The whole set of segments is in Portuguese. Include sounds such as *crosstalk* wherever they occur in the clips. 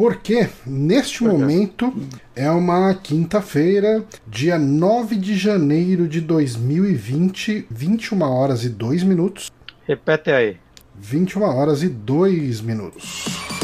Porque neste momento é uma quinta-feira, dia 9 de janeiro de 2020, 21 horas e 2 minutos. Repete aí. 21 horas e 2 minutos.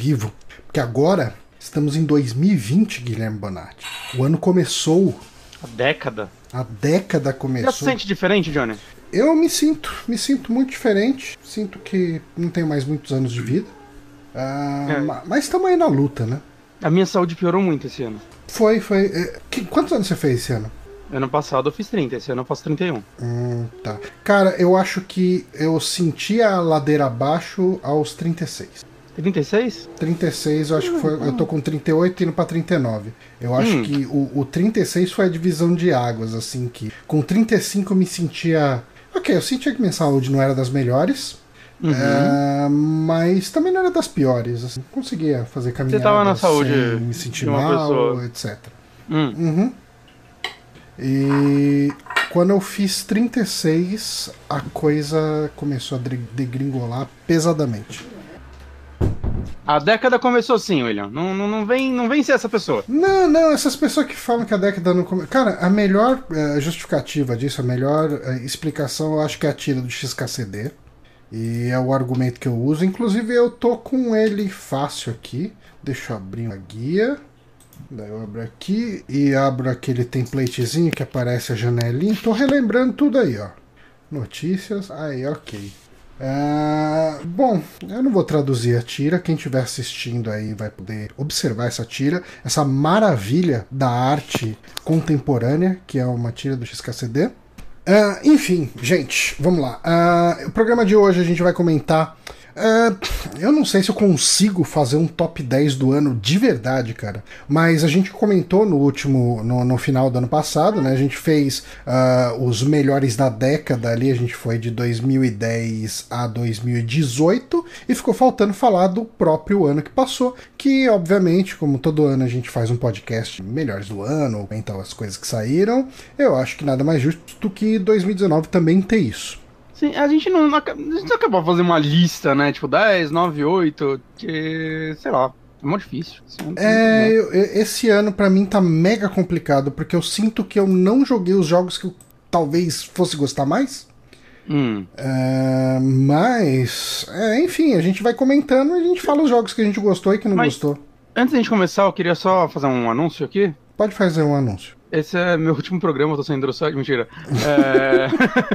Vivo. Porque agora estamos em 2020, Guilherme Bonatti. O ano começou, A década. a década Já se começou. sente diferente, Johnny? Eu me sinto, me sinto muito diferente. Sinto que não tenho mais muitos anos de vida. Ah, É. ma- Mas estamos aí na luta, né? A minha saúde piorou muito esse ano. Foi, foi. é, que- quantos anos você fez esse ano? Ano passado eu fiz 30, esse ano eu faço 31. Hum, tá. Cara, eu acho que eu senti a ladeira abaixo aos 36. 36? 36, eu acho que foi. Eu tô com 38 indo pra 39. Eu acho Hum. que o, o 36 foi a divisão de águas, assim, que com 35 eu me sentia. Ok, eu sentia que minha saúde não era das melhores. Uhum. é, mas também não era das piores. Assim, conseguia fazer caminhada tava na saúde sem me sentir de uma mal, pessoa. etc. Hum. Uhum. E quando eu fiz 36, a coisa começou a degringolar pesadamente. A década começou assim, William. Não, não, não, vem, não vem ser essa pessoa. Não, não, essas pessoas que falam que a década não começou. Cara, a melhor eh, justificativa disso, a melhor eh, explicação, eu acho que é a tira do XKCD. E é o argumento que eu uso. Inclusive, eu tô com ele fácil aqui. Deixa eu abrir uma guia. Daí eu abro aqui e abro aquele templatezinho que aparece a janelinha. Tô relembrando tudo aí, ó. Notícias. Aí, ok. Ah, bom, eu não vou traduzir a tira. Quem estiver assistindo aí vai poder observar essa tira, essa maravilha da arte contemporânea, que é uma tira do XKCD. Ah, enfim, gente, vamos lá. Ah, o programa de hoje a gente vai comentar. Ah, eu não sei se eu consigo fazer um top 10 do ano de verdade, cara. Mas a gente comentou no último, no, no final do ano passado, né? A gente fez ah, os melhores da década ali, a gente foi de 2010 a 2018 e ficou faltando falar do próprio ano que passou, que obviamente, como todo ano a gente faz um podcast melhores do ano, comenta as coisas que saíram, eu acho que nada mais justo do que 2019 também ter isso. Sim, a gente não, a gente não acabou fazendo uma lista, né? Tipo 10, 9, 8, que. sei lá. É muito difícil. Esse ano tá É, muito eu- esse ano pra mim tá mega complicado, porque eu sinto que eu não joguei os jogos que eu talvez fosse gostar mais. Hum. É, mas, é, enfim, a gente vai comentando e a gente fala os jogos que a gente gostou e que não Mas- gostou. Antes da gente começar, eu queria só fazer um anúncio aqui. Pode fazer um anúncio. Esse é meu último programa, eu tô sendo endossado. Mentira. É...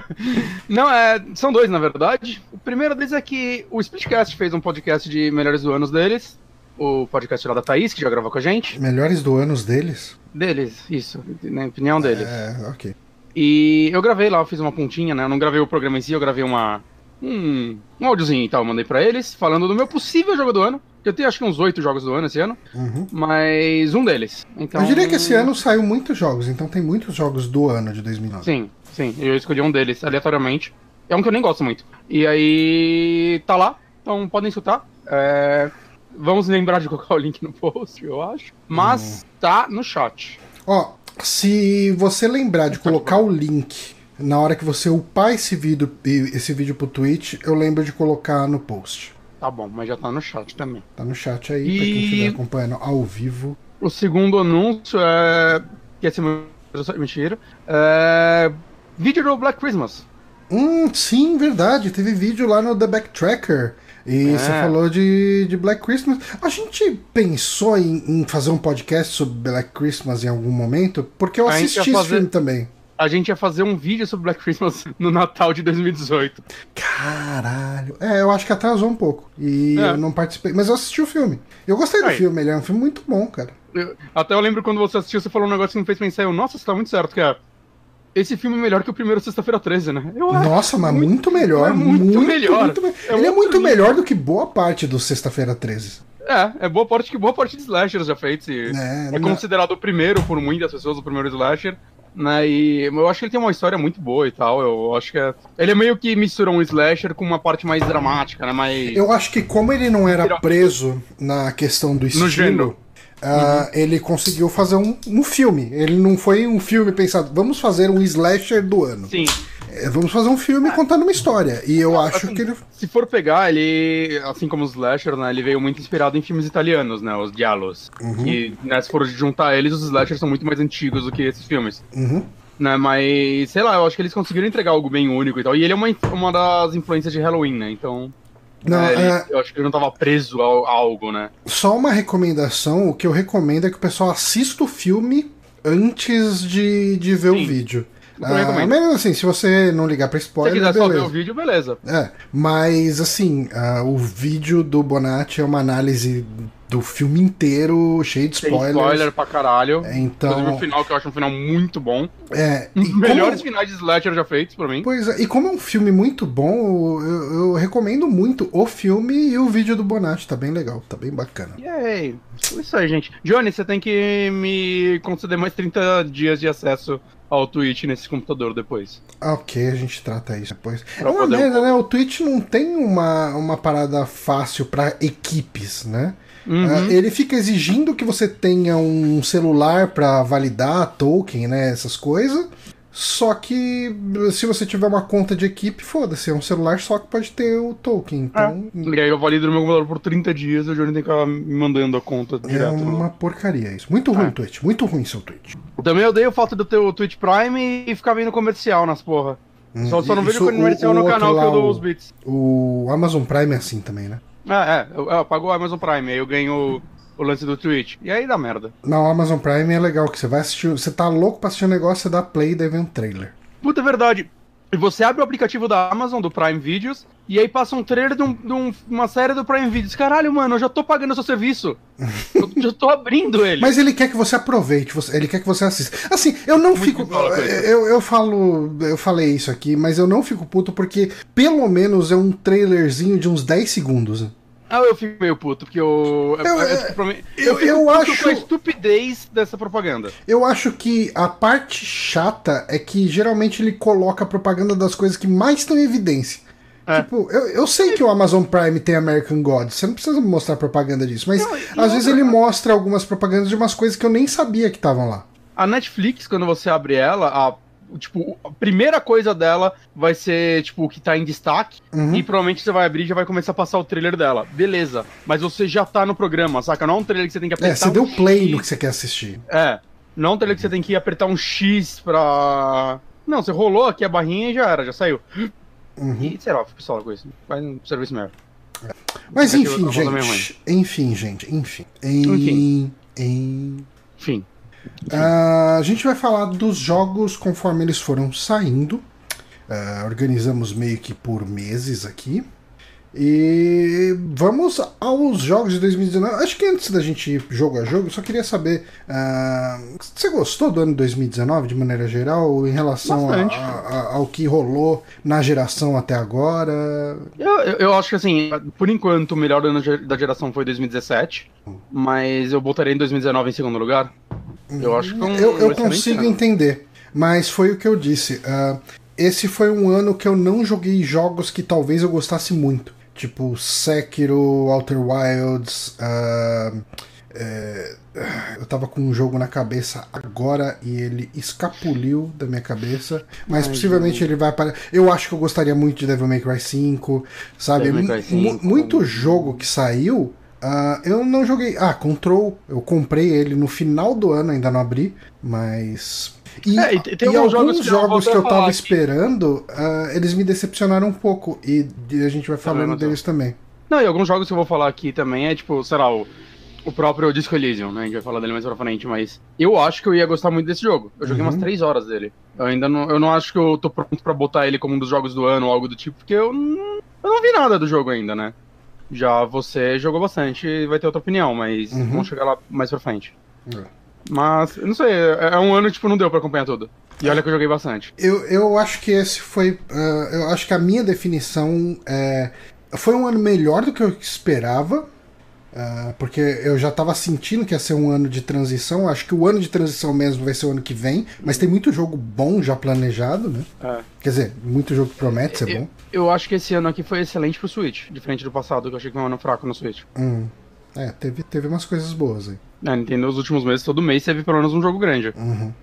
*laughs* Não, é... são dois, na verdade. O primeiro deles é que o Splitcast fez um podcast de melhores do anos deles. O podcast lá da Thaís, que já gravou com a gente. Melhores do anos deles? Deles, isso, na opinião deles. É, ok. E eu gravei lá, eu fiz uma pontinha, né? Eu não gravei o programa em si, eu gravei uma. Um, um áudiozinho e tal, mandei pra eles, falando do meu possível jogo do ano. Eu tenho acho que uns oito jogos do ano esse ano, Uhum. mas um deles. Então, Eu diria que esse ano saiu muitos jogos, então tem muitos jogos do ano de 2009. Sim, sim, eu escolhi um deles aleatoriamente. É um que eu nem gosto muito. E aí. tá lá, então podem escutar. É, Vamos lembrar de colocar o link no post, eu acho. Mas tá no chat. Ó, se você lembrar de colocar o link na hora que você upar esse vídeo, esse vídeo pro Twitch, eu lembro de colocar no post. Tá bom, mas já tá no chat também. Tá no chat aí, pra quem E- estiver acompanhando ao vivo. O segundo anúncio é. Que esse é. Mentira. É. Vídeo do Black Christmas. Hum, sim, verdade. Teve vídeo lá no The Backtracker. E É. você falou de, de Black Christmas. A gente pensou em, em fazer um podcast sobre Black Christmas em algum momento, porque eu A assisti esse fazer- filme também. A gente ia fazer um vídeo sobre Black Christmas no Natal de 2018. Caralho. É, eu acho que atrasou um pouco. E É. eu não participei. Mas eu assisti o filme. Eu gostei do Aí. filme, ele é um filme muito bom, cara. Eu- até eu lembro quando você assistiu, você falou um negócio que me fez pensar, eu, nossa, você tá muito certo, que é. esse filme é melhor que o primeiro Sexta-feira 13, né? Eu Nossa, mas muito, muito melhor. É muito, muito melhor. Muito, é ele é muito melhor do que boa parte do Sexta-feira 13. É, é boa parte que boa parte de slashers já feitos. é, é considerado o primeiro por muitas pessoas, o primeiro slasher. Né, e eu acho que ele tem uma história muito boa e tal. Eu acho que é... ele é meio que mistura um slasher com uma parte mais dramática, né? Mais... Eu acho que como ele não era preso na questão do estilo, Uh, uhum. ele conseguiu fazer um, um filme. Ele não foi um filme pensado, vamos fazer um slasher do ano. Sim. É, vamos fazer um filme contando uma história. E eu acho assim, que ele. Se for pegar, ele, assim como os slasher, né? Ele veio muito inspirado em filmes italianos, né? Os diálogos. Uhum. E né, se for juntar eles, os slashers são muito mais antigos do que esses filmes. Uhum. Né, mas, sei lá, eu acho que eles conseguiram entregar algo bem único e tal. E ele é uma, uma das influências de Halloween, né? Então. Não, é, ele, é... Eu acho que ele não estava preso a, a, algo, né? Só uma recomendação: o que eu recomendo é que o pessoal assista o filme antes de, de ver Sim. o vídeo. Ah, mas assim, se você não ligar pra spoiler. Se quiser beleza. só ver o vídeo, beleza. É, mas assim, uh, o vídeo do Bonatti é uma análise do filme inteiro, cheio de spoilers. Tem spoiler pra caralho. É, então... Inclusive o final, que eu acho um final muito bom. É. Um dos melhores como... finais de slasher já feitos pra mim. Pois é, e como é um filme muito bom, eu, eu recomendo muito o filme e o vídeo do Bonatti, tá bem legal, tá bem bacana. Yay! Isso aí, gente. Johnny, você tem que me conceder mais 30 dias de acesso ao Twitch nesse computador depois. Ok, a gente trata isso depois. Pra é uma merda, um... né? O Twitch não tem uma, uma parada fácil para equipes, né? Uhum. Uh, ele fica exigindo que você tenha um celular para validar token, né? Essas coisas. Só que se você tiver uma conta de equipe, foda-se, é um celular só que pode ter o token. Então... É. E aí eu valido no meu computador por 30 dias e o Johnny tem que ficar me mandando a conta direto. É uma porcaria isso. Muito ruim o é. Twitch, muito ruim seu Twitch. Também odeio o fato de eu ter o Twitch Prime e ficar vendo comercial nas porra. Hum, só, só não vejo comercial o, o no canal lá, que eu dou os bits. O Amazon Prime é assim também, né? É, é. Eu, eu pago o Amazon Prime, aí eu ganho o lance do Twitch. E aí dá merda. Não, o Amazon Prime é legal, que você vai assistir. Você tá louco pra assistir um negócio, você dá play e daí vem um trailer. Puta, é verdade. E você abre o aplicativo da Amazon, do Prime Videos, e aí passa um trailer de, um, de um, uma série do Prime Videos. Caralho, mano, eu já tô pagando o seu serviço. *laughs* eu já tô abrindo ele. Mas ele quer que você aproveite, ele quer que você assista. Assim, eu não Muito fico. Eu, eu falo. Eu falei isso aqui, mas eu não fico puto porque pelo menos é um trailerzinho de uns 10 segundos. Ah, eu fico meio puto, porque eu. Eu, é, é, eu, eu, eu acho. Com a estupidez dessa propaganda. Eu acho que a parte chata é que geralmente ele coloca a propaganda das coisas que mais estão em evidência. É. Tipo, eu, eu sei que o Amazon Prime tem American Gods, você não precisa mostrar propaganda disso, mas não, às vezes ele mostra algumas propagandas de umas coisas que eu nem sabia que estavam lá. A Netflix, quando você abre ela, a tipo, a primeira coisa dela vai ser, tipo, o que tá em destaque. Uhum. E provavelmente você vai abrir e já vai começar a passar o trailer dela. Beleza. Mas você já tá no programa, saca? Não é um trailer que você tem que apertar. É, você um deu play X. no que você quer assistir. É. Não é um trailer que você tem que apertar um X pra. Não, você rolou aqui a barrinha e já era, já saiu. Uhum. E sei lá, pistola com isso. Faz um serviço melhor. É. Mas enfim, gente. Enfim, gente. Enfim. Enfim. Enfim. Uh, a gente vai falar dos jogos conforme eles foram saindo. Uh, organizamos meio que por meses aqui. E vamos aos jogos de 2019. Acho que antes da gente ir jogo a jogo, só queria saber: uh, você gostou do ano 2019 de maneira geral, em relação a, a, ao que rolou na geração até agora? Eu, eu, acho que, assim, por enquanto, o melhor ano da geração foi 2017, mas eu botaria em 2019 em segundo lugar. Eu acho que é um, eu, eu consigo ano. entender, mas foi o que eu disse. Uh, esse foi um ano que eu não joguei jogos que talvez eu gostasse muito. Tipo Sekiro, Outer Wilds. Uh, é, eu tava com um jogo na cabeça agora e ele escapuliu da minha cabeça. Mas Ai, possivelmente ele vai para. Eu acho que eu gostaria muito de Devil May Cry 5, sabe? May Cry 5, muito jogo que saiu Uh, eu não joguei. Ah, Control, eu comprei ele no final do ano, ainda não abri, mas. E, é, e, tem e alguns jogos que, jogos que eu tava esperando, uh, eles me decepcionaram um pouco. E a gente vai falando deles também. Não, e alguns jogos que eu vou falar aqui também é tipo, sei lá, o, o próprio Disco Elysium, né? A gente vai falar dele mais pra frente, mas eu acho que eu ia gostar muito desse jogo. Eu joguei uhum. umas 3 horas dele. Eu ainda não, eu não acho que eu tô pronto para botar ele como um dos jogos do ano ou algo do tipo, porque eu não, eu não vi nada do jogo ainda, né? Já você jogou bastante e vai ter outra opinião, mas uhum. vamos chegar lá mais pra frente. É. Mas, não sei, é, é um ano, tipo, não deu pra acompanhar tudo. E olha que eu joguei bastante. Eu, eu acho que esse foi. Uh, eu acho que a minha definição é. Foi um ano melhor do que eu esperava. Uh, porque eu já estava sentindo que ia ser um ano de transição. Acho que o ano de transição mesmo vai ser o ano que vem. Mas tem muito jogo bom já planejado, né? É. Quer dizer, muito jogo que promete ser eu, bom. Eu acho que esse ano aqui foi excelente pro Switch, diferente do passado, que eu achei que foi um ano fraco no Switch. Hum. É, teve, teve umas coisas boas aí. É, Nintendo nos últimos meses, todo mês teve pelo menos um jogo grande. Uhum.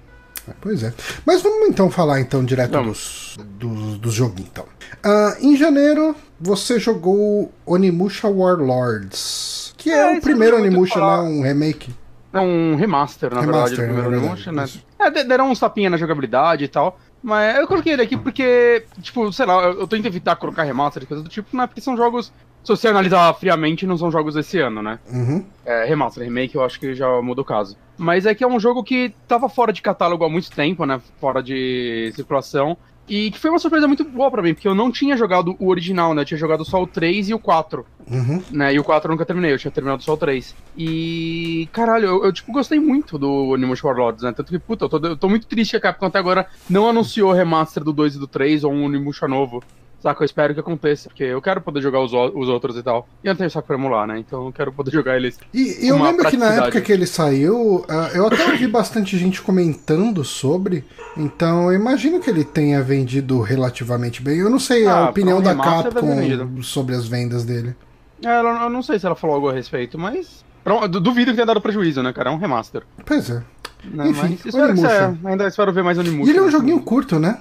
É, pois é. Mas vamos então falar então direto dos, dos, dos joguinhos então. Uh, em janeiro, você jogou Onimusha Warlords. Que é, é o primeiro Onimusha, né? Um remake. É um remaster, na remaster, verdade, do primeiro é Onimusha, né? É, deram uns tapinha na jogabilidade e tal. Mas eu coloquei ele aqui porque, tipo, sei lá, eu, tento evitar colocar remaster e coisa do tipo, né? Porque são jogos, se você analisar friamente, não são jogos desse ano, né? Uhum. É, remaster, remake, eu acho que já muda o caso. Mas é que é um jogo que tava fora de catálogo há muito tempo, né? Fora de circulação. E que foi uma surpresa muito boa para mim, porque eu não tinha jogado o original, né? Eu tinha jogado só o 3 e o 4. Uhum. Né? E o 4 eu nunca terminei, eu tinha terminado só o 3. E. Caralho, eu, eu tipo, gostei muito do Animal Warlords, né? Tanto que, puta, eu tô, eu tô muito triste que a Capcom até agora não anunciou o remaster do 2 e do 3 ou um Onimusha novo. Saca, eu espero que aconteça, porque eu quero poder jogar os, os outros e tal. E eu não tenho saco pra emular, né? Então eu quero poder *laughs* jogar eles. E, eu lembro que na época que ele saiu, uh, eu até ouvi bastante gente comentando sobre. Então eu imagino que ele tenha vendido relativamente bem. Eu não sei ah, a opinião um da Capcom sobre as vendas dele. É, eu não sei se ela falou algo a respeito, mas. Duvido que tenha dado prejuízo, né, cara? É um remaster. Pois é. Não, Enfim, mas espero é, ainda espero ver mais Onimusha. E ele é um joguinho curto, né?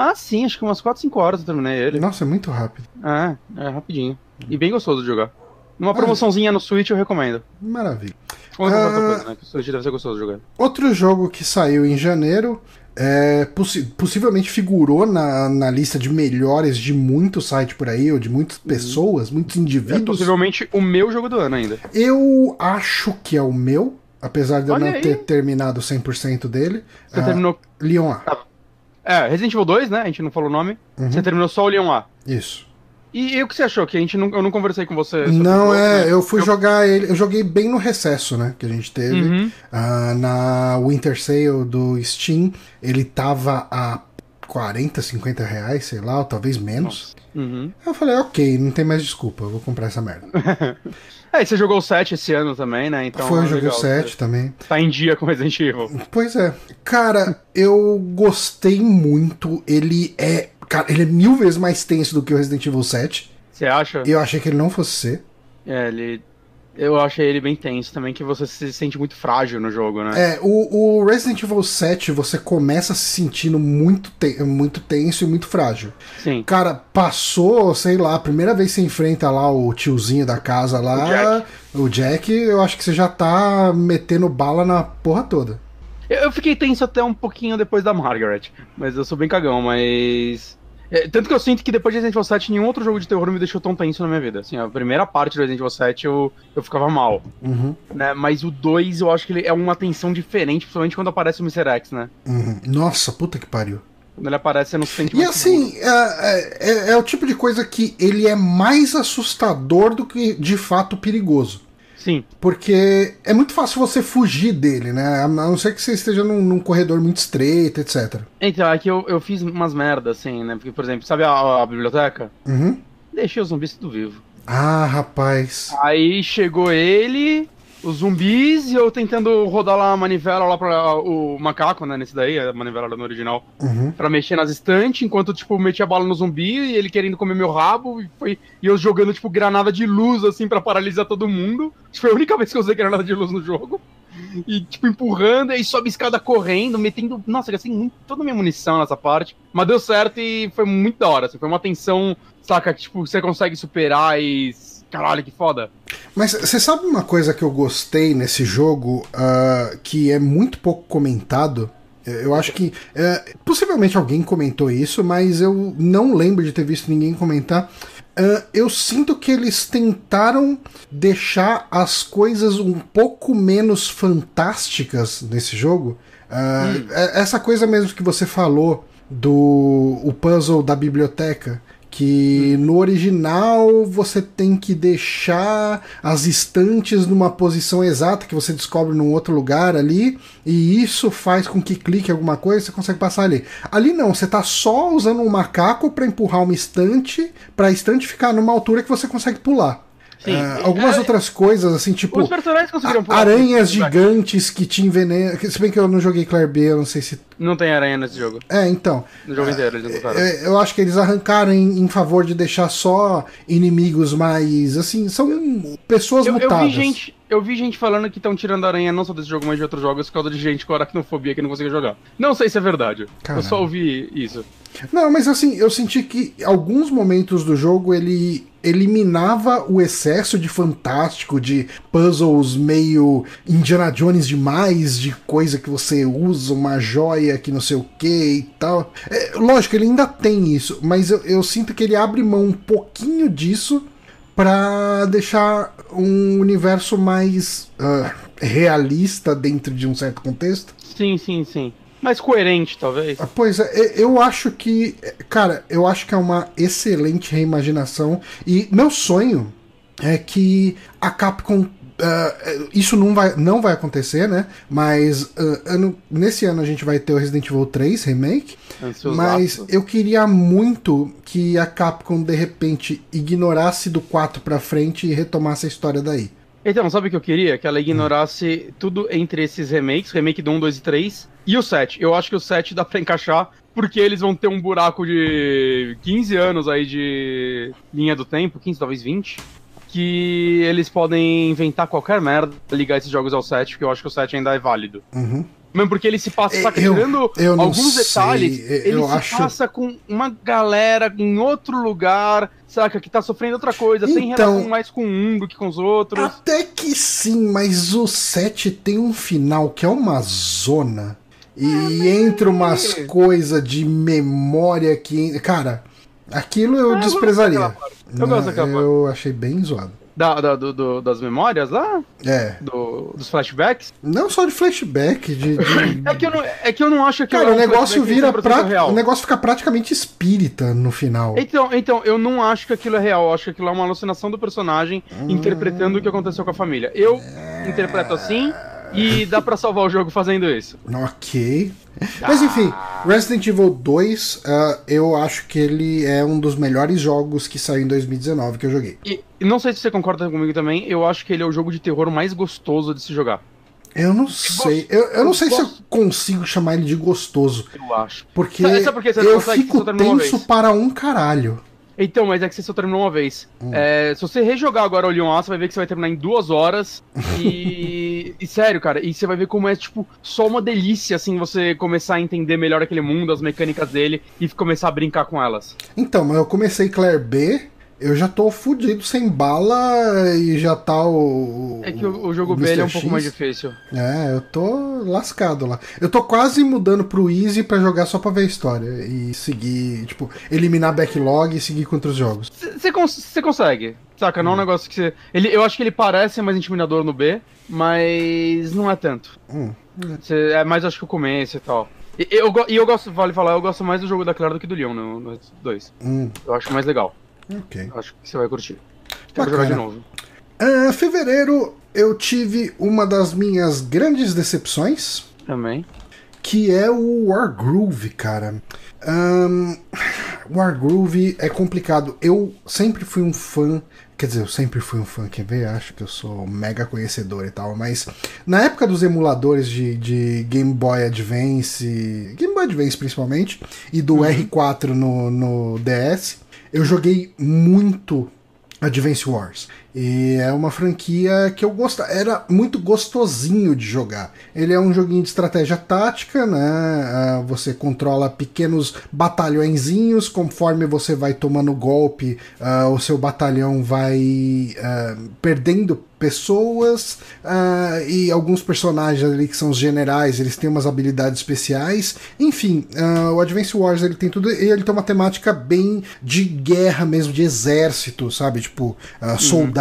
Ah, sim, acho que umas 4, 5 horas eu terminei ele. Nossa, é muito rápido. É, é rapidinho. E bem gostoso de jogar. Uma promoçãozinha no Switch eu recomendo. Maravilha. Outra ah, coisa, né? Que o Switch deve ser gostoso de jogar. Outro jogo que saiu em janeiro é, possi possivelmente figurou na, na lista de melhores de muito site por aí, ou de muitas uhum. pessoas, muitos indivíduos. É possivelmente o meu jogo do ano ainda. Eu acho que é o meu, apesar de Olha eu não aí. ter terminado 100% dele. Você uh, terminou. Leon A. Tá. É, Resident Evil 2, né? A gente não falou o nome. Uhum. Você terminou só o Leon A. Isso. E, e, o que você achou? Que a gente não, eu não conversei com você Não, é, né? eu fui eu... jogar ele. Eu joguei bem no recesso, né? Que a gente teve. Uhum. Uh, na Winter Sale do Steam. Ele tava a 40, 50 reais, sei lá, ou talvez menos. Uhum. Eu falei, ok, não tem mais desculpa, eu vou comprar essa merda. *laughs* é, e você jogou o 7 esse ano também, né? Então, Foi, eu é joguei o 7 também. Tá em dia com Resident Evil. Pois é. Cara, eu gostei muito. Ele é. Cara, ele é mil vezes mais tenso do que o Resident Evil 7. Você acha? Eu achei que ele não fosse ser. É, ele eu achei ele bem tenso também, que você se sente muito frágil no jogo, né? É, o, o Resident Evil 7 você começa se sentindo muito, te muito tenso e muito frágil. Sim. Cara, passou, sei lá, a primeira vez que você enfrenta lá o tiozinho da casa lá, o Jack, o Jack eu acho que você já tá metendo bala na porra toda. Eu fiquei tenso até um pouquinho depois da Margaret, mas eu sou bem cagão, mas. É, tanto que eu sinto que depois de Resident Evil 7, nenhum outro jogo de terror me deixou tão tenso na minha vida. Assim, a primeira parte do Resident Evil 7 eu, eu ficava mal. Uhum. Né? Mas o 2 eu acho que ele é uma tensão diferente, principalmente quando aparece o Mr. X, né? Uhum. Nossa, puta que pariu. Quando ele aparece, você não se sente E assim, é, é, é, é o tipo de coisa que ele é mais assustador do que de fato perigoso. Sim. Porque é muito fácil você fugir dele, né? A não ser que você esteja num, num corredor muito estreito, etc. Então, é que eu, eu fiz umas merdas, assim, né? Porque, por exemplo, sabe a, a biblioteca? Uhum. Deixei os zumbis tudo vivo. Ah, rapaz. Aí chegou ele, os zumbis e eu tentando rodar lá a manivela lá pra o macaco, né? Nesse daí, a manivela no original. Uhum. Pra mexer nas estantes, enquanto, tipo, metia a bala no zumbi e ele querendo comer meu rabo. E, foi, e eu jogando, tipo, granada de luz, assim, pra paralisar todo mundo. Foi a única vez que eu usei granada de luz no jogo. E, tipo, empurrando, e aí sobe escada correndo, metendo. Nossa, gastei muito, toda a minha munição nessa parte. Mas deu certo e foi muito da hora. Assim, foi uma tensão, saca, que, tipo, você consegue superar e caralho, que foda. Mas você sabe uma coisa que eu gostei nesse jogo, uh, que é muito pouco comentado? Eu acho que. Uh, possivelmente alguém comentou isso, mas eu não lembro de ter visto ninguém comentar. Uh, eu sinto que eles tentaram deixar as coisas um pouco menos fantásticas nesse jogo. Uh, hum. Essa coisa mesmo que você falou do o puzzle da biblioteca que no original você tem que deixar as estantes numa posição exata que você descobre num outro lugar ali, e isso faz com que clique alguma coisa e você consegue passar ali. Ali não, você tá só usando um macaco para empurrar uma estante, para a estante ficar numa altura que você consegue pular. Sim. Uh, algumas É, outras coisas, assim, tipo. Os personagens conseguiram a-. Aranhas gigantes que te envenenam. Se bem que eu não joguei Claire B, eu não sei se. Não tem aranha nesse jogo. É, então. No jogo inteiro, eles não. É, Eu acho que eles arrancaram em, em favor de deixar só inimigos mais. Assim, são pessoas Eu, eu mutadas. vi gente, eu vi gente falando que estão tirando aranha não só desse jogo, mas de outros jogos por causa de gente com aracnofobia que não consegue jogar. Não sei se é verdade. Caralho. Eu só ouvi isso. Não, mas assim, eu senti que alguns momentos do jogo ele eliminava o excesso de fantástico, de puzzles meio Indiana Jones demais, de coisa que você usa, uma joia que não sei o que e tal. É, lógico, ele ainda tem isso, mas eu, eu sinto que ele abre mão um pouquinho disso pra deixar um universo mais ah, realista dentro de um certo contexto. Sim, sim, sim. Mais coerente, talvez. Ah, Pois é, eu acho que. Cara, eu acho que é uma excelente reimaginação. E meu sonho é que a Capcom. ah, isso não vai, não vai acontecer, né? Mas ah, ano, nesse ano a gente vai ter o Resident Evil 3 Remake. Mas eu queria muito que a Capcom de repente ignorasse do 4 pra frente e retomasse a história daí. Então, sabe o que eu queria? Que ela ignorasse tudo entre esses remakes, remake do 1, 2 e 3, e o 7. Eu acho que o 7 dá pra encaixar, porque eles vão ter um buraco de 15 anos aí de linha do tempo, 15, talvez 20, que eles podem inventar qualquer merda, ligar esses jogos ao 7, porque eu acho que o 7 ainda é válido. Uhum. Mesmo porque ele se passa, Eu- eu não alguns sei, detalhes, ele eu se acho- passa com uma galera em outro lugar, saca, que tá sofrendo outra coisa, Então- relação mais com um do que com os outros. Até que sim, mas o 7 tem um final que é uma zona. E entra umas coisas de memória que. Cara, aquilo eu Ah, eu gosto desprezaria. daquela parte. Eu gosto daquela Eu achei bem zoado. Da, da- do- do- das memórias lá? É. Do- dos flashbacks? Não só de flashback, de. de- *laughs* É que eu não, é que eu não acho que Cara, é o negócio vira 100% pra... real. O negócio fica praticamente espírita no final. Então, então, eu não acho que aquilo é real, eu acho que aquilo é uma alucinação do personagem Hum. interpretando o que aconteceu com a família. Eu interpreto assim e dá pra salvar o jogo fazendo isso. Ok. Mas enfim, Resident Evil 2, ah, eu acho que ele é um dos melhores jogos que saiu em 2019 que eu joguei. E não sei se você concorda comigo também, eu acho que ele é o jogo de terror mais gostoso de se jogar. Eu não sei. Eu, eu não eu sei se eu gosto. consigo chamar ele de gostoso. Eu acho. Porque Sabe- sabe por que você não eu consegue? fico Você só terminou uma tenso vez. para um caralho. Então, mas é que você só terminou uma vez. Hum. É, se você rejogar agora o Leon A, você vai ver que você vai terminar em duas horas. *laughs* E, e sério, cara, e você vai ver como é, tipo, só uma delícia, assim, você começar a entender melhor aquele mundo, as mecânicas dele e começar a brincar com elas. Então, mas eu comecei Claire B, eu já tô fudido sem bala e já tá o. É que o, o jogo B é um pouco mais difícil. É, eu tô lascado lá. Eu tô quase mudando pro Easy pra jogar só pra ver a história e seguir, tipo, eliminar backlog e seguir com outros jogos. Você cons consegue, saca? Hum. Não é um negócio que você. Ele, eu acho que ele parece mais intimidador no B, mas não é tanto. Hum. Você- é mais acho que o começo e tal. E eu, e eu gosto, vale falar, eu gosto mais do jogo da Claire do que do Leon no, no 2. Hum, Eu acho mais legal. Ok. Acho que você vai curtir. Bacana. jogar de novo. Ah, fevereiro eu tive uma das minhas grandes decepções, Também. que é o Wargroove, cara. Ahn, Wargroove é complicado. Eu sempre fui um fã. Quer dizer, eu sempre fui um fã, quer ver? Acho que eu sou mega conhecedor e tal, mas na época dos emuladores de, de Game Boy Advance, Game Boy Advance principalmente, e do R4 no, no DS, eu joguei muito Advance Wars. E é uma franquia que eu gosto, era muito gostosinho de jogar. Ele é um joguinho de estratégia tática, né? Ah, Você controla pequenos batalhõezinhos, conforme você vai tomando golpe, ah, o seu batalhão vai ah, perdendo pessoas ah, e alguns personagens ali que são os generais, eles têm umas habilidades especiais. Enfim, ah, o Advance Wars ele tem tudo, e ele tem uma temática bem de guerra mesmo, de exército, sabe? Tipo, ah, soldados,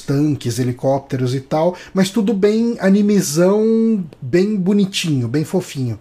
tanques, helicópteros e tal, mas tudo bem animizão, bem bonitinho, bem fofinho.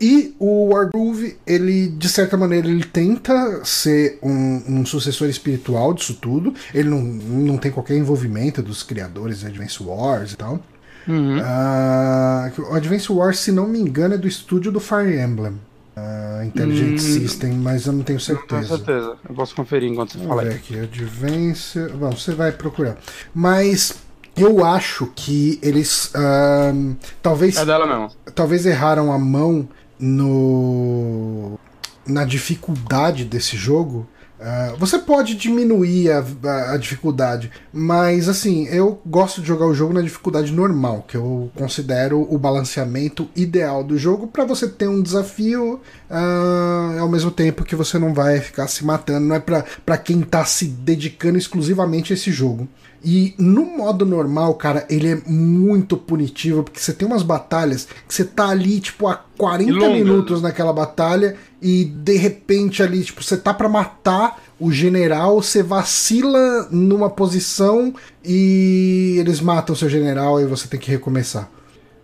E o Wargroove, ele, de certa maneira, ele tenta ser um, um, sucessor espiritual disso tudo. Ele não, não tem qualquer envolvimento dos criadores de Advance Wars e tal. Uhum. Uh, o Advance Wars, se não me engano, é do estúdio do Fire Emblem. Uh, Intelligent hum, System, mas eu não tenho certeza. Não tenho certeza. Eu posso conferir enquanto você fala. aqui, Advance. Bom, você vai procurar. Mas eu acho que eles uh, talvez. É dela mesmo. Talvez erraram a mão no na dificuldade desse jogo Uh, você pode diminuir a, a, a, dificuldade, mas assim, eu gosto de jogar o jogo na dificuldade normal, que eu considero o balanceamento ideal do jogo para você ter um desafio uh, ao mesmo tempo que você não vai ficar se matando, não é para quem tá se dedicando exclusivamente a esse jogo. E no modo normal, cara, ele é muito punitivo, porque você tem umas batalhas que você tá ali, tipo, há 40 minutos naquela batalha e de repente ali, tipo, você tá para matar o general, você vacila numa posição e eles matam o seu general e você tem que recomeçar.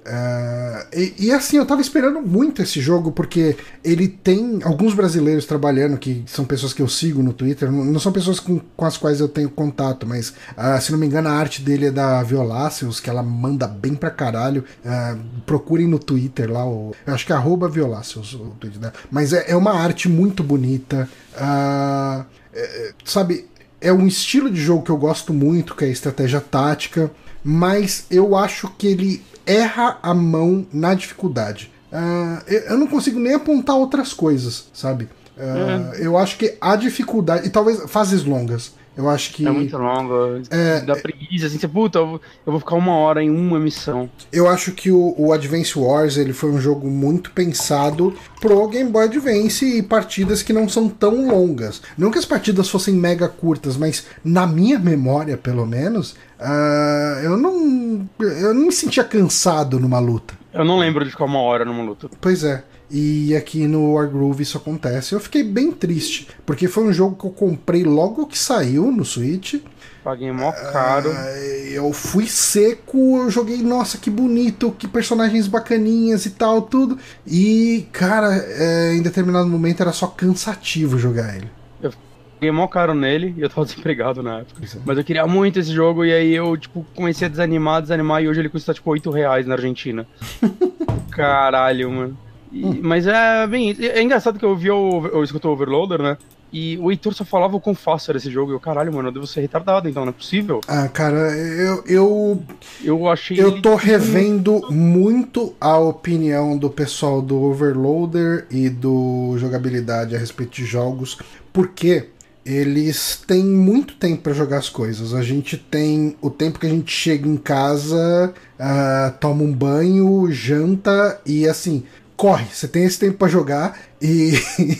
Uh, e, e, assim, eu tava esperando muito esse jogo, porque ele tem alguns brasileiros trabalhando, que são pessoas que eu sigo no Twitter, não, não são pessoas com, com, as quais eu tenho contato, mas uh, se não me engano, a arte dele é da Violáceos, que ela manda bem pra caralho. Uh, procurem no Twitter lá, o, eu acho que é arroba Violáceos o dela. Mas é, é, uma arte muito bonita. É, é, sabe, é um estilo de jogo que eu gosto muito, que é estratégia tática, mas eu acho que ele erra a mão na dificuldade. Uh, eu não consigo nem apontar outras coisas, sabe? Uh, é. Eu acho que a dificuldade. E talvez fases longas. Eu acho que. É muito longo. É, dá preguiça, assim, você, puta, eu vou ficar uma hora em uma missão. Eu acho que o, o, Advance Wars ele foi um jogo muito pensado pro Game Boy Advance e partidas que não são tão longas. Não que as partidas fossem mega curtas, mas na minha memória, pelo menos, uh, eu não. Eu não me sentia cansado numa luta. Eu não lembro de ficar uma hora numa luta. Pois é. E aqui no Wargroove isso acontece. Eu fiquei bem triste, porque foi um jogo que eu comprei logo que saiu no Switch. Paguei mó caro. Uh, eu fui seco, eu joguei, nossa, que bonito, que personagens bacaninhas e tal, tudo. E, cara, é, em determinado momento era só cansativo jogar ele. Eu paguei mó caro nele e eu tava *laughs* desempregado na época. É. Mas eu queria muito esse jogo e aí eu, tipo, comecei a desanimar, desanimar e hoje ele custa, tipo, 8 reais na Argentina. *laughs* Caralho, mano. E, hum. Mas é bem. É engraçado que eu vi o. Eu escutou o Overloader, né? E o Heitor só falava o quão fácil era esse jogo. E eu, caralho, mano, eu devo ser retardado, então, não é possível. Ah, cara, eu. Eu, eu achei. Eu tô revendo muito a opinião do pessoal do Overloader e do jogabilidade a respeito de jogos, porque eles têm muito tempo para jogar as coisas. A gente tem o tempo que a gente chega em casa, uh, toma um banho, janta e assim corre, você tem esse tempo para jogar e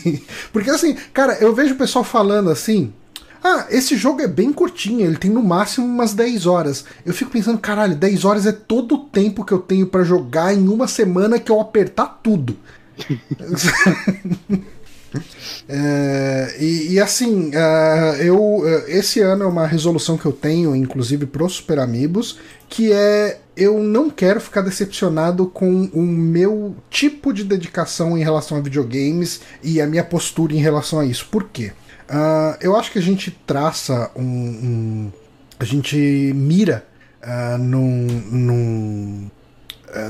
*laughs* porque assim, cara, eu vejo o pessoal falando assim, ah, esse jogo é bem curtinho, ele tem no máximo umas 10 horas. Eu fico pensando, caralho, 10 horas é todo o tempo que eu tenho para jogar em uma semana que eu apertar tudo. *laughs* É, e, e, assim, uh, eu uh, esse ano é uma resolução que eu tenho, inclusive pro Super Amigos, que é eu não quero ficar decepcionado com o meu tipo de dedicação em relação a videogames e a minha postura em relação a isso. Por quê? Uh, eu acho que a gente traça um. um a gente mira num, num,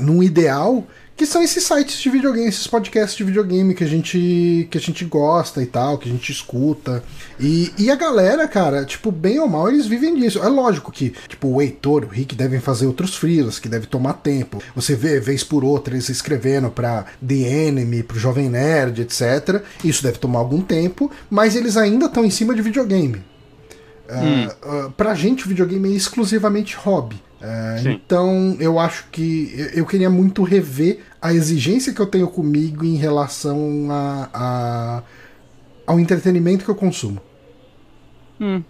num ideal que são esses sites de videogame, esses podcasts de videogame que a gente que a gente gosta e tal, que a gente escuta. E, e a galera, cara, tipo, bem ou mal, eles vivem disso. É lógico que, tipo, o Heitor, o Rick devem fazer outros freelas, que deve tomar tempo. Você vê, vez por outra, eles escrevendo pra The Enemy, pro Jovem Nerd, etc. Isso deve tomar algum tempo, mas eles ainda estão em cima de videogame. Hum. Uh, uh, pra gente, o videogame é exclusivamente hobby. É, então eu acho que eu queria muito rever a exigência que eu tenho comigo em relação a, a ao entretenimento que eu consumo. Hum.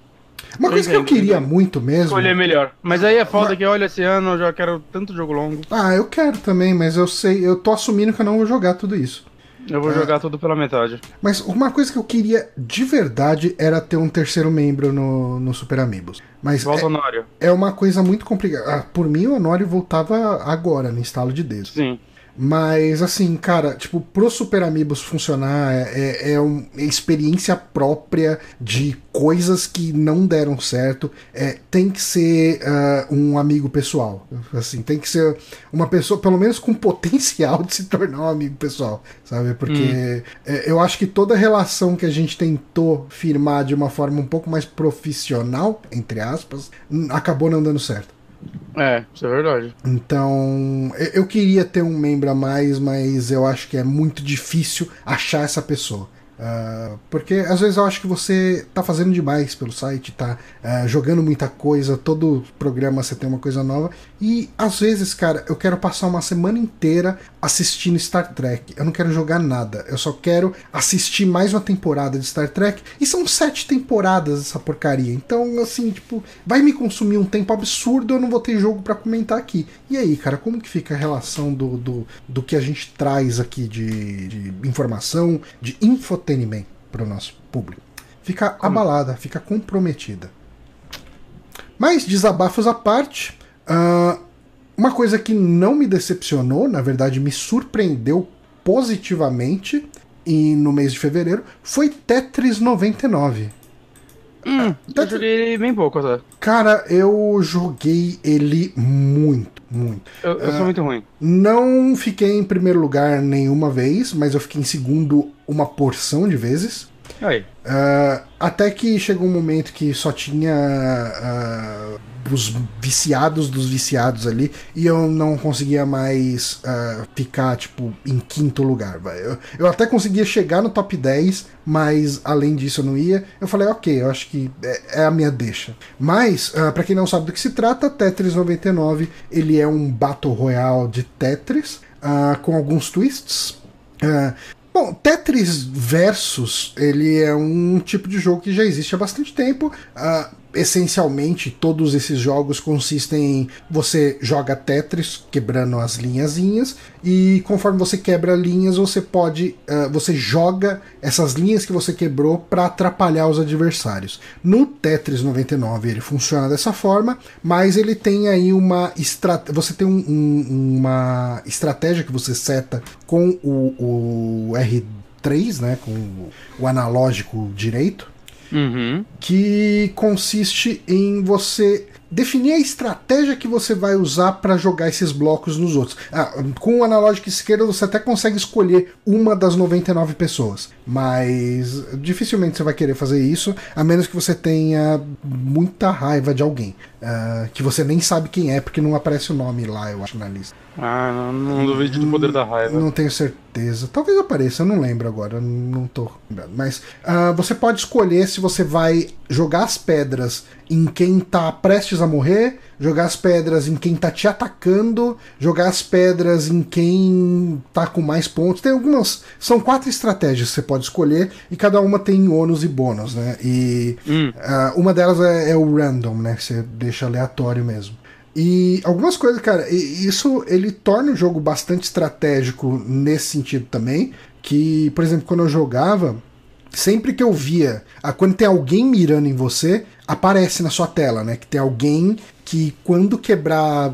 Uma coisa que eu queria muito mesmo. Escolher melhor. Mas aí é foda mas... que, olha, esse ano eu já quero tanto jogo longo. Ah, eu quero também, mas eu sei, eu tô assumindo que eu não vou jogar tudo isso. Eu vou é. jogar tudo pela metade. Mas uma coisa que eu queria de verdade era ter um terceiro membro no, no Super Amigos. Mas Volta é, Honório. é uma coisa muito complicada. Ah, por mim, o Honório voltava agora, no instalo de dedos. Sim. Mas, assim, cara, tipo, pro Super Amigos funcionar é, é, é uma experiência própria de coisas que não deram certo. É, tem que ser uh, um amigo pessoal. Assim, tem que ser uma pessoa, pelo menos com *laughs* potencial de se tornar um amigo pessoal, sabe? Porque hum. é, eu acho que toda relação que a gente tentou firmar de uma forma um pouco mais profissional, entre aspas, acabou não dando certo. É, isso é verdade. Então, eu queria ter um membro a mais, mas eu acho que é muito difícil achar essa pessoa. Uh, porque às vezes eu acho que você tá fazendo demais pelo site, tá uh, jogando muita coisa, todo programa você tem uma coisa nova. E às vezes, cara, eu quero passar uma semana inteira assistindo Star Trek. Eu não quero jogar nada, eu só quero assistir mais uma temporada de Star Trek. E são sete temporadas essa porcaria. Então, assim, tipo, vai me consumir um tempo absurdo, eu não vou ter jogo para comentar aqui. E aí, cara, como que fica a relação do, do, do que a gente traz aqui de, de informação, de infotenimento? entretenimento para o nosso público. Fica Como? abalada, fica comprometida. Mas, desabafos à parte, uh, uma coisa que não me decepcionou, na verdade me surpreendeu positivamente e no mês de fevereiro, foi Tetris 99. Hum, Tetris... eu joguei ele bem pouco, tá? Cara, eu joguei ele muito, muito. Eu, eu uh, sou muito ruim. Não fiquei em primeiro lugar nenhuma vez, mas eu fiquei em segundo uma porção de vezes. Aí. Uh, até que chegou um momento que só tinha uh, os viciados dos viciados ali e eu não conseguia mais uh, ficar, tipo, em quinto lugar. Eu, eu até conseguia chegar no top 10, mas além disso eu não ia. Eu falei, ok, eu acho que é, é a minha deixa. Mas, uh, para quem não sabe do que se trata, Tetris 99 ele é um Battle Royale de Tetris. com alguns twists, Uh, Bom, Tetris Versus, ele é um tipo de jogo que já existe há bastante tempo. Uh, essencialmente, todos esses jogos consistem em você joga Tetris, quebrando as linhazinhas, e conforme você quebra linhas, você pode. Uh, você joga essas linhas que você quebrou para atrapalhar os adversários. No Tetris 99 ele funciona dessa forma, mas ele tem aí uma. Você tem um, um, uma estratégia que você seta com o, o R3, né? Com o analógico direito. Uhum. Que consiste em você definir a estratégia que você vai usar para jogar esses blocos nos outros. Ah, com o analógico esquerdo você até consegue escolher uma das 99 pessoas, mas dificilmente você vai querer fazer isso, a menos que você tenha muita raiva de alguém, uh, que você nem sabe quem é, porque não aparece o nome lá, eu acho, na lista. Ah, não, não duvido do poder da raiva. Não tenho certeza. Talvez apareça, eu não lembro agora, não tô lembrando. Mas uh, você pode escolher se você vai jogar as pedras em quem tá prestes a morrer, jogar as pedras em quem tá te atacando, jogar as pedras em quem tá com mais pontos. Tem algumas. São quatro estratégias que você pode escolher e cada uma tem ônus e bônus, né? E hum. uh, uma delas é, é, o random, né? Que você deixa aleatório mesmo. E algumas coisas, cara, isso ele torna o jogo bastante estratégico nesse sentido também. Que, por exemplo, quando eu jogava, sempre que eu via, ah, quando tem alguém mirando em você, aparece na sua tela, né? Que tem alguém que quando quebrar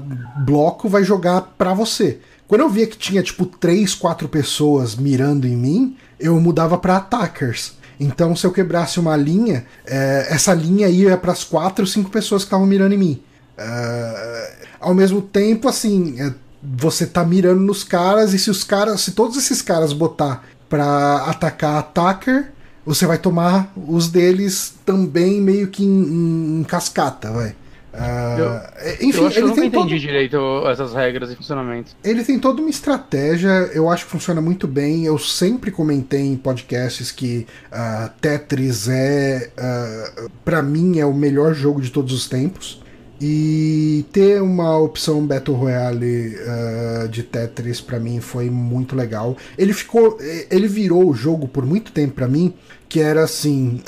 bloco vai jogar pra você. Quando eu via que tinha tipo três, quatro pessoas mirando em mim, eu mudava para attackers. Então, se eu quebrasse uma linha, é, essa linha ia para as quatro, cinco pessoas que estavam mirando em mim. Uh, ao mesmo tempo, assim, é, você tá mirando nos caras, e se os caras, se todos esses caras botar pra atacar attacker, você vai tomar os deles também meio que em, em cascata, vai. Uh, eu, enfim, eu acho que eu nunca entendi todo... direito essas regras e funcionamentos. Ele tem toda uma estratégia, eu acho que funciona muito bem. Eu sempre comentei em podcasts que uh, Tetris é, uh, para mim, é o melhor jogo de todos os tempos. E ter uma opção Battle Royale uh, de Tetris para mim foi muito legal. Ele ficou, ele virou o jogo por muito tempo para mim que era assim,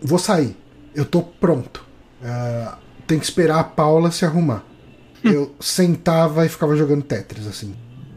vou sair, eu tô pronto. Uh, tem que esperar a Paula se arrumar. eu sentava e ficava jogando Tetris assim.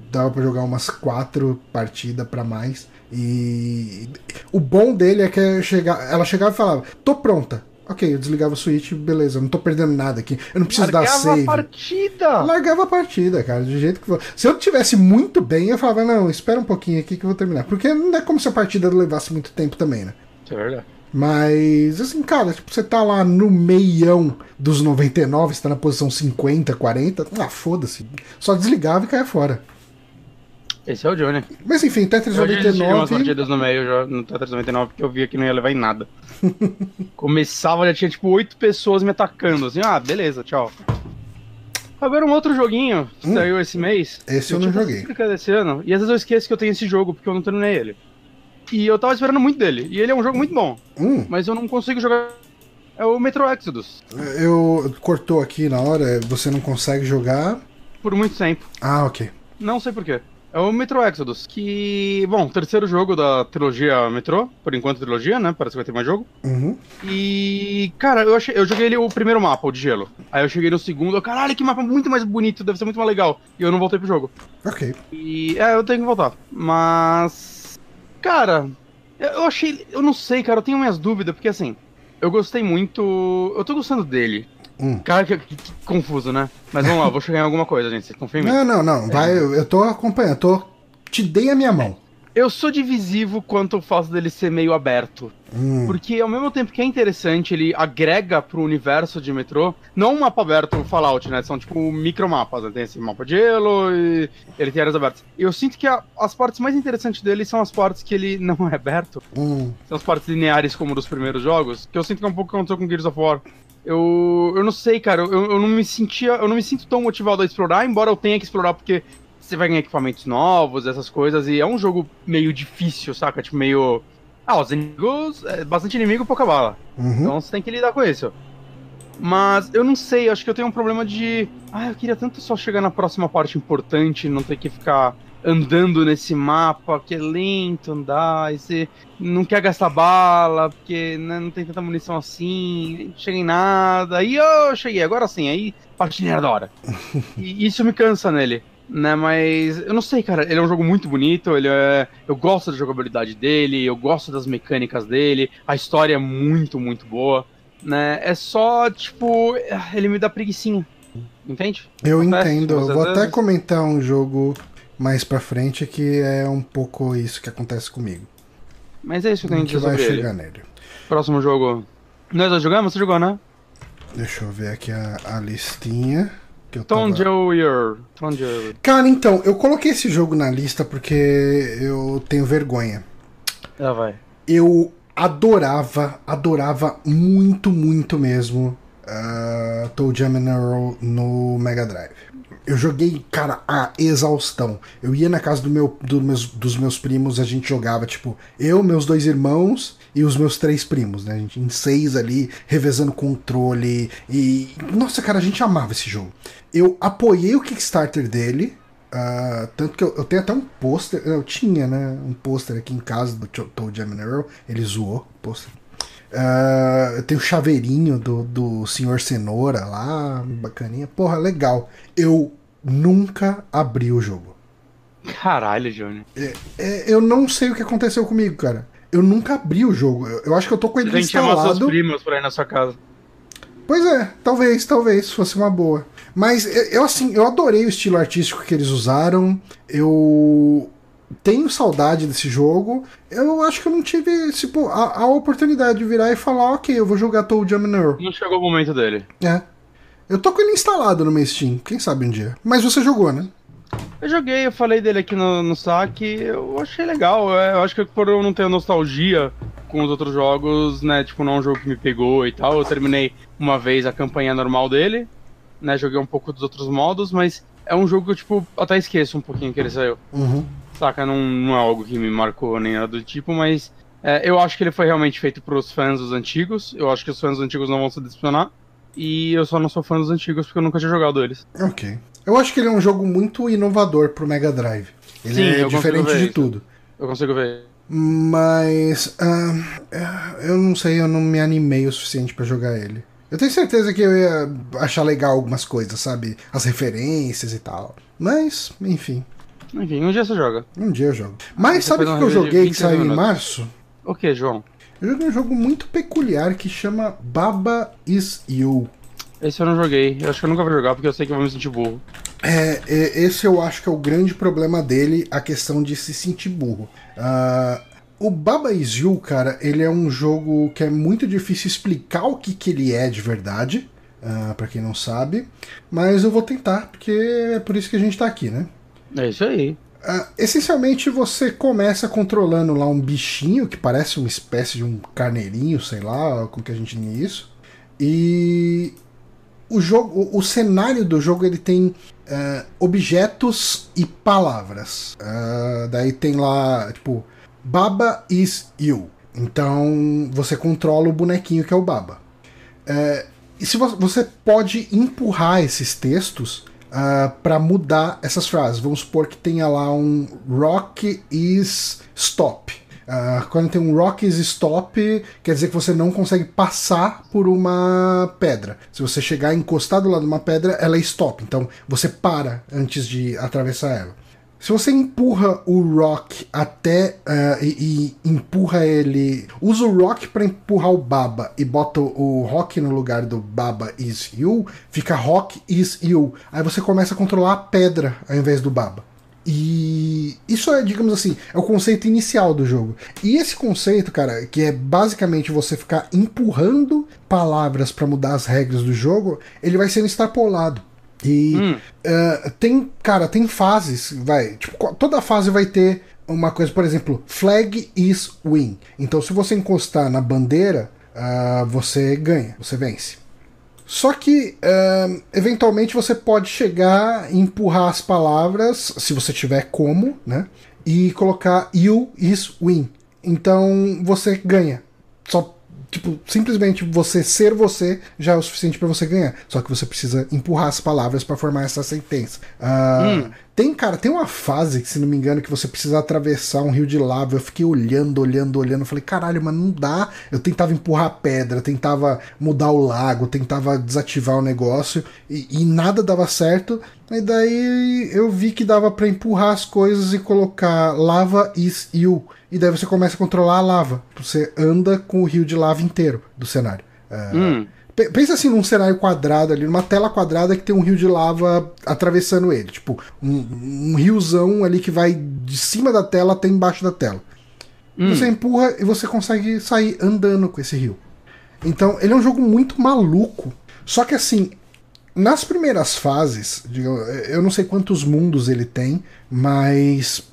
Dava para jogar umas quatro partidas para mais. E o bom dele é que ela chegava e falava: "Tô pronta" Ok, eu desligava o Switch, beleza, eu não tô perdendo nada aqui. Eu não preciso Largava dar save. a partida! Largava a partida, cara, do jeito que for. Se eu tivesse muito bem, eu falava, não, espera um pouquinho aqui que eu vou terminar. Porque não é como se a partida levasse muito tempo também, né? Isso é verdade. Mas, assim, cara, tipo, você tá lá no meião dos 99, você tá na posição 50, 40, ah, foda-se. Só desligava e caia fora. Esse é o Johnny. Mas enfim, Tetris Eu já desisti de umas 99. partidas no meio já, no Tetris 99 porque eu via que não ia levar em nada. *laughs* Começava, já tinha tipo oito pessoas me atacando, assim, ah, beleza, tchau. Agora um outro joguinho que Hum. saiu esse mês. Esse eu não tinha joguei. desse ano, e às vezes eu esqueço que eu tenho esse jogo porque eu não terminei ele. E eu tava esperando muito dele, e ele é um jogo muito bom, Hum, mas eu não consigo jogar. É o Metro Exodus, eu cortou aqui na hora, você não consegue jogar. por muito tempo. Ah, ok. Não sei porquê. É o Metro Exodus, que, bom, terceiro jogo da trilogia Metro, por enquanto trilogia, né? Parece que vai ter mais jogo. Uhum. E, cara, eu, achei, eu joguei ele o primeiro mapa, o de gelo. Aí eu cheguei no segundo, eu, caralho, que mapa muito mais bonito, deve ser muito mais legal. E eu não voltei pro jogo. Ok. E, é, eu tenho que voltar. Mas, cara, eu achei, eu não sei, cara, eu tenho minhas dúvidas, porque assim, eu gostei muito, eu tô gostando dele. Hum. Cara, que, que- que confuso, né? Mas vamos lá, vou chegar em alguma coisa, gente, vocês confiam em mim? Não, não, não. Vai, eu, eu tô acompanhando, eu tô. Te dei a minha mão. Eu sou divisivo quanto ao fato dele ser meio aberto. Hum. Porque ao mesmo tempo que é interessante, ele agrega pro universo de metrô, não um mapa aberto Fallout, né? São tipo micromapas, né? Tem esse mapa de gelo e ele tem áreas abertas. Eu sinto que a- as partes mais interessantes dele são as partes que ele *laughs* não é aberto. Hum. São as partes lineares como dos primeiros jogos, que eu sinto que é um pouco o que aconteceu com Gears of War. Eu, eu não sei, cara, eu, eu não me sentia, eu não me sinto tão motivado a explorar, embora eu tenha que explorar porque você vai ganhar equipamentos novos, essas coisas, e é um jogo meio difícil, saca? Tipo, meio. Ah, os inimigos. É bastante inimigo, pouca bala. Uhum. Então você tem que lidar com isso. Mas eu não sei, acho que eu tenho um problema de. Ah, eu queria tanto só chegar na próxima parte importante, não ter que ficar andando nesse mapa, que é lento andar, e você não quer gastar bala, porque né, não tem tanta munição assim, chega em nada. Aí eu cheguei, agora sim, aí partilhar da hora. *laughs* e isso me cansa nele. Né, mas eu não sei, cara. Ele é um jogo muito bonito. Ele é, eu gosto da jogabilidade dele, eu gosto das mecânicas dele. A história é muito, muito boa né? É só, tipo, ele me dá preguicinha. Entende? Eu entendo. Eu vou até comentar um jogo mais pra frente que é um pouco isso que acontece comigo. Mas é isso que A eu tenho gente que vai chegar ele. nele. Próximo jogo. Nós já jogamos? Você jogou, né? Deixa eu ver aqui a, a listinha. Que eu tava... Cara, então, eu coloquei esse jogo na lista porque eu tenho vergonha. Já vai. Eu adorava, adorava muito, muito mesmo uh, Toe Jam no Mega Drive. Eu joguei, cara, a exaustão. Eu ia na casa do meu, do meus, dos meus primos, a gente jogava, tipo, eu, meus dois irmãos e os meus três primos, né? A gente em seis ali, revezando controle. E. Nossa, cara, a gente amava esse jogo. Eu apoiei o Kickstarter dele. ah, tanto que eu, eu tenho até um pôster. Eu tinha, né? Um pôster aqui em casa do Toe Jam Earl. Ele zoou o pôster. Ah, eu tenho o chaveirinho do, do Senhor Cenoura lá, bacaninha. Porra, legal. Eu nunca abri o jogo. Caralho, Johnny. É, eu não sei o que aconteceu comigo, cara. Eu nunca abri o jogo. Eu, eu acho que eu tô com ele Tem que chamar seus instalado. primos pra ir na sua casa. Pois é, talvez, talvez fosse uma boa. Mas eu, assim, eu adorei o estilo artístico que eles usaram. Eu tenho saudade desse jogo. Eu acho que eu não tive tipo, a, a oportunidade de virar e falar, ok, eu vou jogar Toe Jam Earl. Não chegou o momento dele. É. Eu tô com ele instalado no meu Steam, quem sabe um dia. Mas você jogou, né? Eu joguei, eu falei dele aqui no, no saque, eu achei legal. é, Eu acho que por eu não ter nostalgia com os outros jogos, né? Tipo, não é um jogo que me pegou e tal. Eu terminei uma vez a campanha normal dele, né? Joguei um pouco dos outros modos, mas é um jogo que eu, tipo, até esqueço um pouquinho que ele saiu. Uhum. Saca? Não, não é algo que me marcou nem nada do tipo, mas é, eu acho que ele foi realmente feito pros fãs dos antigos. Eu acho que os fãs dos antigos não vão se decepcionar. E eu só não sou fã dos antigos porque eu nunca tinha jogado eles. Ok. Eu acho que ele é um jogo muito inovador pro Mega Drive. Ele Sim, é diferente de tudo. Eu consigo ver. Mas. ah, eu não sei, eu não me animei o suficiente pra jogar ele. Eu tenho certeza que eu ia achar legal algumas coisas, sabe? As referências e tal. Mas, enfim, Enfim, um dia você joga. um dia eu jogo. Mas Você sabe o que eu joguei que 26 saiu em março? O que, João? Eu joguei um jogo muito peculiar que chama Baba Is You. Esse eu não joguei. Eu acho que eu nunca vou jogar porque eu sei que eu vou me sentir burro. É, é, esse eu acho que é o grande problema dele, a questão de se sentir burro. Uh, o Baba Is You, cara, ele é um jogo que é muito difícil explicar o que, que ele é de verdade, uh, para quem não sabe, mas eu vou tentar, porque é por isso que a gente tá aqui, né? É isso aí. Uh, essencialmente você começa controlando lá um bichinho que parece uma espécie de um carneirinho, sei lá, como que a gente diz isso. E o jogo, o, o cenário do jogo ele tem uh, objetos e palavras. Uh, daí tem lá, tipo, Baba is you. Então você controla o bonequinho que é o Baba. Uh, e se você, você pode empurrar esses textos uh, para mudar essas frases. Vamos supor que tenha lá um Rock is stop. Uh, quando tem um rock is stop, quer dizer que você não consegue passar por uma pedra. Se você chegar encostado lá numa pedra, ela é stop. Então você para antes de atravessar ela. Se você empurra o rock até uh, e, e, empurra ele, usa o rock para empurrar o baba e bota o rock no lugar do baba is you, fica rock is you. Aí você começa a controlar a pedra ao invés do baba. E isso é, digamos assim, é o conceito inicial do jogo. E esse conceito, cara, que é basicamente você ficar empurrando palavras para mudar as regras do jogo, ele vai sendo extrapolado. E hum. uh, tem, cara, tem fases, vai, tipo, toda fase vai ter uma coisa, por exemplo, flag is win. Então, se você encostar na bandeira, uh, você ganha, você vence. Só que, uh, eventualmente, você pode chegar e empurrar as palavras, se você tiver como, né? E colocar you is win. Então você ganha. Só, tipo, simplesmente você ser você já é o suficiente para você ganhar. Só que você precisa empurrar as palavras para formar essa sentença. Uh, hum. Tem, cara, tem uma fase, se não me engano, que você precisa atravessar um rio de lava. Eu fiquei olhando, olhando, olhando. Falei, caralho, mas não dá. Eu tentava empurrar a pedra, tentava mudar o lago, tentava desativar o negócio e, e nada dava certo. E daí eu vi que dava para empurrar as coisas e colocar lava is you. E daí você começa a controlar a lava. Você anda com o rio de lava inteiro do cenário. Uh, hum. Pensa assim num cenário quadrado ali, numa tela quadrada que tem um rio de lava atravessando ele. Tipo, um, um riozão ali que vai de cima da tela até embaixo da tela. Hum. Você empurra e você consegue sair andando com esse rio. Então, ele é um jogo muito maluco. Só que assim, nas primeiras fases, eu não sei quantos mundos ele tem, mas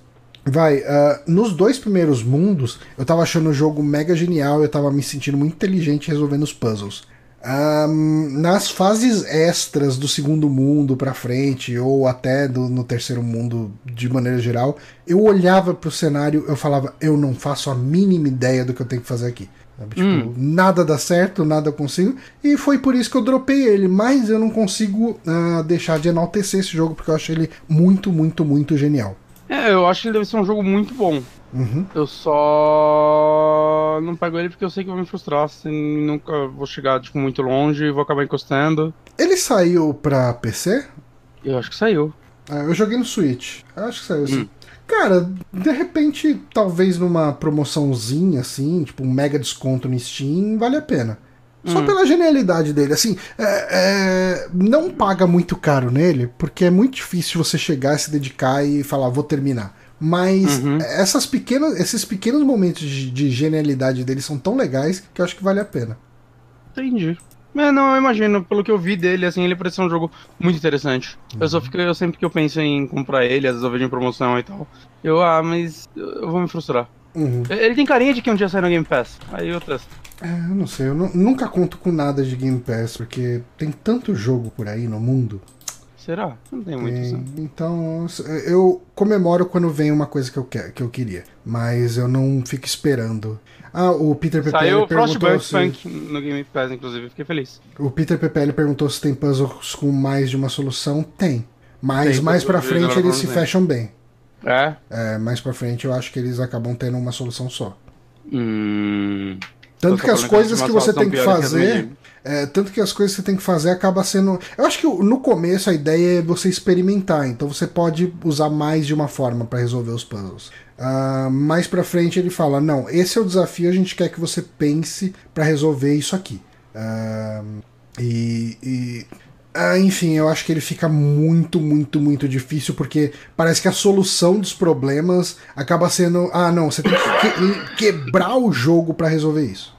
Vai, uh, nos dois primeiros mundos, eu tava achando o jogo mega genial, eu tava me sentindo muito inteligente resolvendo os puzzles. Um, nas fases extras do segundo mundo para frente, ou até do, no terceiro mundo de maneira geral, eu olhava pro cenário eu falava, eu não faço a mínima ideia do que eu tenho que fazer aqui. Tipo, hum. nada dá certo, nada eu consigo. E foi por isso que eu dropei ele. Mas eu não consigo uh, deixar de enaltecer esse jogo, porque eu acho ele muito, muito, muito genial. É, eu acho que ele deve ser um jogo muito bom. Uhum. Eu só não pego ele porque eu sei que vou me frustrar, assim, nunca vou chegar tipo, muito longe e vou acabar encostando. Ele saiu pra PC? Eu acho que saiu. Ah, eu joguei no Switch. Eu acho que saiu assim. Hum. Cara, de repente, talvez numa promoçãozinha assim, tipo um mega desconto no Steam, vale a pena. Só hum. pela genialidade dele. Assim, é, é, não paga muito caro nele, porque é muito difícil você chegar, se dedicar e falar, vou terminar. Mas uhum. essas pequenas, esses pequenos momentos de, de, genialidade dele são tão legais que eu acho que vale a pena. Entendi. É, não, eu imagino, pelo que eu vi dele, assim, ele parece um jogo muito interessante. Uhum. Eu só uhum. fico, eu sempre que eu penso em comprar ele, às vezes eu vejo em promoção e tal. Eu, ah, mas eu vou me frustrar. Uhum. Ele tem carinha de que um dia sai no Game Pass. Aí eu testo. É, eu não sei, eu nunca conto com nada de Game Pass, porque tem tanto jogo por aí no mundo Será? Não tem muito. Então, eu comemoro quando vem uma coisa que eu, quer, que eu queria. Mas eu não fico esperando. Ah, o Peter PPL Saiu perguntou se... Funk no Game Pass, inclusive. Fiquei feliz. O Peter PPL perguntou se tem puzzles com mais de uma solução. Tem. Mas tem, mais pra frente eles se fecham bem. É? É, mais pra frente eu acho que eles acabam tendo uma solução só. Hum... Tanto que as coisas que você tem que fazer. É, tanto que as coisas que você tem que fazer acaba sendo. Eu acho que no começo a ideia é você experimentar, então você pode usar mais de uma forma para resolver os puzzles. Uh, mais pra frente ele fala: Não, esse é o desafio, a gente quer que você pense para resolver isso aqui. Uh, e, e uh, enfim, eu acho que ele fica muito, muito, muito difícil porque parece que a solução dos problemas acaba sendo: Ah, não, você tem que, que quebrar o jogo para resolver isso.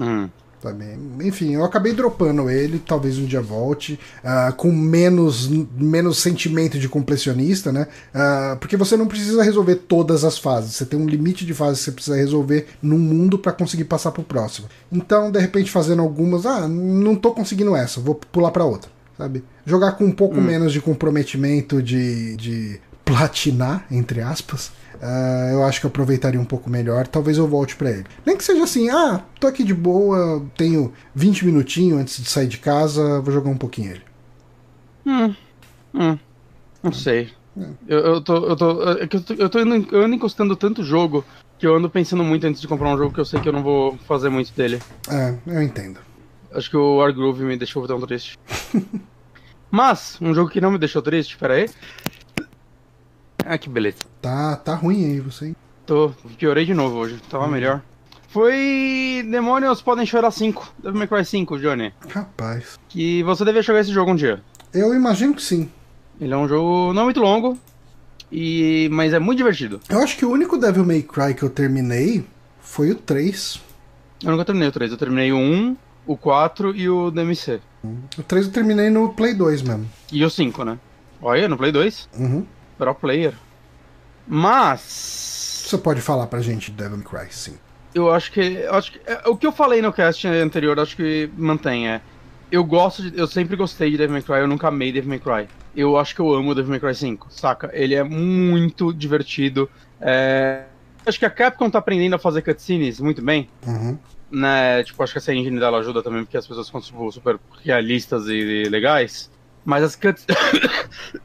Hum. Também. Enfim, eu acabei dropando ele, talvez um dia volte, uh, com menos, menos sentimento de completionista, né? Uh, porque você não precisa resolver todas as fases, você tem um limite de fases que você precisa resolver num mundo para conseguir passar pro próximo. Então, de repente, fazendo algumas, ah, não tô conseguindo essa, vou pular para outra, sabe? Jogar com um pouco hum. menos de comprometimento de, de platinar, entre aspas, Uh, eu acho que eu aproveitaria um pouco melhor. Talvez eu volte para ele. Nem que seja assim, ah, tô aqui de boa, tenho 20 minutinhos antes de sair de casa, vou jogar um pouquinho ele. Hum. Hum. Não sei. É. Eu, eu, tô, eu, tô, é eu, tô, eu, tô indo, eu ando encostando tanto jogo que eu ando pensando muito antes de comprar um jogo que eu sei que eu não vou fazer muito dele. É, eu entendo. Acho que o Wargroove me deixou tão triste. *laughs* Mas, um jogo que não me deixou triste, pera aí. Ah, que beleza. Tá, tá ruim aí você, hein? Tô, piorei de novo hoje, tava hum. melhor. Foi Demônios Podem Chorar 5, Devil May Cry 5, Johnny. Rapaz. Que você deve jogar esse jogo um dia. Eu imagino que sim. Ele é um jogo não muito longo, e mas é muito divertido. Eu acho que o único Devil May Cry que eu terminei foi o 3. Eu nunca terminei o 3, eu terminei o 1, o 4 e o DMC. O 3 eu terminei no Play 2 mesmo. E o 5, né? Olha, no Play 2? Uhum. Pro player. Mas. Você pode falar pra gente de Devil May Cry, sim. Eu acho que. Eu acho que é, o que eu falei no cast anterior, acho que mantém. É, eu gosto de. Eu sempre gostei de Devil May Cry, eu nunca amei Devil May Cry. Eu acho que eu amo Devil May Cry 5, saca? Ele é muito divertido. É, acho que a Capcom tá aprendendo a fazer cutscenes muito bem. Uhum. Né? Tipo, acho que essa engine dela ajuda também, porque as pessoas ficam tipo, super realistas e legais. Mas as cutscenes.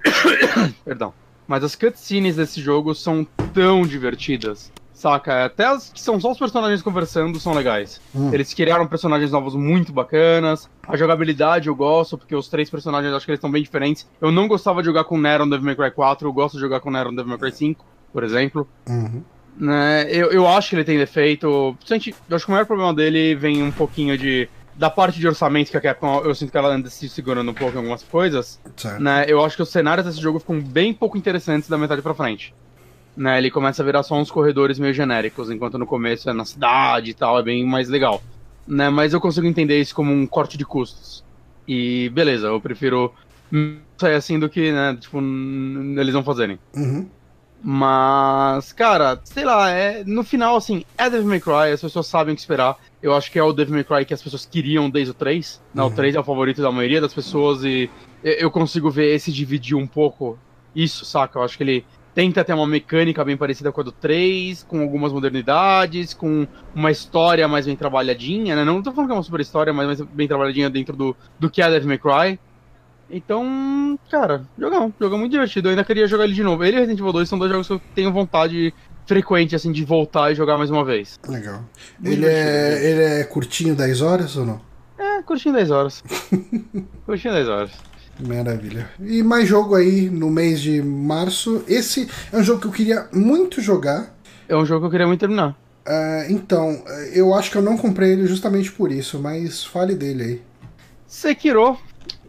*coughs* Perdão. Mas as cutscenes desse jogo são tão divertidas. Saca? Até as que são só os personagens conversando são legais. Hum. Eles criaram personagens novos muito bacanas. A jogabilidade eu gosto, porque os três personagens acho que eles estão bem diferentes. Eu não gostava de jogar com Nero no Devil May Cry 4, eu gosto de jogar com Nero no Devil May Cry 5, por exemplo. Uhum. Né? Eu, eu acho que ele tem defeito. Eu acho que o maior problema dele vem um pouquinho de da parte de orçamento que a Capcom, eu sinto que ela anda se segurando um pouco em algumas coisas, certo. né? Eu acho que os cenários desse jogo ficam bem pouco interessantes da metade pra frente. Né, ele começa a virar só uns corredores meio genéricos, enquanto no começo é na cidade e tal, é bem mais legal. Né, mas eu consigo entender isso como um corte de custos. E beleza, eu prefiro sair assim do que, né, tipo, eles não fazerem. Uhum. Mas, cara, sei lá, é, no final, assim, é Devil May Cry, as pessoas sabem o que esperar. Eu acho que é o Devil May Cry que as pessoas queriam desde o 3. Não, uhum. o 3 é o favorito da maioria das pessoas e eu consigo ver esse dividir um pouco isso, saca? Eu acho que ele tenta ter uma mecânica bem parecida com a do 3, com algumas modernidades, com uma história mais bem trabalhadinha, né? Não tô falando que é uma super história, mas mais bem trabalhadinha dentro do, do que é Devil May Cry. Então, cara, jogão, jogão muito divertido. Eu ainda queria jogar ele de novo. Ele e Resident Evil 2 são dois jogos que eu tenho vontade frequente, assim, de voltar e jogar mais uma vez. Legal. ele é, ele é curtinho 10 horas ou não? É, curtinho 10 horas. *laughs* curtinho 10 horas. Maravilha. E mais jogo aí no mês de março. Esse é um jogo que eu queria muito jogar. É um jogo que eu queria muito terminar. Uh, então, eu acho que eu não comprei ele justamente por isso, mas fale dele aí. Sekiro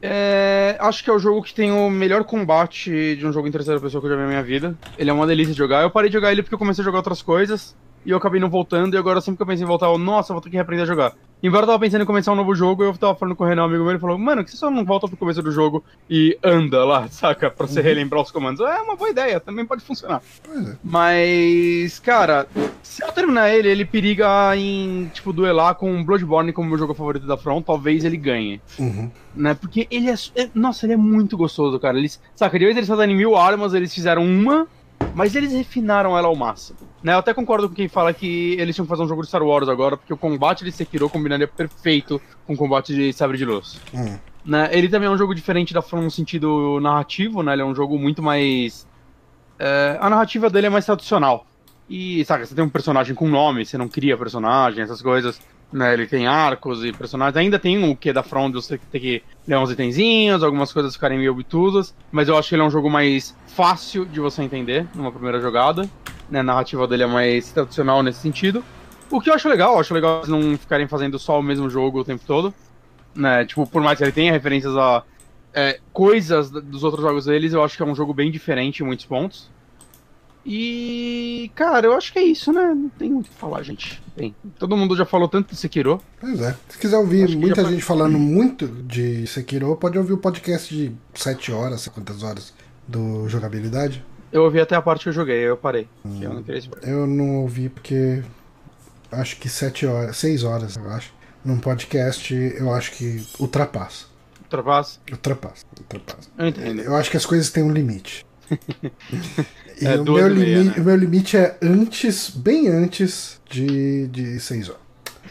é, acho que é o jogo que tem o melhor combate de um jogo em terceira pessoa que eu já vi na minha vida. Ele é uma delícia de jogar. Eu parei de jogar ele porque eu comecei a jogar outras coisas. E eu acabei não voltando, e agora sempre que eu pensei em voltar, eu, nossa, vou ter que reaprender a jogar. Embora eu tava pensando em começar um novo jogo, eu tava falando com o Renan, amigo meu, ele falou, mano, que você só não volta pro começo do jogo e anda lá, *laughs* saca? Pra você uhum. relembrar os comandos. É uma boa ideia, também pode funcionar. É. Mas, cara, se eu terminar ele, ele periga em, tipo, duelar com Bloodborne como meu jogo favorito da Front, talvez ele ganhe. Uhum. Né? Porque ele é, é, Nossa, ele é muito gostoso, cara. Eles, saca, de vez eles fazerem mil armas, eles fizeram uma mas eles refinaram ela ao máximo. Né? Eu até concordo com quem fala que eles tinham que fazer um jogo de Star Wars agora, porque o combate de Sekiro combinaria perfeito com o combate de Sabre de Luz. Hum. Né? Ele também é um jogo diferente da From no sentido narrativo, né? Ele é um jogo muito mais. É... a narrativa dele é mais tradicional. E, sabe, você tem um personagem com nome, você não cria personagem, essas coisas. Né, ele tem arcos e personagens. Ainda tem o que da Front, você tem que ler uns itenzinhos, algumas coisas ficarem meio obtusas. Mas eu acho que ele é um jogo mais fácil de você entender numa primeira jogada. né, a narrativa dele é mais tradicional nesse sentido. O que eu acho legal, eu acho legal eles não ficarem fazendo só o mesmo jogo o tempo todo. Né? Tipo, por mais que ele tenha referências a é, coisas dos outros jogos deles, eu acho que é um jogo bem diferente em muitos pontos. E, cara, eu acho que é isso, né? Não tem muito o que falar, gente. Bem, todo mundo já falou tanto de Sekiro. Pois é. Se quiser ouvir muita gente falando muito de Sekiro, pode ouvir o podcast de 7 horas, quantas horas, do jogabilidade. Eu ouvi até a parte que eu joguei, aí eu parei. Hum, eu, não eu não ouvi porque acho que 7 horas, 6 horas, eu acho. Num podcast, eu acho que ultrapassa. Ultrapassa? Ultrapassa, ultrapassa. Eu entendo. Eu acho que as coisas têm um limite. É, o, meu meia, né? meu limite é antes, bem antes de, de 6 horas.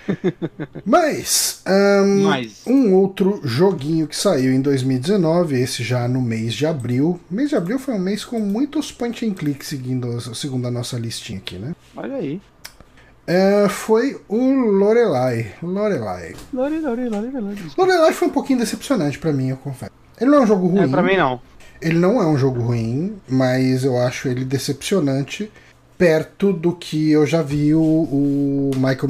*laughs* Mas, um, Mas, um outro joguinho que saiu em 2019, esse já no mês de abril. Mês de abril foi um mês com muitos point and click seguindo, segundo a nossa listinha aqui, né? Olha aí. É, foi o Lorelai. Lorelai. Lorelai, Lorelai. Lorelai foi um pouquinho decepcionante para mim, eu confesso. Ele não é um jogo ruim. É, pra mim não. Ele não é um jogo ruim, mas eu acho ele decepcionante perto do que eu já vi o, o Michael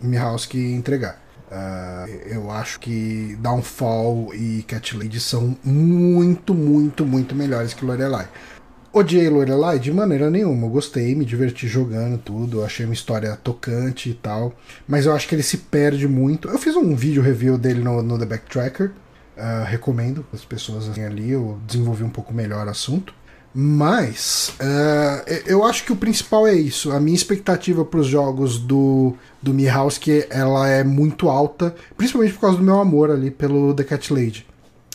Mihalski entregar. Uh, eu acho que Downfall e Cat Lady são muito, muito, muito melhores que Lorelai. Odiei Lorelai de maneira nenhuma. Eu gostei, me diverti jogando tudo. Achei uma história tocante e tal. Mas eu acho que ele se perde muito. Eu fiz um vídeo review dele no, no The Backtracker. Uh, recomendo as pessoas assim, ali, eu desenvolvi um pouco melhor o assunto. Mas uh, eu acho que o principal é isso. A minha expectativa para os jogos do, do Mihawski ela é muito alta, principalmente por causa do meu amor ali pelo The Cat Lady.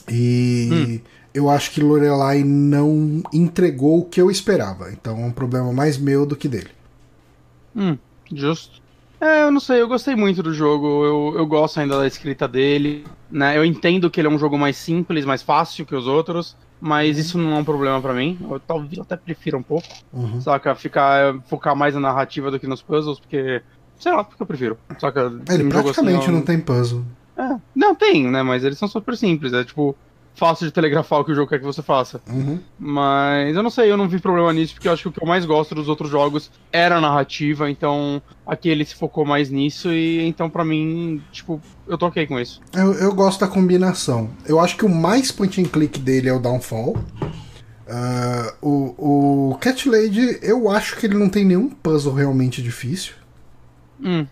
E hum. eu acho que Lorelai não entregou o que eu esperava. Então é um problema mais meu do que dele. Hum, justo. É, eu não sei, eu gostei muito do jogo, eu, eu gosto ainda da escrita dele, né? Eu entendo que ele é um jogo mais simples, mais fácil que os outros, mas isso não é um problema para mim. Eu talvez até prefira um pouco, uhum. saca? Ficar, focar mais na narrativa do que nos puzzles, porque, sei lá, porque eu prefiro, saca? Ele um praticamente assim, não tem puzzle. É, não tem, né? Mas eles são super simples, é tipo fácil de telegrafar o que o jogo quer que você faça. Uhum. Mas eu não sei, eu não vi problema nisso, porque eu acho que o que eu mais gosto dos outros jogos era a narrativa, então aqui ele se focou mais nisso, e então para mim, tipo, eu toquei com isso. Eu, eu gosto da combinação. Eu acho que o mais point and click dele é o Downfall. Uh, o, o Cat Lady, eu acho que ele não tem nenhum puzzle realmente difícil. Hum.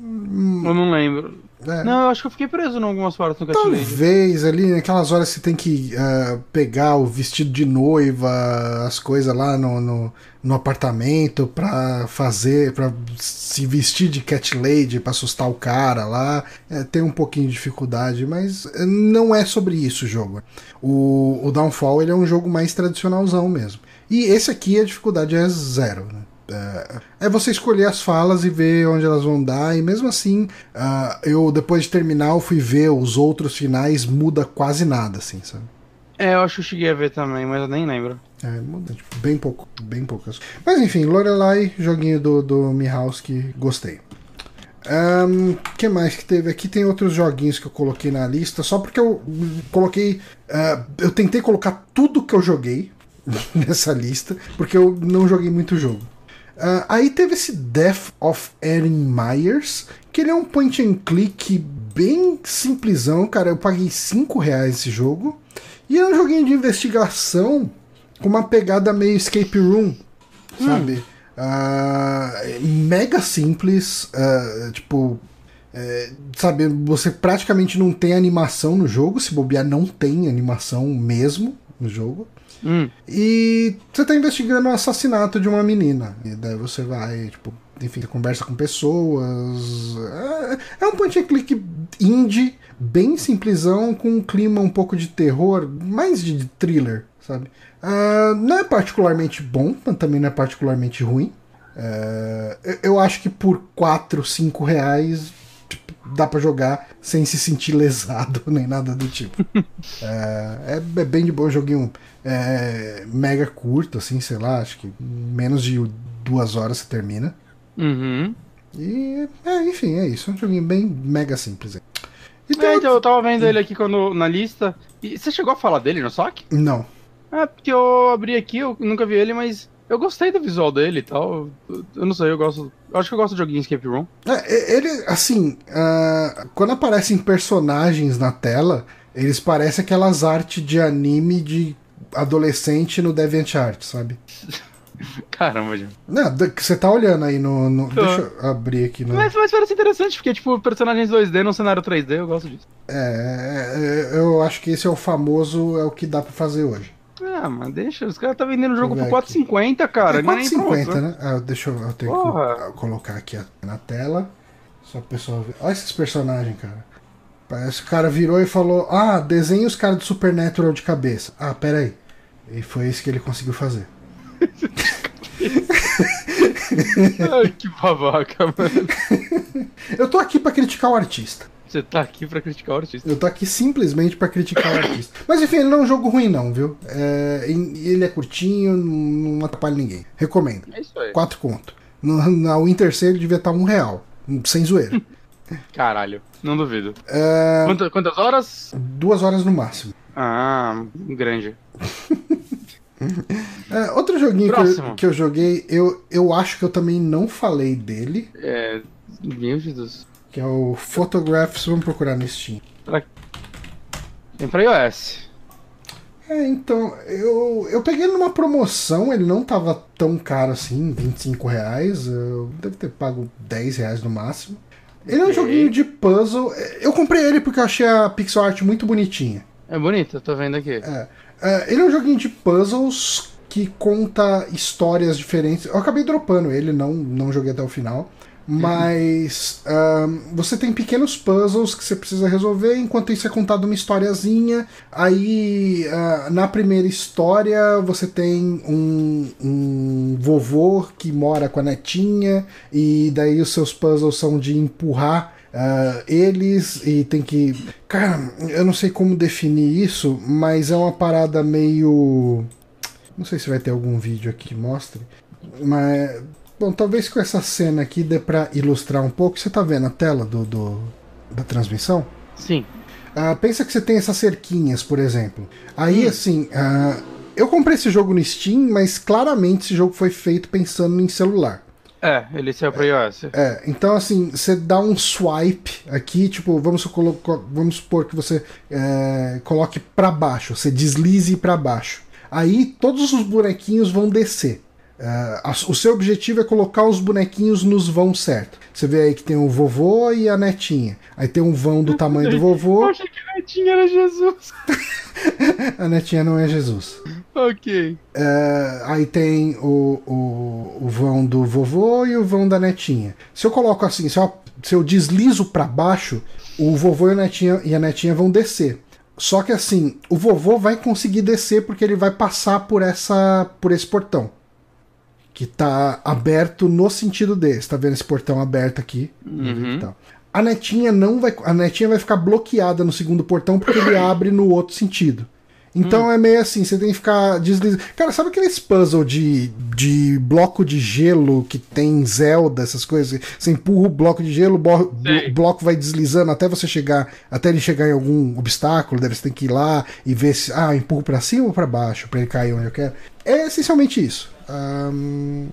hum. Eu não lembro. É. Não, eu acho que eu fiquei preso em algumas partes no Cat Talvez ali, naquelas horas você tem que uh, pegar o vestido de noiva, as coisas lá no, no, no, apartamento pra fazer, pra se vestir de Cat Lady pra assustar o cara lá. É, tem um pouquinho de dificuldade, mas não é sobre isso o jogo. O, o Downfall ele é um jogo mais tradicionalzão mesmo. E esse aqui a dificuldade é zero, né? É, é você escolher as falas e ver onde elas vão dar, e mesmo assim, uh, eu depois de terminar, eu fui ver os outros finais, muda quase nada, assim, sabe? É, eu acho que eu cheguei a ver também, mas eu nem lembro. É, muda, tipo, bem pouco, bem poucas. Mas enfim, Lorelai, joguinho do, do Mihalski, gostei. O um, que mais que teve aqui? Tem outros joguinhos que eu coloquei na lista, só porque eu coloquei. Uh, eu tentei colocar tudo que eu joguei *laughs* nessa lista, porque eu não joguei muito jogo. Uh, aí teve esse Death of Erin Myers, que ele é um point and click bem simplesão, cara. Eu paguei 5 reais esse jogo. E é um joguinho de investigação com uma pegada meio escape room, sabe? Hum. Uh, mega simples, uh, tipo. É, sabe, você praticamente não tem animação no jogo, se bobear, não tem animação mesmo no jogo. Hum. E você tá investigando o assassinato de uma menina. E daí você vai, tipo, enfim, conversa com pessoas. É, é um point and click indie, bem simplesão, com um clima um pouco de terror, mais de thriller, sabe? Uh, não é particularmente bom, mas também não é particularmente ruim. Uh, eu acho que por 4, 5 reais dá para jogar sem se sentir lesado *laughs* nem nada do tipo. *laughs* é, é, é, bem de boa, joguinho é, mega curto, assim, sei lá, acho que menos de duas horas você termina. Uhum. E, é, enfim, é isso. É um joguinho bem mega simples. Então, então, eu tava vendo ele aqui quando, na lista. E você chegou a falar dele no SOC? Não. É, porque eu abri aqui, eu nunca vi ele, mas Eu gostei do visual dele e tal. Eu não sei, eu gosto. Eu acho que eu gosto de joguinho escape room. É, ele, assim, uh, quando aparecem personagens na tela, eles parecem aquelas artes de anime de adolescente no DeviantArt, sabe? *laughs* Caramba, Jim. Não, você tá olhando aí no. no deixa eu abrir aqui no. Mas, mas parece interessante, porque, tipo, personagens 2D num cenário 3D, eu gosto disso. É, é, eu acho que esse é o famoso, é o que dá pra fazer hoje. Ah, mas deixa, os caras tá vendendo o jogo por 4,50, cara. É 4,50, é né? Ah, deixa eu, eu tenho Porra. que colocar aqui na tela. Só pro pessoal ver. Olha esses personagens, cara. Parece que o cara virou e falou: Ah, desenha os caras do Supernatural de cabeça. Ah, pera aí. E foi isso que ele conseguiu fazer. *laughs* Ai, que babaca, mano. *laughs* Eu tô aqui para criticar o artista. Você tá aqui pra criticar o artista. Eu tô aqui simplesmente para criticar o artista. Mas enfim, ele não é um jogo ruim, não, viu? É, ele é curtinho, não atrapalha ninguém. Recomendo. É isso aí. Quatro conto. No, na Winter Sale devia estar um real. Sem zoeira. *laughs* Caralho, não duvido. É... Quantas, quantas horas? Duas horas no máximo. Ah, grande. *laughs* é, outro joguinho que eu, que eu, joguei, eu, eu acho que eu também não falei dele. É. Meu Jesus. Que é o Photographs, vamos procurar no Steam. Pra... Tem pra iOS. É, então, eu, eu peguei numa promoção, ele não tava tão caro assim, 25 reais. Eu deve ter pago 10 reais no máximo. Ele okay. é um joguinho de puzzle. Eu comprei ele porque eu achei a pixel art muito bonitinha. É bonito, eu tô vendo aqui. É. é. ele é um joguinho de puzzles que conta histórias diferentes. Eu acabei dropando ele, não, não joguei até o final. Mas um, você tem pequenos puzzles que você precisa resolver, enquanto isso é contado uma historiazinha. Aí, uh, na primeira história, você tem um, um vovô que mora com a netinha, e daí os seus puzzles são de empurrar Uh, eles e tem que. Cara, eu não sei como definir isso, mas é uma parada meio. Não sei se vai ter algum vídeo aqui que mostre. Mas Bom, talvez com essa cena aqui dê para ilustrar um pouco. Você tá vendo a tela do, do da transmissão? Sim. Uh, pensa que você tem essas cerquinhas, por exemplo. Aí, hum. assim, uh, eu comprei esse jogo no Steam, mas claramente esse jogo foi feito pensando em celular. É, ele saiu pra iOS. É, então assim, você dá um swipe aqui, tipo, vamos, vamos supor que você é, coloque para baixo, você deslize para baixo. Aí todos os bonequinhos vão descer. Uh, o seu objetivo é colocar os bonequinhos nos vão certo. Você vê aí que tem o vovô e a netinha. Aí tem um vão do tamanho do vovô. Eu achei que a netinha era Jesus. *laughs* a netinha não é Jesus. Ok. Uh, aí tem o, o, o, vão do vovô e o vão da netinha. Se eu coloco assim, se eu, se eu deslizo para baixo, o vovô e a, netinha, e a netinha vão descer. Só que assim, o vovô vai conseguir descer porque ele vai passar por essa por esse portão que tá aberto no sentido desse. Tá vendo esse portão aberto aqui? Uhum. A netinha não vai. A netinha vai ficar bloqueada no segundo portão porque ele *coughs* abre no outro sentido. Então hum. é meio assim, você tem que ficar deslizando. Cara, sabe aqueles puzzle de, de bloco de gelo que tem Zelda, essas coisas? Você empurra o bloco de gelo, o bloco vai deslizando até você chegar, até ele chegar em algum obstáculo, deve você tem que ir lá e ver se, ah, empurro para cima ou para baixo para ele cair onde eu quero. É essencialmente isso. Um,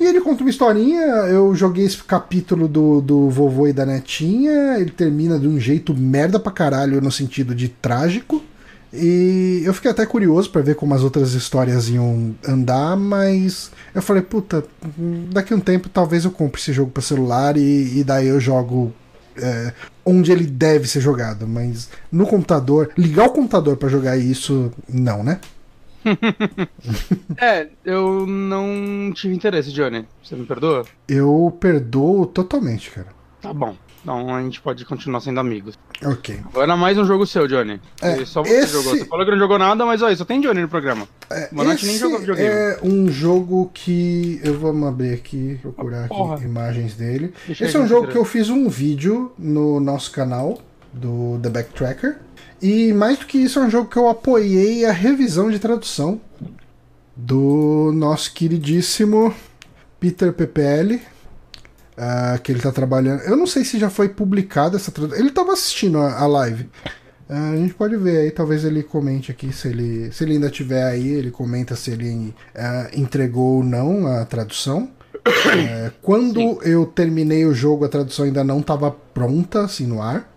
e ele conta uma historinha. Eu joguei esse capítulo do, do vovô e da netinha. Ele termina de um jeito merda pra caralho, no sentido de trágico. E eu fiquei até curioso para ver como as outras histórias iam andar, mas eu falei, puta, daqui a um tempo talvez eu compre esse jogo para celular e, e, daí eu jogo é, onde ele deve ser jogado, mas no computador, ligar o computador para jogar isso, não, né? *laughs* é, eu não tive interesse, Johnny. Você me perdoa? Eu perdoo totalmente, cara. Tá bom. Então a gente pode continuar sendo amigos. Ok. Agora mais um jogo seu, Johnny. É, só você esse... jogou. Você falou que não jogou nada, mas olha, só tem Johnny no programa. É, Monante nem jogou videogame. É um jogo que. Eu vou abrir aqui, procurar aqui imagens dele. Deixa esse é um jogo que eu fiz um vídeo no nosso canal do The Backtracker. E mais do que isso, é um jogo que eu apoiei a revisão de tradução do nosso queridíssimo Peter PPL, uh, ah, que ele está trabalhando. Eu não sei se já foi publicada essa tradução. Ele estava assistindo a, a live. a gente pode ver aí, talvez ele comente aqui se ele, se ele ainda tiver aí, ele comenta se ele uh, entregou ou não a tradução. *coughs* É, quando Sim. eu terminei o jogo, a tradução ainda não estava pronta, assim, no ar.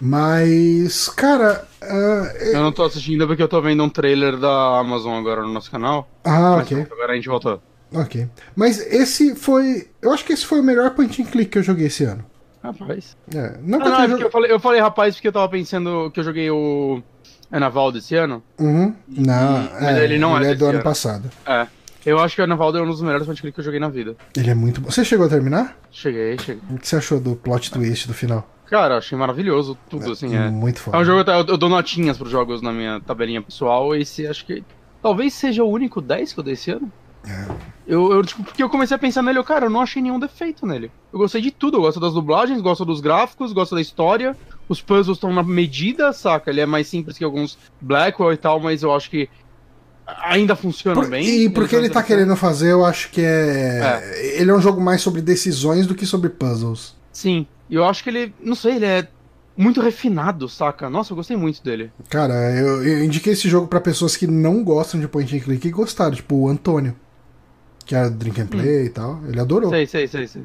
Mas, cara. Uh, eu não tô assistindo porque eu tô vendo um trailer da Amazon agora no nosso canal. Ah, ok. Agora a gente voltou. Ok. Mas esse foi. Eu acho que esse foi o melhor point and click que eu joguei esse ano. Rapaz. É, não, ah, não, é eu, falei, eu falei rapaz porque eu tava pensando que eu joguei o Anaval desse ano. Uhum. Não, e, é, ele não ele é, é do ano, ano passado. É. Eu acho que o Anaval é um dos melhores point click que eu joguei na vida. Ele é muito bom. Você chegou a terminar? Cheguei, cheguei. O que você achou do plot twist do final? Cara, achei maravilhoso tudo, é, assim. É muito foda. É um jogo, eu, eu dou notinhas pros jogos na minha tabelinha pessoal. Esse acho que talvez seja o único 10 que eu dei esse ano. É. Eu, eu, tipo, porque eu comecei a pensar nele, eu, cara, eu não achei nenhum defeito nele. Eu gostei de tudo, eu gosto das dublagens, gosto dos gráficos, gosto da história. Os puzzles estão na medida, saca? Ele é mais simples que alguns Blackwell e tal, mas eu acho que ainda funciona Por, bem. E porque ele tá querendo fazer, eu acho que é... é. Ele é um jogo mais sobre decisões do que sobre puzzles. Sim, e eu acho que ele, não sei, ele é muito refinado, saca? Nossa, eu gostei muito dele. Cara, eu, eu indiquei esse jogo para pessoas que não gostam de point and click e gostaram, tipo o Antônio que era Drink and Play hum. e tal. Ele adorou. Sei, sei, sei, sei.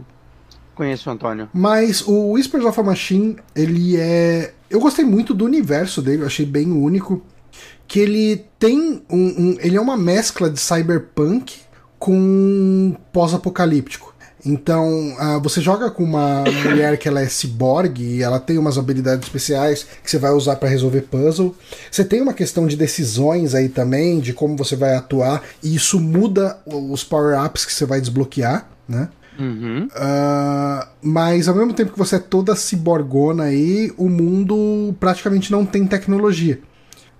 Conheço o Antônio. Mas o Whispers of a Machine, ele é. Eu gostei muito do universo dele, eu achei bem único. Que ele tem um. um... ele é uma mescla de cyberpunk com pós-apocalíptico. Então, uh, você joga com uma mulher que ela é ciborgue e ela tem umas habilidades especiais que você vai usar para resolver puzzle. Você tem uma questão de decisões aí também, de como você vai atuar, e isso muda os power-ups que você vai desbloquear, né? Uhum. Uh, mas ao mesmo tempo que você é toda ciborgona aí, o mundo praticamente não tem tecnologia.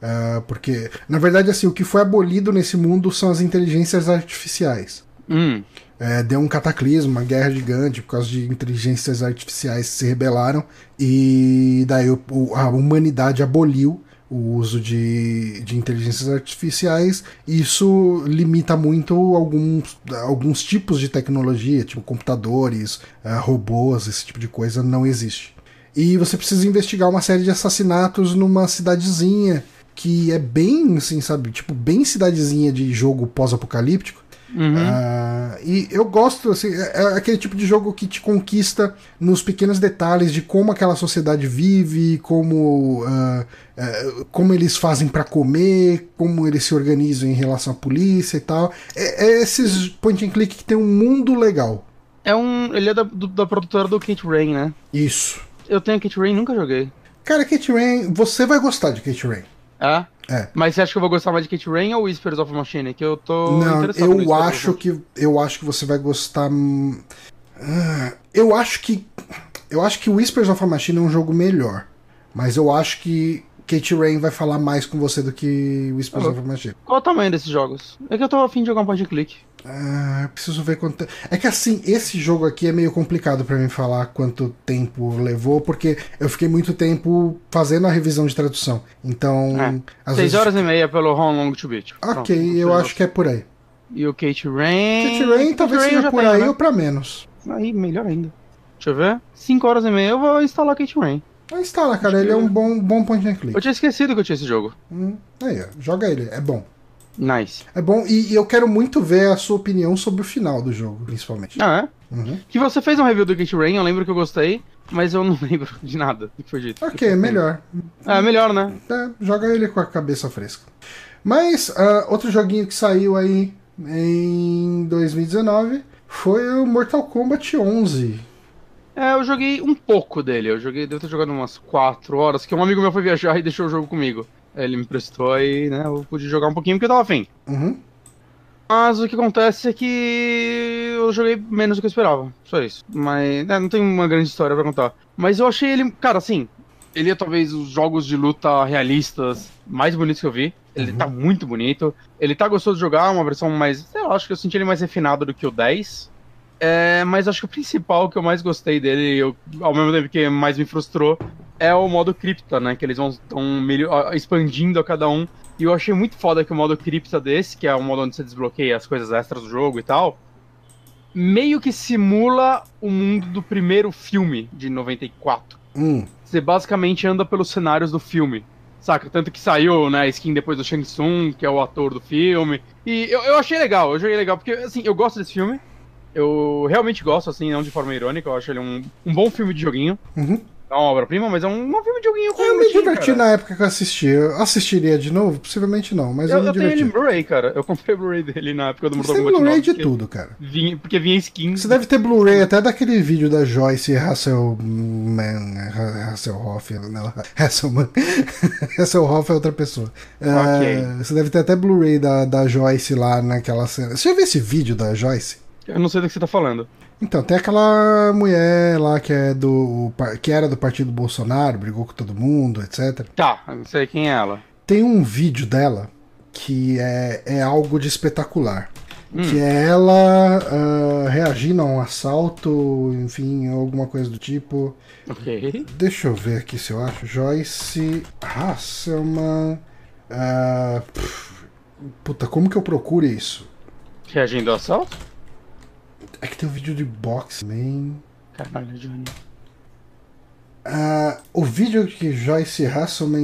Uh, porque, na verdade, assim, o que foi abolido nesse mundo são as inteligências artificiais. Hum é, deu um cataclismo, uma guerra gigante por causa de inteligências artificiais que se rebelaram e daí a humanidade aboliu o uso de, de inteligências artificiais isso limita muito alguns, alguns tipos de tecnologia, tipo computadores, uh, robôs, esse tipo de coisa não existe. E você precisa investigar uma série de assassinatos numa cidadezinha que é bem, assim, sabe, tipo, bem cidadezinha de jogo pós-apocalíptico, Uhum. Uh, e eu gosto, assim, é, é aquele tipo de jogo que te conquista nos pequenos detalhes de como aquela sociedade vive, como, uh, uh, como eles fazem para comer, como eles se organizam em relação à polícia e tal. É, é, esses point and click que tem um mundo legal. É um. Ele é da, do, da produtora do Kate Rain, né? Isso. Eu tenho Kate Rain, nunca joguei. Cara, Kate Rain, você vai gostar de Kate Rain. É? É. Mas você acha que eu vou gostar mais de Kate Rain ou Whispers of a Machine? Que eu tô Não, eu acho que eu acho que você vai gostar. Uh, eu acho que eu acho que Whispers of a Machine é um jogo melhor, mas eu acho que Kate Rain vai falar mais com você do que Whispers of a Machine. Qual o tamanho desses jogos? É que eu tô afim de jogar um point and click. Ah, preciso ver quanto. É que assim, esse jogo aqui é meio complicado para mim falar quanto tempo levou, porque eu fiquei muito tempo fazendo a revisão de tradução. Então. É. Às Seis vezes... horas e meia pelo How Long to Beat. Ok, Pronto, eu acho que é por aí. E o Kate Rain. Kate Rain Kate talvez Rain seja por tenho, aí né? ou pra menos. Aí, melhor ainda. Deixa eu ver. 5 horas e meia eu vou instalar Kate Rain. Instala, cara, ele é um bom, bom point and click. Eu tinha esquecido que eu tinha esse jogo. Hum, aí, joga ele, é bom. Nice. É bom, e, e, eu quero muito ver a sua opinião sobre o final do jogo, principalmente. Ah, é? Uhum. Que você fez um review do Gate Rain, eu lembro que eu gostei, mas eu não *laughs* lembro de nada do que foi dito. Ok, é melhor. É, melhor, né? É, joga ele com a cabeça fresca. Mas, uh, outro joguinho que saiu aí em 2019 foi o Mortal Kombat 11. É, eu joguei um pouco dele. Eu joguei, devo ter jogado umas 4 horas, que um amigo meu foi viajar e deixou o jogo comigo. Ele me prestou e, né, eu pude jogar um pouquinho porque eu tava afim. Uhum. Mas o que acontece é que eu joguei menos do que eu esperava. Só isso. Mas né, não tem uma grande história para contar. Mas eu achei ele, cara, assim, ele é talvez os jogos de luta realistas mais bonitos que eu vi. Ele uhum. tá muito bonito. Ele tá gostoso de jogar, uma versão mais. Eu acho que eu senti ele mais refinado do que o 10. É, mas acho que o principal que eu mais gostei dele, eu, ao mesmo tempo que mais me frustrou, é o modo cripta, né? Que eles vão estão expandindo a cada um. E eu achei muito foda que o modo cripta desse, que é o modo onde você desbloqueia as coisas extras do jogo e tal, meio que simula o mundo do primeiro filme de 94. Hum. você basicamente anda pelos cenários do filme. Saca? Tanto que saiu, né, a skin depois do Shang Tsung, que é o ator do filme. E eu, eu achei legal, eu joguei legal, porque, assim, eu gosto desse filme. Eu realmente gosto, assim, não de forma irônica, eu acho ele um, um bom filme de joguinho. Uhum. Uma obra-prima, mas é um, um filme de joguinho com Eu me diverti cara. na época que eu assisti. Eu assistiria de novo? Possivelmente não, mas eu, Eu, me eu tenho ele diverti. Blu-ray, cara. Eu comprei o Blu-ray dele na época do Você Mortal tem Kombat Blu-ray 9, de tudo, cara. Vinha, porque vinha skin. Você deve ter Blu-ray até daquele vídeo da Joyce Hasselman. Hasselhoff, não, *laughs* Hasselman. Hasselhoff *laughs* é outra pessoa. É, você deve ter até Blu-ray da, da Joyce lá naquela cena. Você já viu esse vídeo da Joyce? Eu não sei do que você tá falando. Então, tem aquela mulher lá que é do. que era do partido Bolsonaro, brigou com todo mundo, etc. Tá, eu não sei quem é ela. Tem um vídeo dela que é, é algo de espetacular. Hum. Que é ela ah, reagindo a um assalto, enfim, alguma coisa do tipo. Ok. Deixa eu ver aqui se eu acho. Joyce Hasselman. pff, puta, como que eu procuro isso? Reagindo ao assalto? É que tem um vídeo de boxe também. Caralho, Johnny. Ah, o vídeo que Joyce Hasselman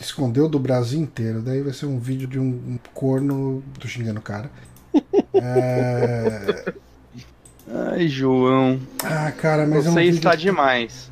escondeu do Brasil inteiro. Daí vai ser um vídeo de um, um corno. Tô xingando o cara. *laughs* É, Ai, João. Ah, cara, mas Você é um vídeo. está demais.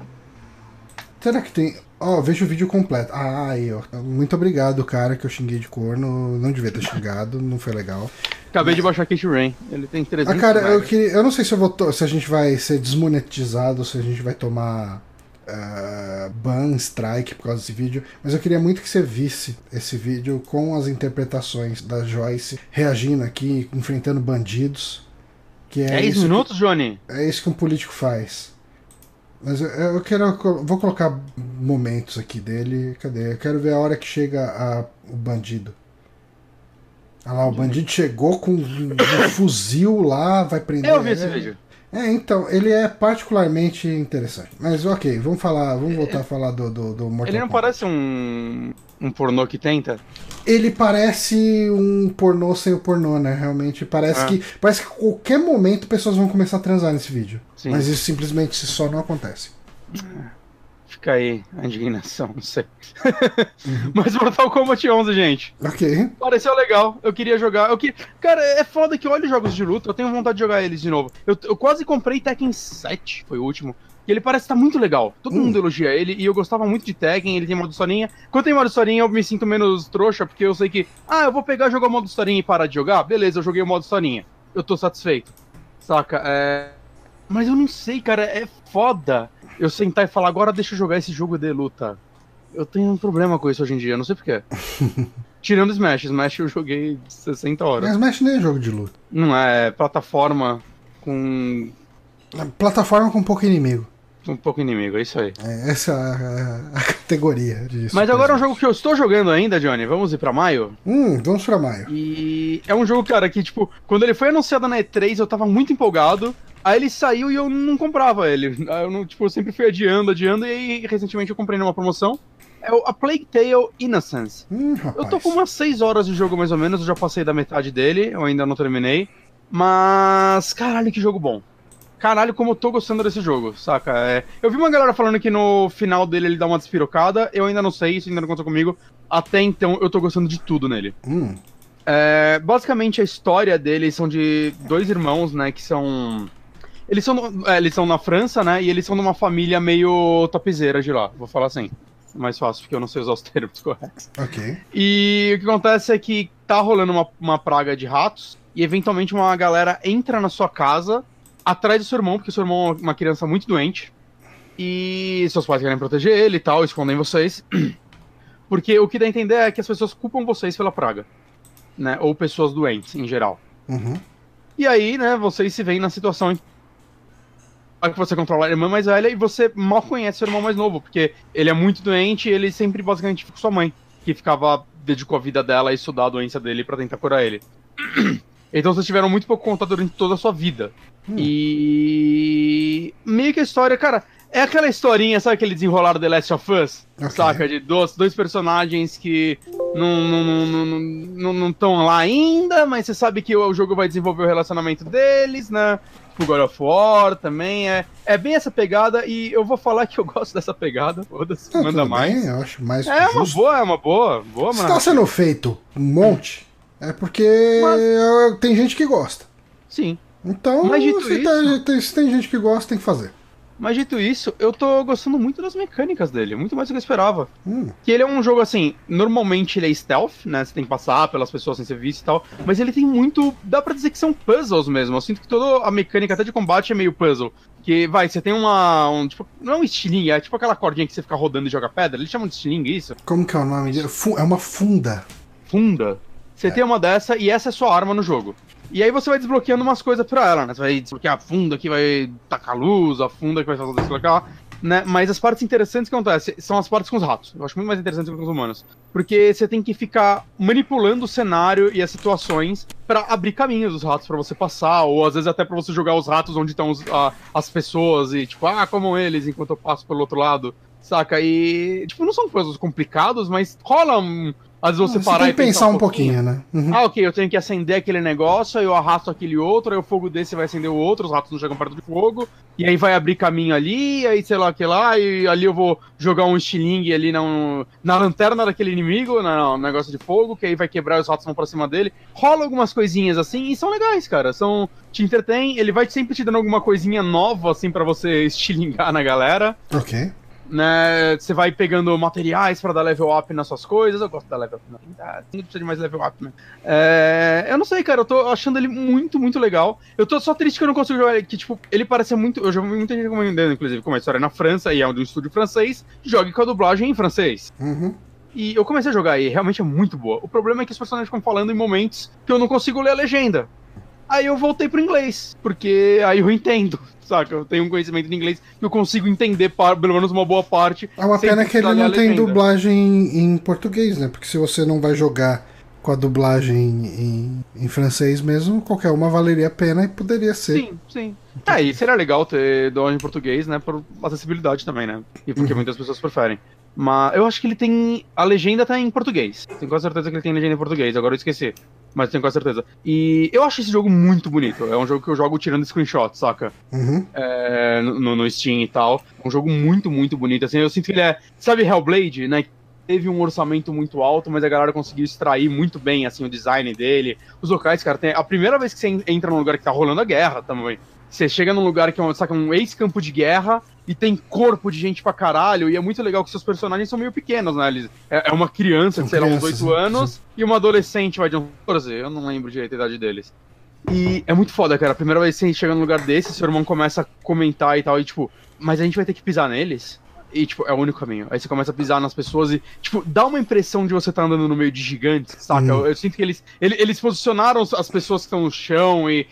Será que tem. Ó, veja o vídeo completo. Ah, aí, ó. Muito obrigado, cara, que eu xinguei de corno. Não devia ter xingado, não foi legal. Acabei de baixar Kate Rain. Ele tem 300 Ah, cara, eu, queria, eu não sei se, eu vou se a gente vai ser desmonetizado, se a gente vai tomar ah, ban, strike por causa desse vídeo, mas eu queria muito que você visse esse vídeo com as interpretações da Joyce reagindo aqui, enfrentando bandidos. Que é 10 isso que- minutos, Johnny? é isso que um político faz. Mas eu, eu quero. Vou colocar momentos aqui dele. Cadê? Eu quero ver a hora que chega a- o bandido. Olha lá, o bandido chegou com um, um fuzil lá, vai prender. Eu vi esse é, vídeo. É, então, ele é particularmente interessante. Mas ok, vamos falar, vamos voltar a falar do, do, do Mortal Ele não Kombat. parece um. um pornô que tenta? Ele parece um pornô sem o pornô, né? Realmente parece Ah. que parece que a qualquer momento pessoas vão começar a transar nesse vídeo. Sim. Mas isso simplesmente só não acontece. Fica aí a indignação, não sei. Uhum. *laughs* Mas Mortal Kombat 11, gente. Ok. Pareceu legal, eu queria jogar. Eu que... Cara, é foda que eu olho jogos de luta, eu tenho vontade de jogar eles de novo. Eu, eu quase comprei Tekken 7, foi o último. E ele parece estar muito legal. Todo Hum. mundo elogia ele e eu gostava muito de Tekken, ele tem modo historinha. Quando tem modo historinha, eu me sinto menos trouxa, porque eu sei que, ah, eu vou pegar, jogar o modo historinha e parar de jogar. Beleza, eu joguei o modo historinha. Eu tô satisfeito. Saca? É. Mas eu não sei, cara, é foda eu sentar e falar, agora deixa eu jogar esse jogo de luta. Eu tenho um problema com isso hoje em dia, não sei porquê. *laughs* Tirando Smash, Smash eu joguei 60 horas. Mas Smash nem é jogo de luta. Não é plataforma com Plataforma com pouco inimigo. Um pouco inimigo, é isso aí. É, essa é a, a categoria disso. Mas agora é um jogo que eu estou jogando ainda, Johnny. Vamos ir pra maio? Hum, vamos pra maio. E é um jogo, cara, que, tipo, quando ele foi anunciado na E3, eu tava muito empolgado. Aí ele saiu e eu não comprava ele. Eu não, tipo, eu sempre fui adiando, adiando, e aí recentemente eu comprei numa promoção. É o A Plague Tale Innocence. Hum. Eu tô com umas 6 horas de jogo mais ou menos, eu já passei da metade dele, eu ainda não terminei. Mas, caralho, que jogo bom. Caralho, como eu tô gostando desse jogo, saca? É, eu vi uma galera falando que no final dele ele dá uma despirocada, eu ainda não sei, isso ainda não aconteceu comigo. Até então eu tô gostando de tudo nele. Hum, É, basicamente a história deles são de dois irmãos, né, que são. Eles são, é, eles são na França, né, e eles são numa família meio topzeira de lá, vou falar assim. Mais fácil, porque eu não sei usar os termos *laughs* corretos. ok. E o que acontece é que tá rolando uma, uma praga de ratos e eventualmente uma galera entra na sua casa atrás do seu irmão, porque seu irmão é uma criança muito doente. E seus pais querem proteger ele e tal, escondem vocês. *clears throat* Porque o que dá a entender é que as pessoas culpam vocês pela praga. Né? Ou pessoas doentes, em geral. Uhum. E aí, né, vocês se veem na situação em que você controla a irmã mais velha e você mal conhece seu irmão mais novo, porque ele é muito doente e ele sempre basicamente fica com sua mãe, que ficava, dedicou a vida dela a estudar a doença dele pra tentar curar ele. *clears throat* Então vocês tiveram muito pouco contato durante toda a sua vida. Hum. E meio que a história, cara, é aquela historinha, sabe aquele desenrolar The Last of Us? Ok. Saca? De dois, dois personagens que não estão não, não, não, não, não lá ainda, mas você sabe que o jogo vai desenvolver o relacionamento deles, né? pro God of War também. É, é bem essa pegada e eu vou falar que eu *laughs* gosto dessa pegada. Foda-se, Ah, manda tudo mais. bem, eu acho mais É uma justo. boa, é uma boa, boa, Se mano. tá sendo feito um monte, é porque eh, tem gente que gosta. Sim. Então, Mas dito se, isso- tem, se tem gente que gosta, tem que fazer. Mas dito isso, eu tô gostando muito das mecânicas dele, muito mais do que eu esperava. Hum, Que ele é um jogo assim, normalmente ele é stealth, né? Você tem que passar pelas pessoas sem ser visto e tal. Mas ele tem muito. Dá pra dizer que são puzzles mesmo. Eu sinto que toda a mecânica até de combate é meio puzzle. Que vai, você tem uma. Um, tipo, não é um estilingue, é tipo aquela cordinha que você fica rodando e joga pedra. Eles chamam de estilingue isso? como que é o nome? É uma funda. Funda. Você É. tem uma dessa e essa é sua arma no jogo. E aí você vai desbloqueando umas coisas pra ela, né? Você vai desbloquear a funda que vai tacar luz, a funda que vai fazer desbloquear, né? Mas as partes interessantes que acontecem são as partes com os ratos. Eu acho muito mais interessante que com os humanos. Porque você tem que ficar manipulando o cenário e as situações pra abrir caminhos dos ratos pra você passar, ou às vezes até pra você jogar os ratos onde estão as pessoas e tipo, ah, como eles enquanto eu passo pelo outro lado. Saca? E, tipo, não são coisas complicadas, mas rola um. Às vezes você Você parar tem e que pensar um pouquinho, né? Uhum. ah, ok, eu tenho que acender aquele negócio, aí eu arrasto aquele outro, aí o fogo desse vai acender o outro, os ratos não chegam perto de fogo, e aí vai abrir caminho ali, aí sei lá o que lá, e ali eu vou jogar um estilingue ali na, na lanterna daquele inimigo, no negócio de fogo, que aí vai quebrar e os ratos vão pra cima dele. Rola algumas coisinhas assim, e são legais, cara. São. Te entretém, ele vai sempre te dando alguma coisinha nova, assim, pra você *laughs* estilingar na galera Ok. Né? Você vai pegando materiais pra dar level up nas suas coisas. Eu gosto da level up. Não, não precisa de mais level up, né? É, eu não sei, cara. Eu tô achando ele muito, muito legal. Eu tô só triste que eu não consigo jogar ele. Que, tipo, ele parece muito. Eu já vi muita gente recomendando, inclusive, como a história é na França e é de um estúdio francês. Jogue com a dublagem em francês. Uhum. E eu comecei a jogar e realmente é muito boa. O problema é que os personagens ficam falando em momentos que eu não consigo ler a legenda. Aí eu voltei pro inglês, porque aí eu entendo, saca? Eu tenho um conhecimento de inglês que eu consigo entender pelo menos uma boa parte. É uma pena que ele não tem dublagem em, em português, né? Porque se você não vai jogar com a dublagem em, em francês mesmo, qualquer uma valeria a pena e poderia ser. Sim, sim. É, e seria legal ter dublagem em português, né? Por acessibilidade também, né? E porque Uhum. muitas pessoas preferem. Mas eu acho que ele tem. A legenda tá em português. Tenho quase certeza que ele tem legenda em português, agora eu esqueci. Mas tenho quase certeza. E eu acho esse jogo muito bonito. É um jogo que eu jogo tirando screenshot, saca? Uhum. é, no, no Steam e tal. É um jogo muito, muito bonito. Assim, eu sinto que ele é. Sabe Hellblade, né? Teve um orçamento muito alto, mas a galera conseguiu extrair muito bem assim, o design dele. Os locais, cara, tem. A primeira vez que você entra num lugar que tá rolando a guerra também. Você chega num lugar que é um, saca, um ex-campo de guerra e tem corpo de gente pra caralho. E é muito legal que seus personagens são meio pequenos, né? Eles, é, é uma criança São sei lá, uns crianças, 8 né? anos e uma adolescente, vai de uns 14. Eu não lembro direito a idade deles. E é muito foda, cara. A primeira vez que você chega num lugar desse, seu irmão começa a comentar e tal, e tipo, mas a gente vai ter que pisar neles? E, tipo, é o único caminho. Aí você começa a pisar nas pessoas e, tipo, dá uma impressão de você tá andando no meio de gigantes, saca? Hum. Eu, eu sinto que eles, ele- eles posicionaram as pessoas que estão no chão e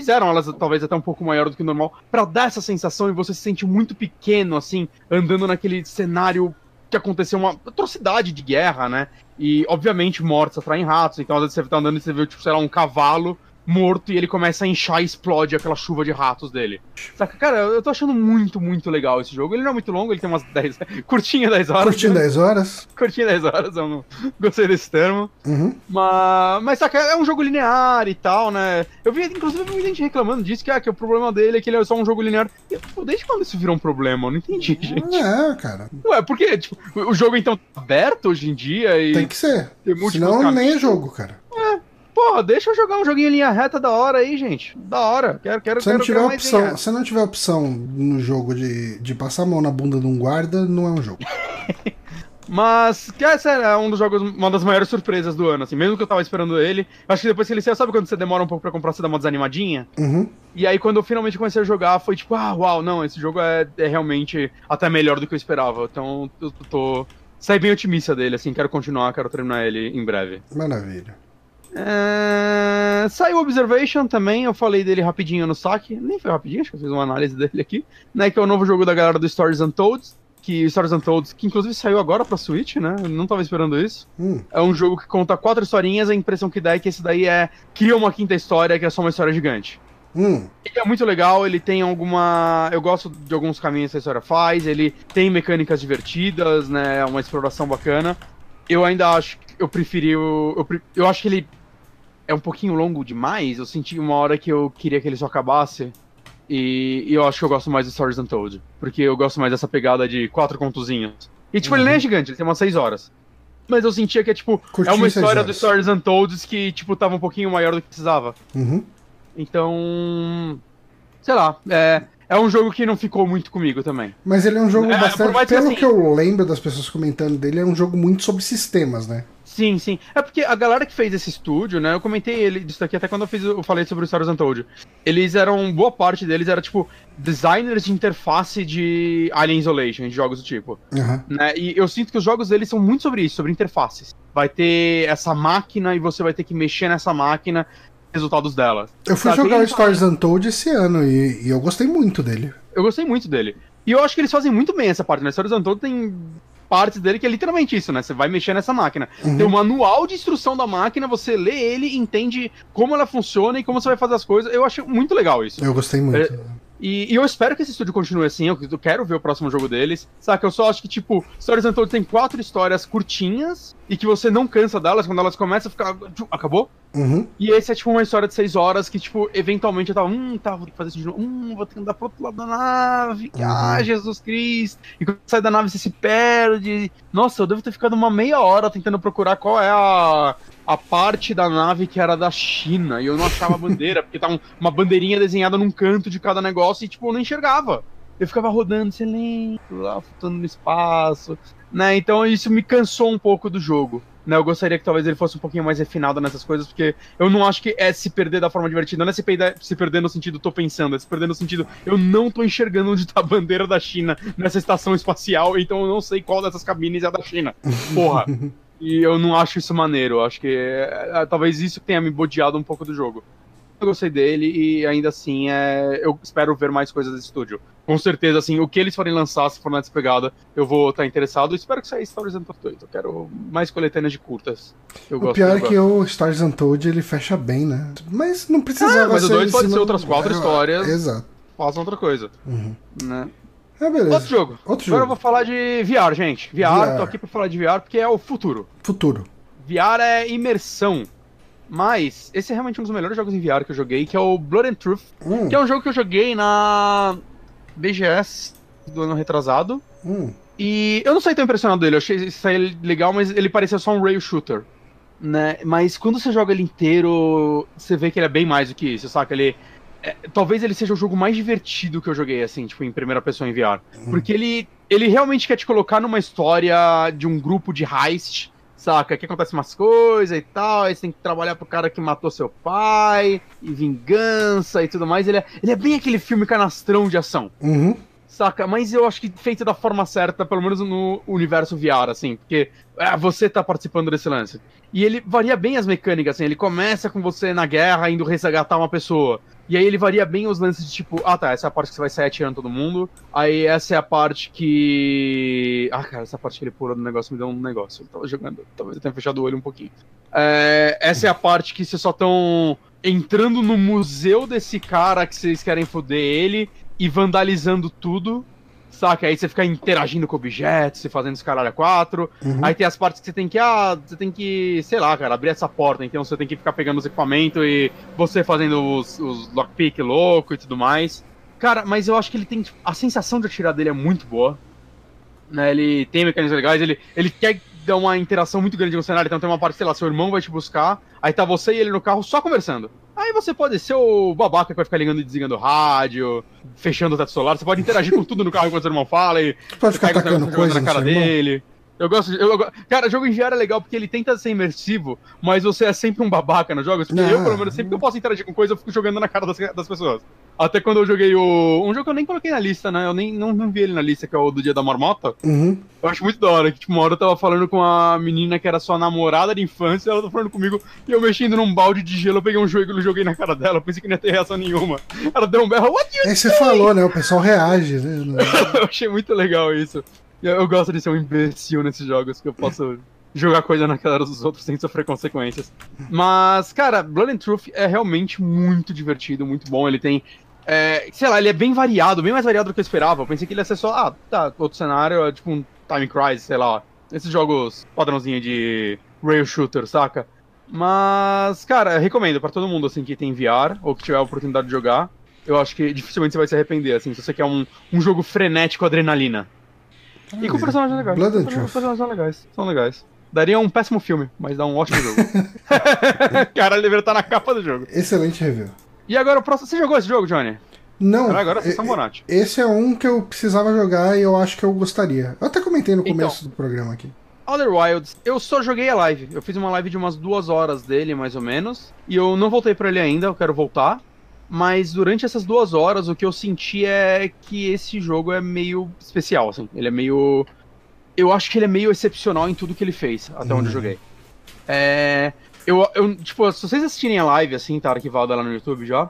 fizeram elas talvez até um pouco maior do que o normal, pra dar essa sensação e você se sente muito pequeno, assim, andando naquele cenário que aconteceu uma atrocidade de guerra, né? E, obviamente, mortes atraem ratos, então às vezes você tá andando e você vê, tipo, sei lá, um cavalo morto e ele começa a inchar e explode aquela chuva de ratos dele. Saca, cara, eu tô achando muito, muito legal esse jogo. Ele não é muito longo, ele tem umas 10. curtinha 10 horas. Curtindo né? 10 horas. Curtinha 10 horas, eu não *laughs* gostei desse termo. Uhum. Mas, mas saca, é um jogo linear e tal, né? Eu vi, inclusive, muita gente reclamando disso, que, ah, que o problema dele é que ele é só um jogo linear. E, pô, desde quando isso virou um problema? Eu não entendi, gente. É, cara. Ué, por quê? Tipo, o jogo então tá aberto hoje em dia e. Tem que ser. Tem Senão nem é jogo, cara. Porra, deixa eu jogar um joguinho em linha reta da hora aí, gente. Da hora. Quero, quero, Se não tiver opção, se não tiver opção no jogo de, de passar a mão na bunda de um guarda, não é um jogo. *laughs* Mas que essa é um dos jogos, uma das maiores surpresas do ano, assim. Mesmo que eu tava esperando ele. Acho que depois que ele saiu, sabe quando você demora um pouco pra comprar, você dá uma desanimadinha? Uhum. E aí, quando eu finalmente comecei a jogar, foi tipo, ah, uau, não, esse jogo é, é realmente até melhor do que eu esperava. Então, eu tô. Saí bem otimista dele, assim, quero continuar, quero terminar ele em breve. Maravilha. É... Saiu Observation também, eu falei dele rapidinho no saque. Nem foi rapidinho, acho que eu fiz uma análise dele aqui. Né, que é o novo jogo da galera do Stories Untold. Que Stories Untold, que inclusive saiu agora pra Switch, né? Eu não tava esperando isso. Hum. É um jogo que conta quatro historinhas, a impressão que dá é que esse daí é. Cria uma quinta história, que é só uma história gigante. Hum. Ele é muito legal, ele tem alguma. Eu gosto de alguns caminhos que a história faz, ele tem mecânicas divertidas, né? Uma exploração bacana. Eu ainda acho que eu preferi o. Eu, pre- eu acho que ele é um pouquinho longo demais. Eu senti uma hora que eu queria que ele só acabasse. E, e eu acho que eu gosto mais de Stories Untold. Porque eu gosto mais dessa pegada de quatro contozinhos. E, tipo, ele nem é gigante, ele tem umas seis horas. Mas eu sentia que é, tipo, é uma história do Stories Untold que, tipo, tava um pouquinho maior do que precisava. Uhum. Então. Sei lá, é, é um jogo que não ficou muito comigo também. Mas ele é um jogo É, bastante. Pelo assim- que eu lembro das pessoas comentando dele, é um jogo muito sobre sistemas, né? Sim, sim. É porque a galera que fez esse estúdio, né? Eu comentei ele disso aqui até quando eu, fiz, eu falei sobre o Stories Untold. Eles eram. Boa parte deles era, tipo, designers de interface de Alien Isolation, de jogos do tipo. Aham. né? E eu sinto que os jogos deles são muito sobre isso, sobre interfaces. Vai ter essa máquina e você vai ter que mexer nessa máquina, resultados dela. Eu fui Sabe, jogar Stories Untold esse ano e, e eu gostei muito dele. Eu gostei muito dele. E eu acho que eles fazem muito bem essa parte, né? Stories Untold tem partes dele que é literalmente isso, né? Você vai mexer nessa máquina. Uhum. Tem um manual de instrução da máquina, você lê ele, entende como ela funciona e como você vai fazer as coisas. Eu acho muito legal isso. Eu gostei muito. E, e eu espero que esse estúdio continue assim, eu, eu quero ver o próximo jogo deles. Saca, eu só acho que, tipo, Stories Untold tem quatro histórias curtinhas e que você não cansa delas, quando elas começam a ficar. Acabou? Uhum. E esse é, tipo, uma história de seis horas que, tipo, eventualmente eu tava, hum, tá, vou ter que fazer isso de novo, hum, vou ter que andar pro outro lado da nave, Uhum. ah, Jesus Cristo. E quando sai da nave você se perde. Nossa, eu devo ter ficado uma meia hora tentando procurar qual é a, a parte da nave que era da China. E eu não achava a bandeira, porque tava um- uma bandeirinha desenhada num canto de cada negócio e, tipo, eu não enxergava. Eu ficava rodando silêncio, lá, flutuando no espaço, né? Então isso me cansou um pouco do jogo. Né, eu gostaria que talvez ele fosse um pouquinho mais refinado nessas coisas, porque eu não acho que é se perder da forma divertida, não é se perder, se perder no sentido tô pensando, é se perder no sentido eu não tô enxergando onde tá a bandeira da China nessa estação espacial, então eu não sei qual dessas cabines é a da China. Porra. *laughs* E eu não acho isso maneiro, eu acho que é, é, talvez isso tenha me bodeado um pouco do jogo. Eu gostei dele e ainda assim é, eu espero ver mais coisas desse estúdio. Com certeza, assim, o que eles forem lançar, se for nessa pegada, eu vou estar interessado. Espero que saia Stories Untold 2. Eu quero mais coletâneas de curtas. Eu O gosto, pior eu é que o Stars Untold ele fecha bem, né? Mas não precisava Ah, mas o ser dois em pode cima ser outras quatro É, histórias. Exato. Façam outra coisa, Uhum. né? É, beleza. Outro jogo. Outro Agora eu jogo. vou falar de VR, gente. VR, VR. tô aqui pra falar de VR porque é o futuro. Futuro. VR é imersão. Mas esse é realmente um dos melhores jogos em VR que eu joguei, que é o Blood and Truth, Hum, que é um jogo que eu joguei na BGS do ano retrasado. hum. E eu não saí tão impressionado dele, eu achei isso aí legal, mas ele parecia só um rail shooter. Né? Mas quando você joga ele inteiro, você vê que ele é bem mais do que isso, saca? Ele. É, talvez ele seja o jogo mais divertido que eu joguei, assim, tipo, em primeira pessoa em VR. Porque ele, ele realmente quer te colocar numa história de um grupo de heist, saca? Que acontece umas coisas e tal, aí você tem que trabalhar pro cara que matou seu pai, e vingança e tudo mais. Ele é, ele é bem aquele filme canastrão de ação. Uhum. Saca? Mas eu acho que feito da forma certa, pelo menos no universo VR, assim, porque é, você tá participando desse lance. E ele varia bem as mecânicas, assim, ele começa com você na guerra indo resgatar uma pessoa. E aí ele varia bem os lances de tipo, ah tá, essa é a parte que você vai sair atirando todo mundo. Aí essa é a parte que. Ah, cara, essa parte que ele pula do negócio me deu um negócio. Eu tava jogando, talvez eu tenha fechado o olho um pouquinho. É, essa é a parte que vocês só estão entrando no museu desse cara que vocês querem foder ele e vandalizando tudo. Saca? Aí você fica interagindo com objetos e fazendo esse caralho a quatro. Uhum. Aí tem as partes que você tem que, ah, você tem que, sei lá, cara, abrir essa porta. Então você tem que ficar pegando os equipamentos e você fazendo os, os lockpick louco e tudo mais. Cara, mas eu acho que ele tem. A sensação de atirar dele é muito boa. Né? Ele tem mecanismos legais, ele, ele quer dar uma interação muito grande no cenário. Então tem uma parte, sei lá, seu irmão vai te buscar, aí tá você e ele no carro só conversando. Aí você pode ser o babaca que vai ficar ligando e desligando o rádio, fechando o teto solar. Você pode interagir com tudo no carro enquanto seu irmão fala e Pode ficar pega o atacando negócio coisa na cara dele. Eu gosto de. eu- eu- cara, jogo em VR é legal porque ele tenta ser imersivo, mas você é sempre um babaca nos jogos. Porque Não. eu, pelo menos, sempre que eu posso interagir com coisa, eu fico jogando na cara das, das pessoas. Até quando eu joguei o. Um jogo que eu nem coloquei na lista, né? Eu nem não, não vi ele na lista, que é o do Dia da Marmota. Uhum. Eu acho muito da hora, que tipo, uma hora eu tava falando com a menina que era sua namorada de infância, ela tá falando comigo, e eu mexendo num balde de gelo, eu peguei um jogo e joguei na cara dela, eu pensei que não ia ter reação nenhuma. Ela deu um berro, what you Aí você falou, né? O pessoal reage, né? *laughs* eu achei muito legal isso. Eu, eu gosto de ser um imbecil nesses jogos, que eu posso jogar coisa na cara dos outros sem sofrer consequências. Mas, cara, Blood and Truth é realmente muito divertido, muito bom. Ele tem. é, sei lá, ele é bem variado, bem mais variado do que eu esperava. Eu pensei que ele ia ser só, ah, tá, outro cenário, é tipo um Time Crisis, sei lá. Esses jogos padrãozinho de rail shooter, saca? Mas, cara, recomendo pra todo mundo assim que tem VR ou que tiver a oportunidade de jogar. eu acho que dificilmente você vai se arrepender, assim, se você quer um, um jogo frenético adrenalina. E com personagens legais. Blood and Truth. personagens são legais, são legais. Daria um péssimo filme, mas dá um ótimo jogo. *laughs* Cara, ele deveria estar na capa do jogo. Excelente review. E agora o próximo. Você jogou esse jogo, Johnny? Não. Agora e- são Bonatti. Esse é um que eu precisava jogar e eu acho que eu gostaria. Eu até comentei no Então. começo do programa aqui. Outer Wilds, eu só joguei a live. Eu fiz uma live de umas duas horas dele, mais ou menos. E eu não voltei pra ele ainda, eu quero voltar. Mas durante essas duas horas, o que eu senti é que esse jogo é meio especial, assim. Ele é meio. Eu acho que ele é meio excepcional em tudo que ele fez, até onde eu Uhum. joguei. É. Eu, eu, tipo, se vocês assistirem a live, assim, tá arquivada lá no YouTube já,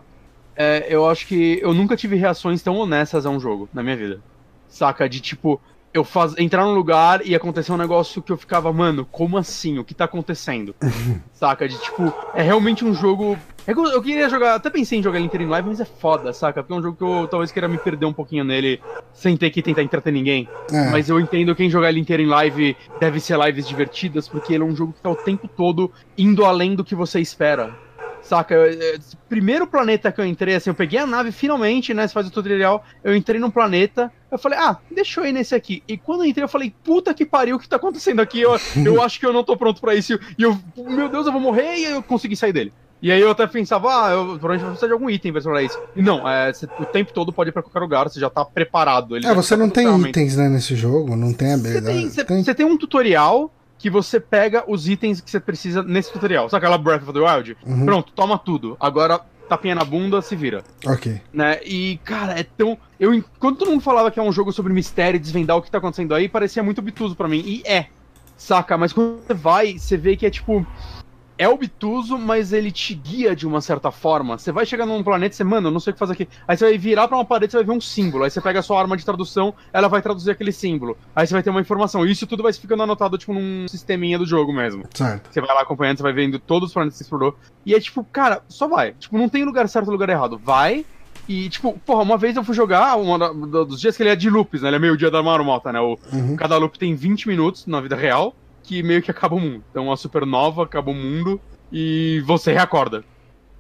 é, eu acho que eu nunca tive reações tão honestas a um jogo na minha vida. Saca? De tipo, eu faz, entrar num lugar e acontecer um negócio que eu ficava, mano, como assim? O que tá acontecendo? *laughs* saca? De tipo, é realmente um jogo. É eu, eu queria jogar, até pensei em jogar ele inteiro em live, mas é foda, saca? Porque é um jogo que eu talvez queira me perder um pouquinho nele sem ter que tentar entreter ninguém. É. Mas eu entendo quem jogar ele inteiro em live deve ser lives divertidas, porque ele é um jogo que tá o tempo todo indo além do que você espera. Saca? Eu- eu- Primeiro planeta que eu entrei, assim, eu peguei a nave finalmente, né? Você faz o tutorial, eu entrei num planeta, eu falei, ah, deixa eu ir nesse aqui. E quando eu entrei, eu falei, puta que pariu, o que tá acontecendo aqui? Eu, eu *laughs* acho que eu não tô pronto pra isso. E eu, meu Deus, eu vou morrer, e eu consegui sair dele. E aí eu até pensava, ah, eu provavelmente vou precisar de algum item pra explorar isso. E não, é, você- o tempo todo pode ir pra qualquer lugar, você já tá preparado. Ele É, você tá não tem itens, né, nesse jogo, não tem habilidade. tem, você- Tem? você tem um tutorial que você pega os itens que você precisa nesse tutorial. Sabe aquela Breath of the Wild? Uhum. Pronto, toma tudo. Agora, tapinha na bunda, se vira. Ok. Né? E, cara, é tão. Eu, quando todo mundo falava que é um jogo sobre mistério e desvendar o que tá acontecendo aí, parecia muito obtuso pra mim. E é. Saca? Mas quando você vai, você vê que é tipo. É obtuso, mas ele te guia de uma certa forma. Você vai chegar num planeta e você, mano, eu não sei o que fazer aqui. Aí você vai virar pra uma parede, você vai ver um símbolo. Aí você pega a sua arma de tradução, ela vai traduzir aquele símbolo. Aí você vai ter uma informação. Isso tudo vai ficando anotado, tipo, num sisteminha do jogo mesmo. Certo. Você vai lá acompanhando, você vai vendo todos os planetas que você explorou. E é tipo, cara, só vai. Tipo, não tem lugar certo e lugar errado. Vai. E, tipo, porra, uma vez eu fui jogar, um dos dias que ele é de loops, né? Ele é meio dia da marmota, né? O, Uhum. Cada loop tem 20 minutos na vida real, que meio que acaba o mundo. Então, uma supernova acaba o mundo e você reacorda.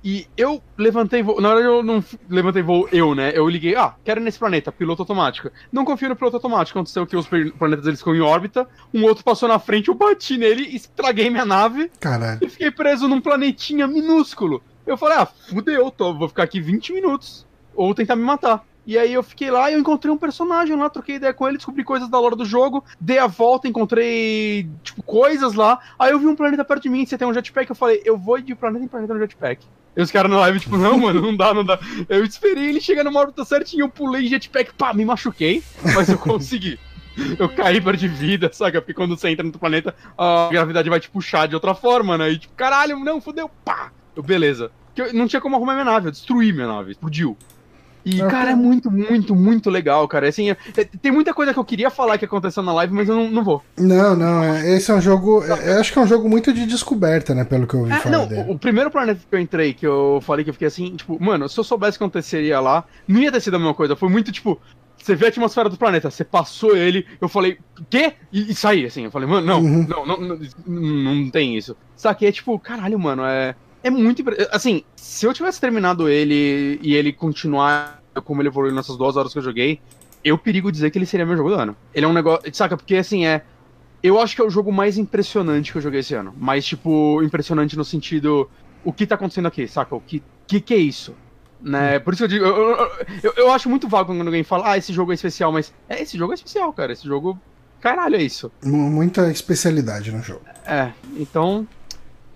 E eu levantei voo. Na verdade, eu não levantei voo eu, né? Eu liguei, ah, quero ir nesse planeta, piloto automático. Não confio no piloto automático. Aconteceu que os planetas eles ficam em órbita, um outro passou na frente, eu bati nele, estraguei minha nave Caralho. e fiquei preso num planetinha minúsculo. Eu falei, ah, fudeu, tô, vou ficar aqui 20 minutos. Ou tentar me matar. E aí eu fiquei lá e eu encontrei um personagem lá, troquei ideia com ele, descobri coisas da lore do jogo, dei a volta, encontrei, tipo, coisas lá. Aí eu vi um planeta perto de mim, você tem um jetpack, eu falei, eu vou de planeta em planeta no jetpack. E os caras na live, tipo, não, mano, não dá, não dá. Eu esperei ele chegar numa órbita certinho, eu pulei jetpack, pá, me machuquei, mas eu consegui. Eu caí perto de vida, saca? Porque quando você entra no planeta, a gravidade vai te puxar de outra forma, né? E tipo, caralho, não, fudeu, pá! Eu, beleza. Eu não tinha como arrumar minha nave, eu destruí minha nave, explodiu. E, cara, é muito, muito, muito legal, cara. Assim, é- é- tem muita coisa que eu queria falar que aconteceu na live, mas eu não, não vou. Não, não, é- esse é um jogo. Eu acho que é um jogo muito de descoberta, né? Pelo que eu ouvi É, falar não, dele. o, primeiro planeta que eu entrei, que eu falei que eu fiquei assim, tipo, mano, se eu soubesse o que aconteceria lá, não ia ter sido a mesma coisa. Foi muito, tipo, você vê a atmosfera do planeta, você passou ele, eu falei, quê? E, e saí, assim, eu falei, mano, não, Uhum. não, não, não, não, não tem isso. Saquei, é tipo, caralho, mano, é, é muito, assim, se eu tivesse terminado ele e ele continuar como ele evoluiu nessas duas horas que eu joguei, eu perigo dizer que ele seria meu jogo do ano. Ele é um negócio, saca, porque assim, é, eu acho que é o jogo mais impressionante que eu joguei esse ano. Mais, tipo, impressionante no sentido. O que tá acontecendo aqui, saca? O que, que, que é isso? Né? Por isso que eu digo. Eu, eu, eu, eu acho muito vago quando alguém fala, ah, esse jogo é especial, mas. É, esse jogo é especial, cara. Esse jogo. Caralho, é isso. Muita especialidade no jogo. É, então.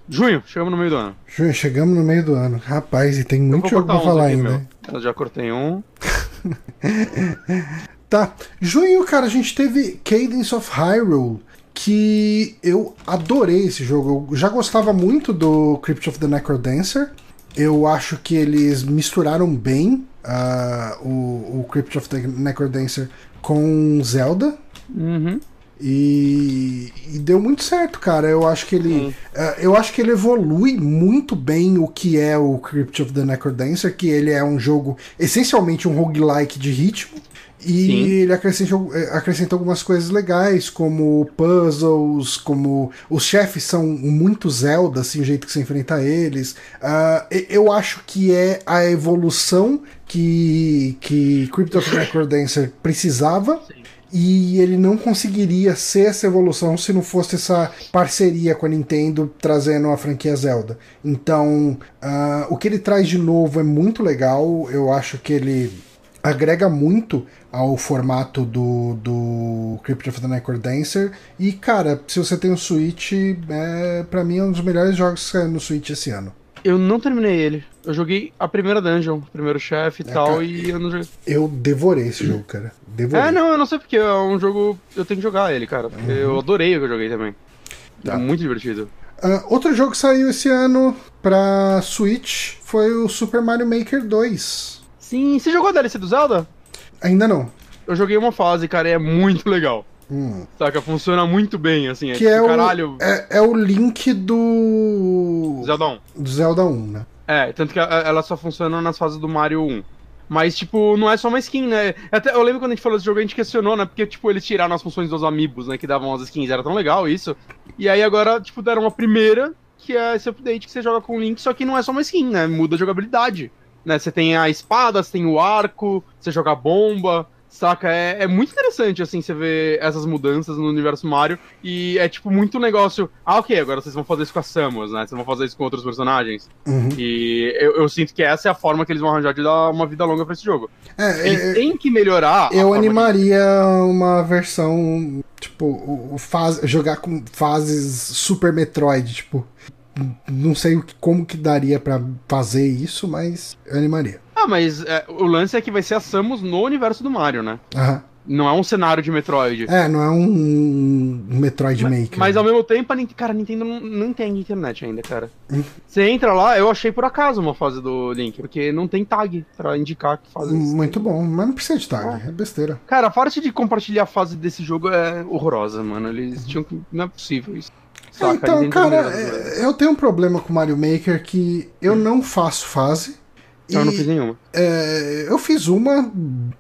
Junho, chegamos no meio do ano. Ju, Chegamos no meio do ano. Rapaz, e tem Eu muito jogo pra falar aqui, ainda. meu. Eu já cortei um. *laughs* Tá. Junho, cara, a gente teve Cadence of Hyrule, que eu adorei esse jogo. Eu já gostava muito do Crypt of the Necrodancer. Eu acho que eles misturaram bem ah, o, o Crypt of the Necrodancer com Zelda. Uhum. E, e deu muito certo, cara. Eu acho que ele. Sim. eh, eu acho que ele evolui muito bem o que é o Crypt of the Necrodancer, que ele é um jogo essencialmente um roguelike de ritmo. E Sim. ele acrescentou, é, acrescentou algumas coisas legais, como puzzles, como os chefes são muito Zelda, assim, o jeito que você enfrenta eles. Uh, eu acho que é a evolução que, que Crypt of Necrodancer precisava. Sim e ele não conseguiria ser essa evolução se não fosse essa parceria com a Nintendo trazendo a franquia Zelda. Então, uh, o que ele traz de novo é muito legal. Eu acho que ele agrega muito ao formato do, do Crypt of the Necrodancer. E, cara, se você tem um Switch, é, para mim é um dos melhores jogos que saiu no Switch esse ano. Eu não terminei ele. Eu joguei a primeira dungeon, primeiro chefe e é, tal, cara, e eu não joguei. Eu devorei esse jogo, cara. Devorei. É, não, eu não sei porque. É um jogo. Eu tenho que jogar ele, cara. Porque uhum. eu adorei o que eu joguei também. Tá. É muito divertido. Uh, outro jogo que saiu esse ano pra Switch foi o Super Mario Maker 2. Sim, você jogou a DLC do Zelda? Ainda não. Eu joguei uma fase, cara, e é muito legal. Hum. Saca? Funciona muito bem, assim. É que é, tipo, é, caralho... o, é, é, o link do. Zelda 1. Do Zelda 1, né? É, tanto que ela só funciona nas fases do Mario 1. Mas, tipo, não é só uma skin, né? Até, eu lembro quando a gente falou desse jogo, a gente questionou, né? Porque, tipo, eles tiraram as funções dos amigos, né? Que davam as skins, era tão legal isso. E aí agora, tipo, deram uma primeira, que é esse update que você joga com o Link, só que não é só uma skin, né? Muda a jogabilidade. Né? Você tem a espada, você tem o arco, você joga bomba, Saca? É, é muito interessante, assim, você ver essas mudanças no universo Mario. E é, tipo, muito negócio. Ah, ok, agora vocês vão fazer isso com a Samus, né? Vocês vão fazer isso com outros personagens. Uhum. E eu, eu, sinto que essa é a forma que eles vão arranjar de dar uma vida longa pra esse jogo. É, eles é, têm que melhorar. Eu animaria de... uma versão, tipo, o, o faz, jogar com fases Super Metroid, tipo. Não sei como que daria para fazer isso, mas eu animaria. Ah, mas é, o lance é que vai ser a Samus no universo do Mario, né? Aham. Não é um cenário de Metroid. É, não é um Metroid mas, Maker. Mas ao mesmo tempo, a Nintendo, cara, a Nintendo não, não tem internet ainda, cara. Você entra lá, eu achei por acaso uma fase do Link, porque não tem tag pra indicar que fase. Muito bom, mas não precisa de tag, é, é besteira. Cara, a parte de compartilhar a fase desse jogo é horrorosa, mano. Eles tinham que. Não é possível isso. Saca, então, cara, é, eu tenho um problema com Mario Maker que eu hum. não faço fase. Eu e, não fiz nenhuma. É, eu fiz uma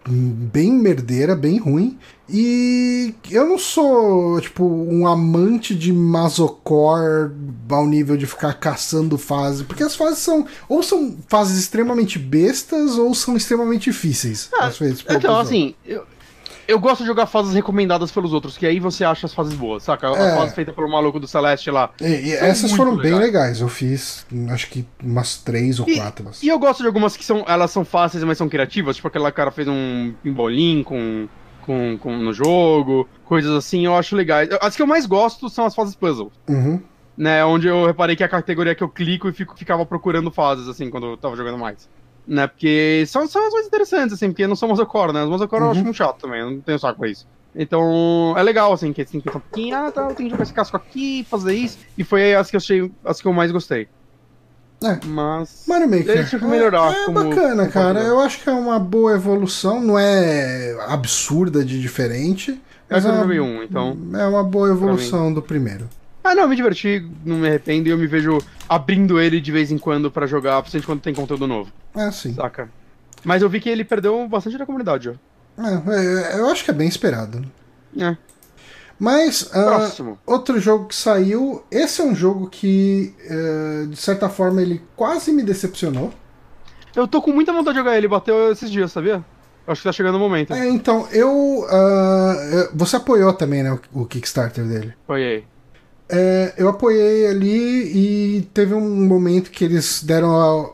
bem merdeira, bem ruim. E eu não sou, tipo, um amante de Masocore ao nível de ficar caçando fases. Porque as fases são. Ou são fases extremamente bestas, ou são extremamente difíceis. Ah, vezes, então, assim, eu, eu gosto de jogar fases recomendadas pelos outros, que aí você acha as fases boas, saca? A é. fase feita pelo maluco do Celeste lá. E, e essas foram legais. bem legais. Eu fiz, acho que umas três ou e, quatro. E eu gosto de algumas que são, elas são fáceis, mas são criativas. Tipo, aquela cara fez um pimbolim com, com, com, no jogo, coisas assim, eu acho legais. As que eu mais gosto são as fases puzzle. Uhum. Né, onde eu reparei que a categoria que eu clico e fico, ficava procurando fases, assim, quando eu tava jogando mais né? Porque são, são as coisas interessantes, assim, porque não são Mosocore, né? Os Mosocore uhum. eu acho muito chato também, eu não tenho saco pra isso. Então, é legal, assim, que que pensar um pouquinho, ah, tá, eu tenho que jogar esse casco aqui, fazer isso. E foi as que eu achei, as que eu mais gostei. É. Mas. Mario Maker. Ele tinha que melhorar. É, é como, bacana, cara. Eu acho que é uma boa evolução. Não é absurda de diferente. Mas é, uma, um, então. É uma boa evolução do primeiro. Ah, não, me diverti, não me arrependo e eu me vejo abrindo ele de vez em quando para jogar, principalmente quando tem conteúdo novo. É, sim. Saca? Mas eu vi que ele perdeu bastante da comunidade, ó. É, é eu acho que é bem esperado. É. Mas, uh, outro jogo que saiu, esse é um jogo que, uh, de certa forma, ele quase me decepcionou. Eu tô com muita vontade de jogar ele, bateu esses dias, sabia? Acho que tá chegando o momento. É, então, eu. Uh, você apoiou também, né, o, o Kickstarter dele? Apoiei. É, eu apoiei ali e teve um momento que eles deram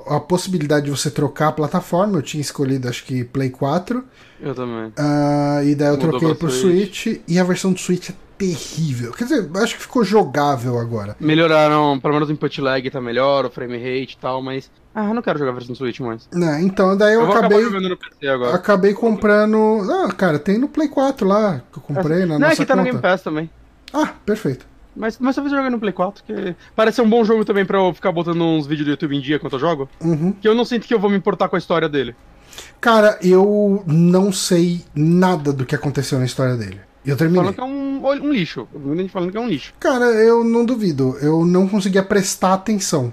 a, a, possibilidade de você trocar a plataforma. Eu tinha escolhido, acho que Play 4. Eu também. Uh, e daí eu Mudou troquei pro Switch. Switch. E a versão do Switch é terrível. Quer dizer, acho que ficou jogável agora. Melhoraram, pelo menos o input lag tá melhor, o frame rate e tal, mas. Ah, eu não quero jogar a versão do Switch mais. Não, então, daí eu, eu acabei. Acabei comprando. Ah, cara, tem no Play 4 lá que eu comprei é, na não, nossa. Não, é que tá conta. no Game Pass também. Ah, perfeito. Mas, mas talvez eu jogue no Play 4, que parece ser um bom jogo também pra eu ficar botando uns vídeos do YouTube em dia enquanto eu jogo. Uhum. Que eu não sinto que eu vou me importar com a história dele. Cara, eu não sei nada do que aconteceu na história dele. Eu terminei. Falando que é um, um lixo. Muita gente falando que é um lixo. Cara, eu não duvido. Eu não conseguia prestar atenção.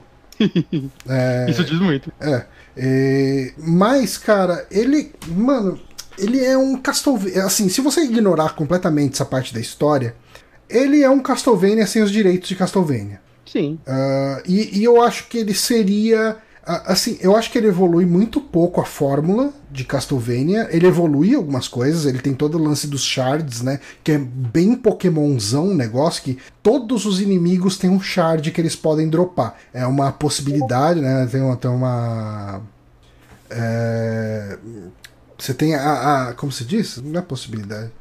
*laughs* é... Isso diz muito. É. é. Mas, cara, ele. Mano, ele é um Castlevania. Assim, se você ignorar completamente essa parte da história, ele é um Castlevania sem os direitos de Castlevania. Sim. Uh, e, e, eu acho que ele seria. Uh, assim, eu acho que ele evolui muito pouco a fórmula de Castlevania. Ele evolui algumas coisas, ele tem todo o lance dos shards, né? Que é bem Pokémonzão, um negócio que todos os inimigos têm um shard que eles podem dropar. É uma possibilidade, né? Tem uma. Tem uma é, você tem a, a, Como se diz? Não é possibilidade.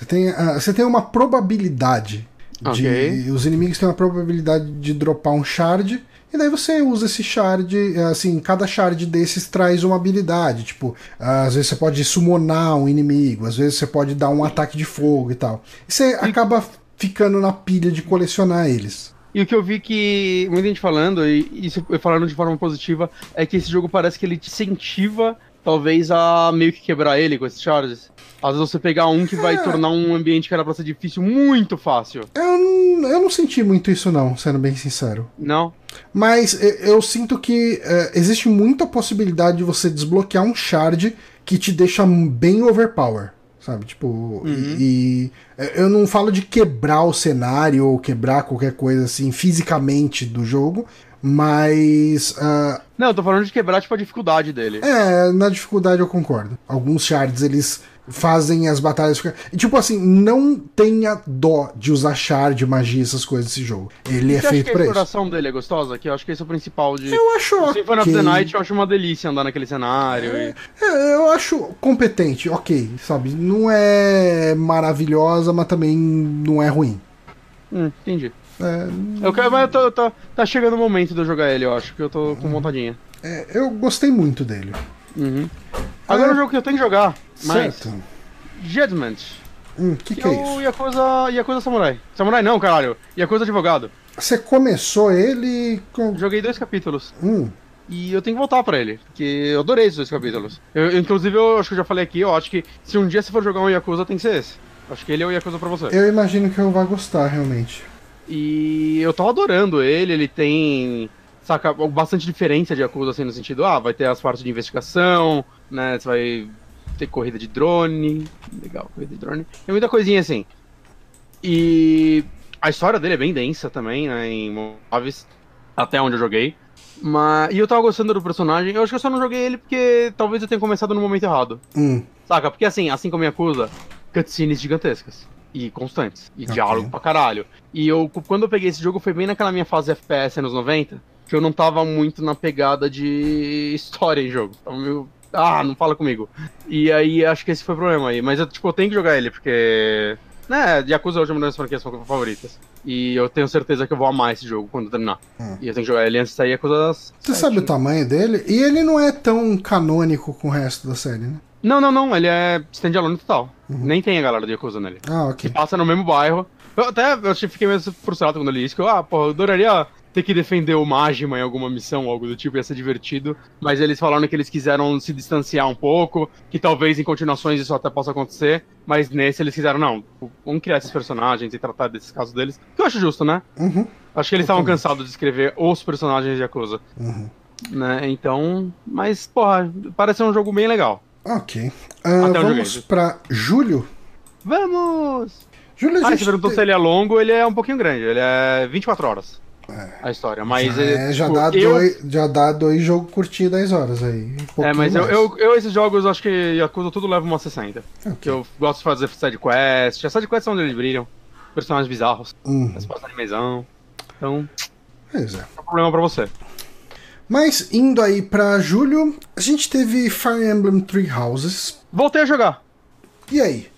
Você tem, a, você tem uma probabilidade de. Okay. Os inimigos têm uma probabilidade de dropar um shard. E daí você usa esse shard, assim, cada shard desses traz uma habilidade. Tipo, às vezes você pode summonar um inimigo, às vezes você pode dar um ataque de fogo e tal. E você acaba ficando na pilha de colecionar eles. E o que eu vi que muita gente falando, e isso falando de forma positiva, é que esse jogo parece que ele te incentiva, talvez, a meio que quebrar ele com esses shards. Às vezes você pegar um que vai é. tornar um ambiente que era pra ser difícil muito fácil. Eu, eu não senti muito isso, não, sendo bem sincero. Não. Mas eu sinto que é, existe muita possibilidade de você desbloquear um shard que te deixa bem overpower. Sabe? Tipo, uhum. e, e, é, eu não falo de quebrar o cenário ou quebrar qualquer coisa assim fisicamente do jogo, mas. Uh, não, eu tô falando de quebrar tipo a dificuldade dele. É, na dificuldade eu concordo. Alguns shards eles fazem as batalhas ficar. E, tipo assim, não tenha dó de usar shard, magia, essas coisas desse jogo. Ele é feito pra isso. A exploração dele é gostosa, que eu acho que esse é o principal de. Eu acho. O Symphony okay. of the Night eu acho uma delícia andar naquele cenário. É, e... é, eu acho competente, ok, sabe? Não é maravilhosa, mas também não é ruim. Hum, entendi. É... Eu quero, mas eu tô, tô, tá chegando o momento de eu jogar ele, eu acho, que eu tô com vontadinha. É, eu gostei muito dele. Uhum. Agora é um jogo que eu tenho que jogar. Mas... Certo. Judgment. Hum, que, que, que é, isso? Yakuza, Yakuza Samurai. Samurai não, caralho. Yakuza Advogado. Você começou ele com... Joguei dois capítulos. Hum. E eu tenho que voltar pra ele, porque eu adorei esses dois capítulos. Eu, inclusive, eu acho que eu já falei aqui, eu acho que se um dia você for jogar um Yakuza, tem que ser esse. Acho que ele é o Yakuza pra você. Eu imagino que eu vá gostar, realmente. E eu tô adorando ele, ele tem saca, bastante diferença de Yakuza, assim, no sentido, ah, vai ter as partes de investigação, né, você vai ter corrida de drone, legal, corrida de drone, tem muita coisinha assim. E a história dele é bem densa também, né, em Moves, até onde eu joguei. Mas, e eu tava gostando do personagem, eu acho que eu só não joguei ele porque talvez eu tenha começado no momento errado. Hum. Saca? Porque assim, assim como Yakuza, cutscenes gigantescas e constantes. E okay. diálogo pra caralho. E eu, quando eu peguei esse jogo, foi bem naquela minha fase FPS anos 90 que eu não tava muito na pegada de *laughs* história em jogo. Então, meu, ah, não fala comigo. E aí acho que esse foi o problema aí. Mas eu, tipo, eu tenho que jogar ele, porque. Né, Yakuza hoje é uma das franquias favoritas. E eu tenho certeza que eu vou amar esse jogo quando terminar. Hum. E eu tenho que jogar ele antes de sair Yakuza. Você sabe o tamanho dele? E ele não é tão canônico com o resto da série, né? Não, não, não. Ele é standalone total. Uhum. Nem tem a galera do Yakuza nele. Ah, ok. Que passa no mesmo bairro. Eu até eu fiquei meio frustrado quando eu li isso, que eu, ah, pô, eu adoraria ter que defender o Majima em alguma missão, algo do tipo, ia ser divertido. Mas eles falaram que eles quiseram se distanciar um pouco, que talvez em continuações isso até possa acontecer, mas nesse eles quiseram, não, vamos criar esses personagens e tratar desses casos deles, que eu acho justo, né? Uhum. Acho que eles estavam cansados de escrever os personagens de Yakuza. Uhum. Né? Então, mas, porra, parece um jogo bem legal. Ok. Uh, vamos para julho? Vamos! Julho, ah, você perguntou se ele é longo, ele é um pouquinho grande, ele é 24 horas. É. A história, mas. Já, é, já, tipo, dá eu... dois, já dá dois jogos curtir 10 horas aí. Um é, mas eu, eu, eu, esses jogos, acho que Yakuza tudo leva uma 60. Okay. Que eu gosto de fazer side quest. As side quests são onde eles brilham. Personagens bizarros. Uhum. Resposta animezão. Então. Pois é. É um problema pra você. Mas indo aí pra julho, a gente teve Fire Emblem Three Houses. Voltei a jogar. E aí?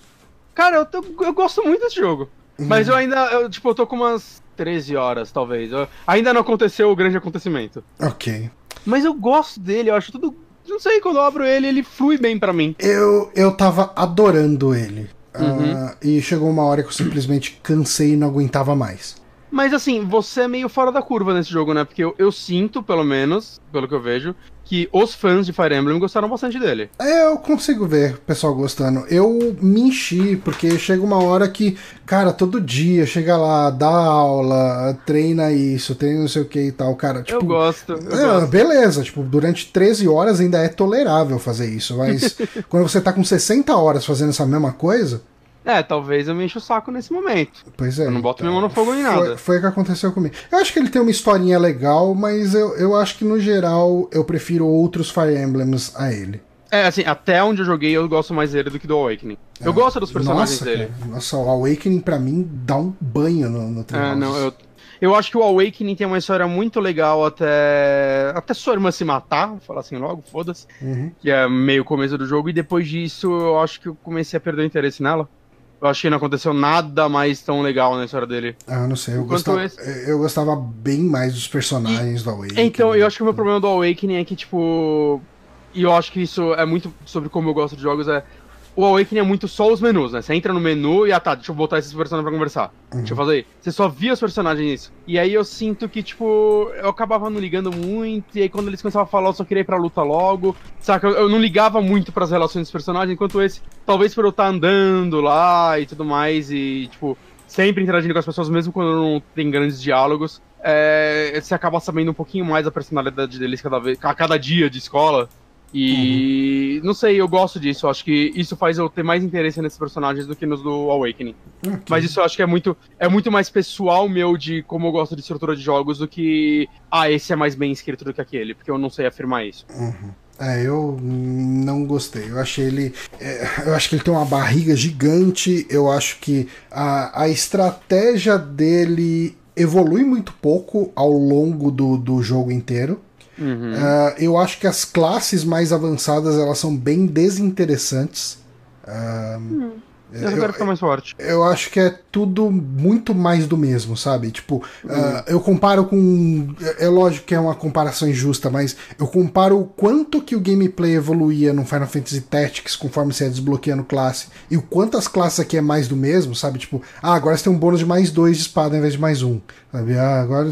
Cara, eu, tô, eu gosto muito desse jogo. Uhum. Mas eu ainda, eu, tipo, eu tô com umas 13 horas, talvez. Eu, ainda não aconteceu o grande acontecimento. Ok. Mas eu gosto dele, eu acho tudo. Não sei, quando eu abro ele, ele flui bem para mim. Eu, eu tava adorando ele. Uhum. Uh, e chegou uma hora que eu simplesmente cansei e não aguentava mais. Mas assim, você é meio fora da curva nesse jogo, né? Porque eu, eu sinto, pelo menos, pelo que eu vejo, que os fãs de Fire Emblem gostaram bastante dele. É, eu consigo ver o pessoal gostando. Eu me enchi, porque chega uma hora que, cara, todo dia chega lá, dá aula, treina isso, treina não sei o que e tal, cara. Tipo, eu gosto. Eu é, gosto. beleza, tipo, durante 13 horas ainda é tolerável fazer isso, mas *laughs* quando você tá com 60 horas fazendo essa mesma coisa. É, talvez eu me enche o saco nesse momento. Pois é. Eu não boto minha mão no fogo nem nada. Foi, o que aconteceu comigo. Eu acho que ele tem uma historinha legal, mas eu, eu acho que no geral eu prefiro outros Fire Emblems a ele. É, assim, até onde eu joguei eu gosto mais dele do que do Awakening. Eu É. gosto dos personagens Nossa, dele. cara. Nossa, o Awakening pra mim dá um banho no, no É, não, eu, eu acho que o Awakening tem uma história muito legal até. Até sua irmã se matar, vou falar assim logo, foda-se. Uhum. Que é meio começo do jogo, e depois disso eu acho que eu comecei a perder o interesse nela. Eu acho que não aconteceu nada mais tão legal na história dele. Ah, não sei, eu gostava, esse- eu gostava bem mais dos personagens do Awakening. Então, eu acho que o meu problema do Awakening é que, tipo. E eu acho que isso é muito sobre como eu gosto de jogos, é. O Awakening é muito só os menus, né? Você entra no menu e, ah tá, deixa eu botar esses personagens pra conversar. Deixa eu fazer. Você só via os personagens nisso. E aí eu sinto que, tipo, eu acabava não ligando muito, e aí quando eles começavam a falar, eu só queria ir pra luta logo. Saca? Eu, eu não ligava muito pras relações dos personagens, enquanto esse, talvez por eu estar andando lá e tudo mais, e, tipo, sempre interagindo com as pessoas, mesmo quando não tem grandes diálogos, é, você acaba sabendo um pouquinho mais da personalidade deles cada vez, a cada dia de escola. E não sei, eu gosto disso. Eu acho que isso faz eu ter mais interesse nesses personagens do que nos do Awakening. Ok. Mas isso eu acho que é muito, é muito mais pessoal meu de como eu gosto de estrutura de jogos do que, ah, esse é mais bem escrito do que aquele, porque eu não sei afirmar isso. É, eu não gostei. Eu achei ele. é, eu acho que ele tem uma barriga gigante. Eu acho que a, a estratégia dele evolui muito pouco ao longo do, do jogo inteiro. Uhum. Ah, eu acho que as classes mais avançadas elas são bem desinteressantes. Eu quero ficar mais forte. eu acho que é tudo muito mais do mesmo, sabe? Tipo, ah, eu comparo com. É lógico que é uma comparação injusta, mas eu comparo o quanto que o gameplay evoluía no Final Fantasy Tactics conforme você ia desbloqueando classe, e o quanto as classes aqui é mais do mesmo, sabe? Tipo, ah, agora você tem um bônus de mais dois de espada ao invés de mais um, sabe? Ah, agora.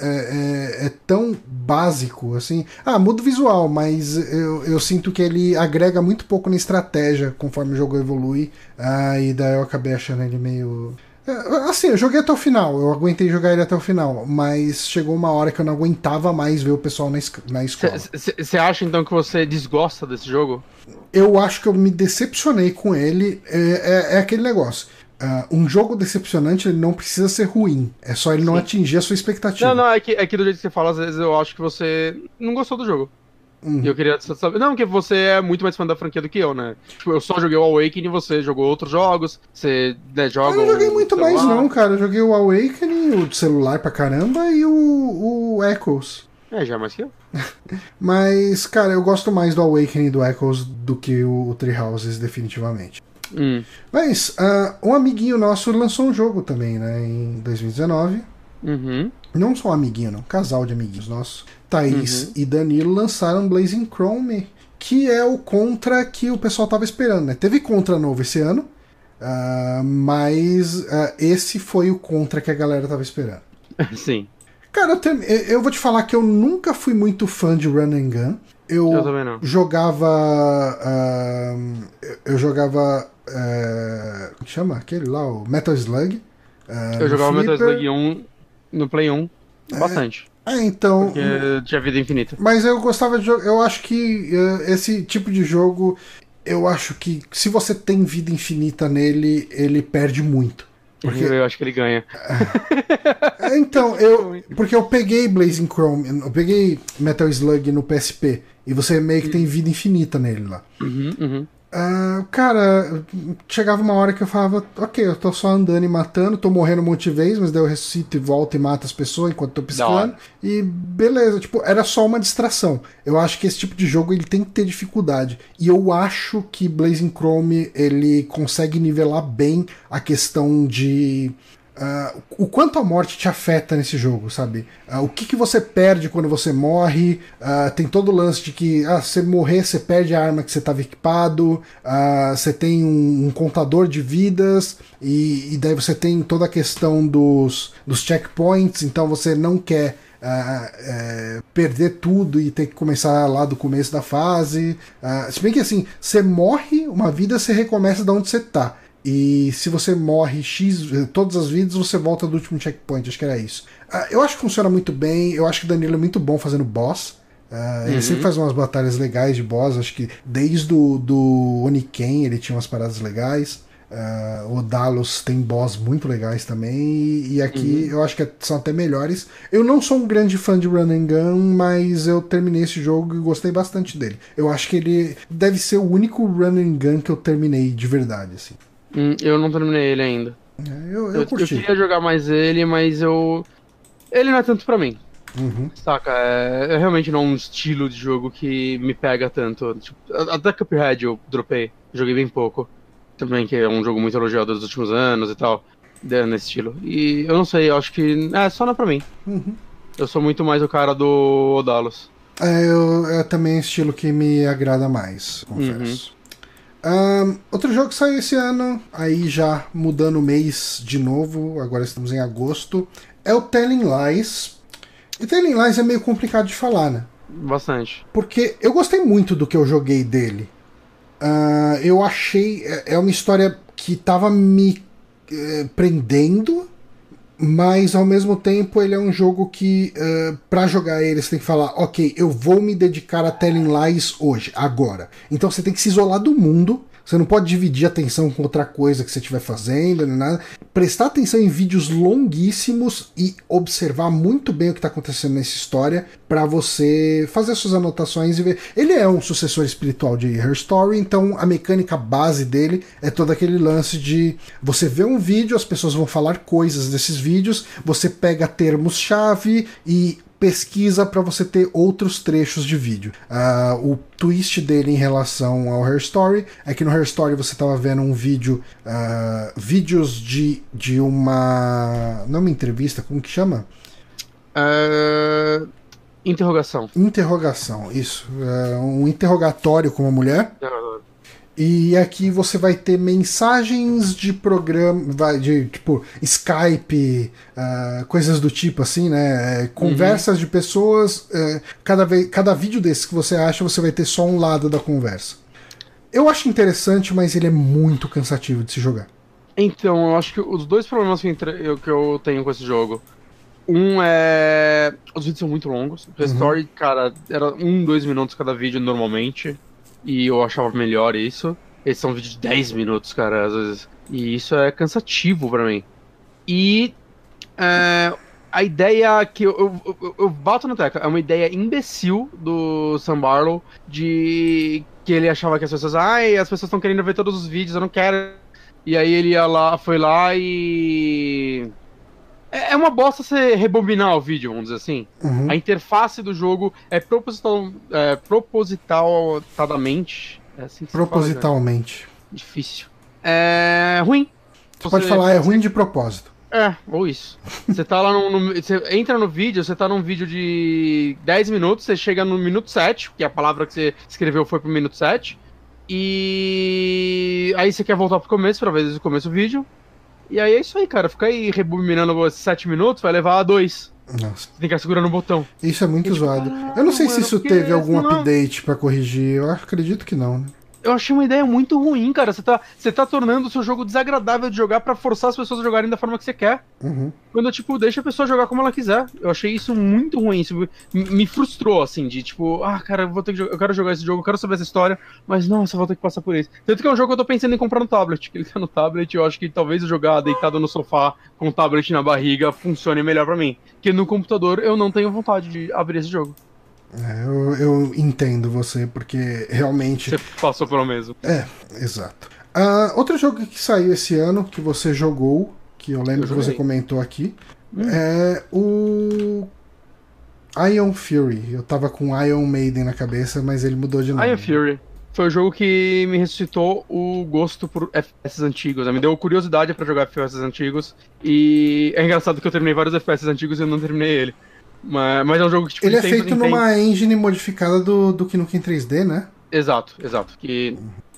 É, é- é tão básico assim. Ah, muda o visual, mas eu, eu sinto que ele agrega muito pouco na estratégia conforme o jogo evolui. Ah, e daí eu acabei achando ele meio. É, Assim, eu joguei até o final, eu aguentei jogar ele até o final, mas chegou uma hora que eu não aguentava mais ver o pessoal na, na escola. Você acha então que você desgosta desse jogo? Eu acho que eu me decepcionei com ele. É, é- é aquele negócio. Ah, um jogo decepcionante ele não precisa ser ruim, é só ele não Sim. atingir a sua expectativa. Não, não, é que, é que do jeito que você fala, às vezes eu acho que você não gostou do jogo. Uhum. E eu queria saber. Não, porque você é muito mais fã da franquia do que eu, né? Tipo, eu só joguei o Awakening, você jogou outros jogos, você né, joga. Eu não joguei muito mais, não, cara. Eu joguei o Awakening, o de celular pra caramba, e o, o Echoes. É, já mais que eu. *laughs* Mas, cara, eu gosto mais do Awakening e do Echoes do que o, o Three Houses, definitivamente. Hum. Mas, ah, um amiguinho nosso lançou um jogo também, né, em 2019. Uhum. Não só um amiguinho, não, um casal de amiguinhos nossos. Thaís Uhum. e Danilo lançaram Blazing Chrome, que é o Contra que o pessoal tava esperando, né? Teve Contra novo esse ano, ah, mas ah, esse foi o Contra que a galera tava esperando. *laughs* Sim. Cara, eu, tem- eu- vou te falar que eu nunca fui muito fã de Run and Gun. Eu, Eu também não. jogava. eu- eu jogava. Que chama? Aquele lá, o Metal Slug. ah, Eu jogava Metal Flipper. Slug 1 no Play 1 bastante. Ah, então. Porque tinha vida infinita. Mas eu gostava de jogar. Eu acho que eh, esse tipo de jogo. Eu acho que se você tem vida infinita nele, ele perde muito. Porque- Eu acho que ele ganha. É, Então, *laughs* eu. Porque eu peguei Blazing Chrome, eu peguei Metal Slug no PSP. E você meio que tem vida infinita nele lá. Uhum, uhum. Ah, cara, chegava uma hora que eu falava, ok, eu tô só andando e matando, tô morrendo um monte de vezes, mas daí eu ressuscito e volto e mato as pessoas enquanto tô piscando. E beleza, tipo, era só uma distração. Eu acho que esse tipo de jogo ele tem que ter dificuldade. E eu acho que Blazing Chrome ele consegue nivelar bem a questão de Uh, o quanto a morte te afeta nesse jogo, sabe? Uh, o que, que você perde quando você morre? Uh, tem todo o lance de que ah, se morrer, você perde a arma que você estava equipado, você tem um, um, contador de vidas, e, e, daí você tem toda a questão dos, dos checkpoints, então você não quer. Uh, perder tudo e ter que começar lá do começo da fase. Se bem que assim, você morre uma vida, você recomeça de onde você tá. E se você morre X, todas as vidas, você volta do último checkpoint. Acho que era isso. Uh, eu acho que funciona muito bem. Eu acho que o Danilo é muito bom fazendo boss. Uh, uhum. Ele sempre faz umas batalhas legais de boss. Acho que desde o do Oniken ele tinha umas paradas legais. Uh, o Dalos tem boss muito legais também. E aqui uhum. eu acho que são até melhores. Eu não sou um grande fã de Run and Gun, mas eu terminei esse jogo e gostei bastante dele. Eu acho que ele deve ser o único Run and Gun que eu terminei de verdade. Assim. Hum, eu não terminei ele ainda. É, eu, eu, eu, eu, queria jogar mais ele, mas eu. Ele não é tanto pra mim. Uhum. Saca? É, é, realmente não um estilo de jogo que me pega tanto. Tipo, até Cuphead eu dropei, joguei bem pouco. Também, que é um jogo muito elogiado dos últimos anos e tal. Nesse estilo. E eu não sei, eu acho que. É, só não é pra mim. Uhum. Eu sou muito mais o cara do Odalos. É, eu, é também estilo que me agrada mais, confesso. Uhum. Um, outro jogo que saiu esse ano, aí já mudando o mês de novo, agora estamos em agosto, é o Telling Lies. E Telling Lies é meio complicado de falar, né? Bastante. Porque eu gostei muito do que eu joguei dele. Uh, eu achei. É, é uma história que tava me eh, prendendo, mas ao mesmo tempo ele é um jogo que, uh, para jogar ele, você tem que falar: ok, eu vou me dedicar a Telling Lies hoje, agora. Então você tem que se isolar do mundo você não pode dividir a atenção com outra coisa que você estiver fazendo, nem nada. Prestar atenção em vídeos longuíssimos e observar muito bem o que está acontecendo nessa história para você fazer suas anotações e ver. Ele é um sucessor espiritual de Her Story, então a mecânica base dele é todo aquele lance de você vê um vídeo, as pessoas vão falar coisas desses vídeos, você pega termos-chave e pesquisa para você ter outros trechos de vídeo. Uh, o twist dele em relação ao Her Story é que no Her Story você estava vendo um vídeo, uh, vídeos de, de uma. Não uma entrevista, como que chama? Uh, interrogação. Interrogação, isso. um interrogatório com uma mulher. E aqui você vai ter mensagens de programa, de tipo Skype, uh, coisas do tipo assim, né? É, conversas uhum. de pessoas. Uh, cada, vez, cada vídeo desse que você acha, você vai ter só um lado da conversa. Eu acho interessante, mas ele é muito cansativo de se jogar. Então, eu acho que os dois problemas que eu, que eu tenho com esse jogo. Um é. Os vídeos são muito longos. O uhum. Story, cara, era um, dois minutos cada vídeo normalmente e eu achava melhor isso. Eles são vídeos de 10 minutos, cara, às vezes. E isso é cansativo para mim. E é, a ideia que eu, eu, eu, eu, bato na tecla é uma ideia imbecil do Sam Barlow de que ele achava que as pessoas, ai, as pessoas estão querendo ver todos os vídeos, eu não quero. E aí ele ia lá, foi lá e é, é uma bosta você rebobinar o vídeo, vamos dizer assim. Uhum. A interface do jogo é, proposital, é propositadamente. É assim Propositalmente. Fala, né? Difícil. É ruim. Você, você pode falar, é ruim de propósito. É, ou isso. Você tá lá no, no, Você entra no vídeo, você tá num vídeo de 10 minutos, você chega no minuto 7, que a palavra que você escreveu foi pro minuto 7. E aí você quer voltar pro começo pra ver o começo do vídeo. E aí é isso aí, cara. Ficar aí rebobinando 7 minutos vai levar a 2. Nossa. Você tem que ficar segurando o botão. Isso é muito zoado. Eu não sei mano, se isso teve algum update para corrigir. Eu acredito que não, né? Eu achei uma ideia muito ruim, cara. Você tá, você tá tornando o seu jogo desagradável de jogar para forçar as pessoas a jogarem da forma que você quer. Uhum. Quando, tipo, deixa a pessoa jogar como ela quiser. Eu achei isso muito ruim. Isso me frustrou, assim, de tipo, ah, cara, eu, vou ter que eu quero jogar esse jogo, eu quero saber essa história, mas nossa, vou ter que passar por isso. Tanto que é um jogo que eu tô pensando em comprar no tablet. Que ele tá no tablet, eu acho que talvez eu jogar deitado no sofá com o tablet na barriga funcione melhor para mim. Porque no computador eu não tenho vontade de abrir esse jogo. É, eu, eu, entendo você, porque realmente. Você passou pelo mesmo. É, exato. Uh, outro jogo que saiu esse ano, que você jogou, que eu lembro eu que você comentou aqui, hum. é o. Iron Fury. Eu tava com Iron Maiden na cabeça, mas ele mudou de nome. Iron Fury. foi o jogo que me ressuscitou o gosto por FPS antigos. Né? Me deu curiosidade para jogar FPS antigos. E é engraçado que eu terminei vários FPS antigos e eu não terminei ele. Mas, mas é um jogo que tipo, Ele é feito numa engine modificada do, do Nukem 3D, né? Exato, exato. Que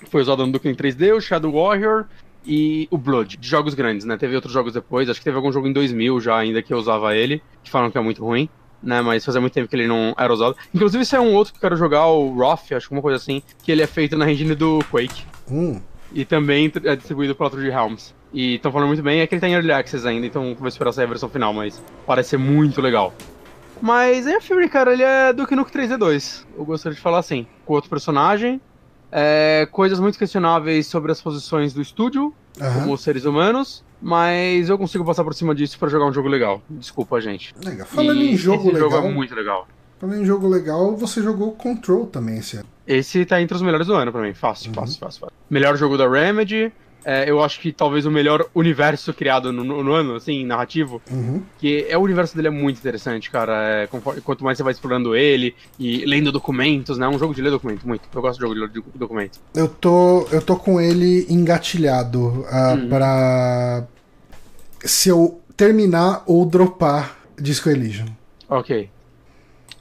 foi usado no Nukem 3D, o Shadow Warrior e o Blood, de jogos grandes, né? Teve outros jogos depois, acho que teve algum jogo em 2000 já ainda que eu usava ele, que falam que é muito ruim né? Mas fazia muito tempo que ele não era usado. Inclusive, esse é um outro que eu quero jogar, o Roth, acho que uma coisa assim, que ele é feito na engine do Quake. Hum. E também é distribuído pela True Helms. E estão falando muito bem, é que ele tá em Early Access ainda, então vou esperar sair a versão final, mas parece ser muito legal. Mas é Fury, cara, ele é do Nuke 3D2. Eu gostaria de falar assim, com outro personagem, é, coisas muito questionáveis sobre as posições do estúdio, uhum. como seres humanos, mas eu consigo passar por cima disso para jogar um jogo legal. Desculpa, gente. Legal. Falando e em jogo esse legal. jogo é muito legal. Falando em jogo legal, você jogou Control também esse ano. Esse tá entre os melhores do ano pra mim. Fácil, uhum. fácil, fácil, fácil. Melhor jogo da Remedy. É, eu acho que talvez o melhor universo criado no, no ano, assim, narrativo. Uhum. Que é o universo dele é muito interessante, cara. É, conforme, quanto mais você vai explorando ele e lendo documentos, né? É um jogo de ler documento, muito. Eu gosto de jogo de ler documento. Eu tô, eu tô com ele engatilhado uh, uhum. pra se eu terminar ou dropar Disco Elysium. Ok.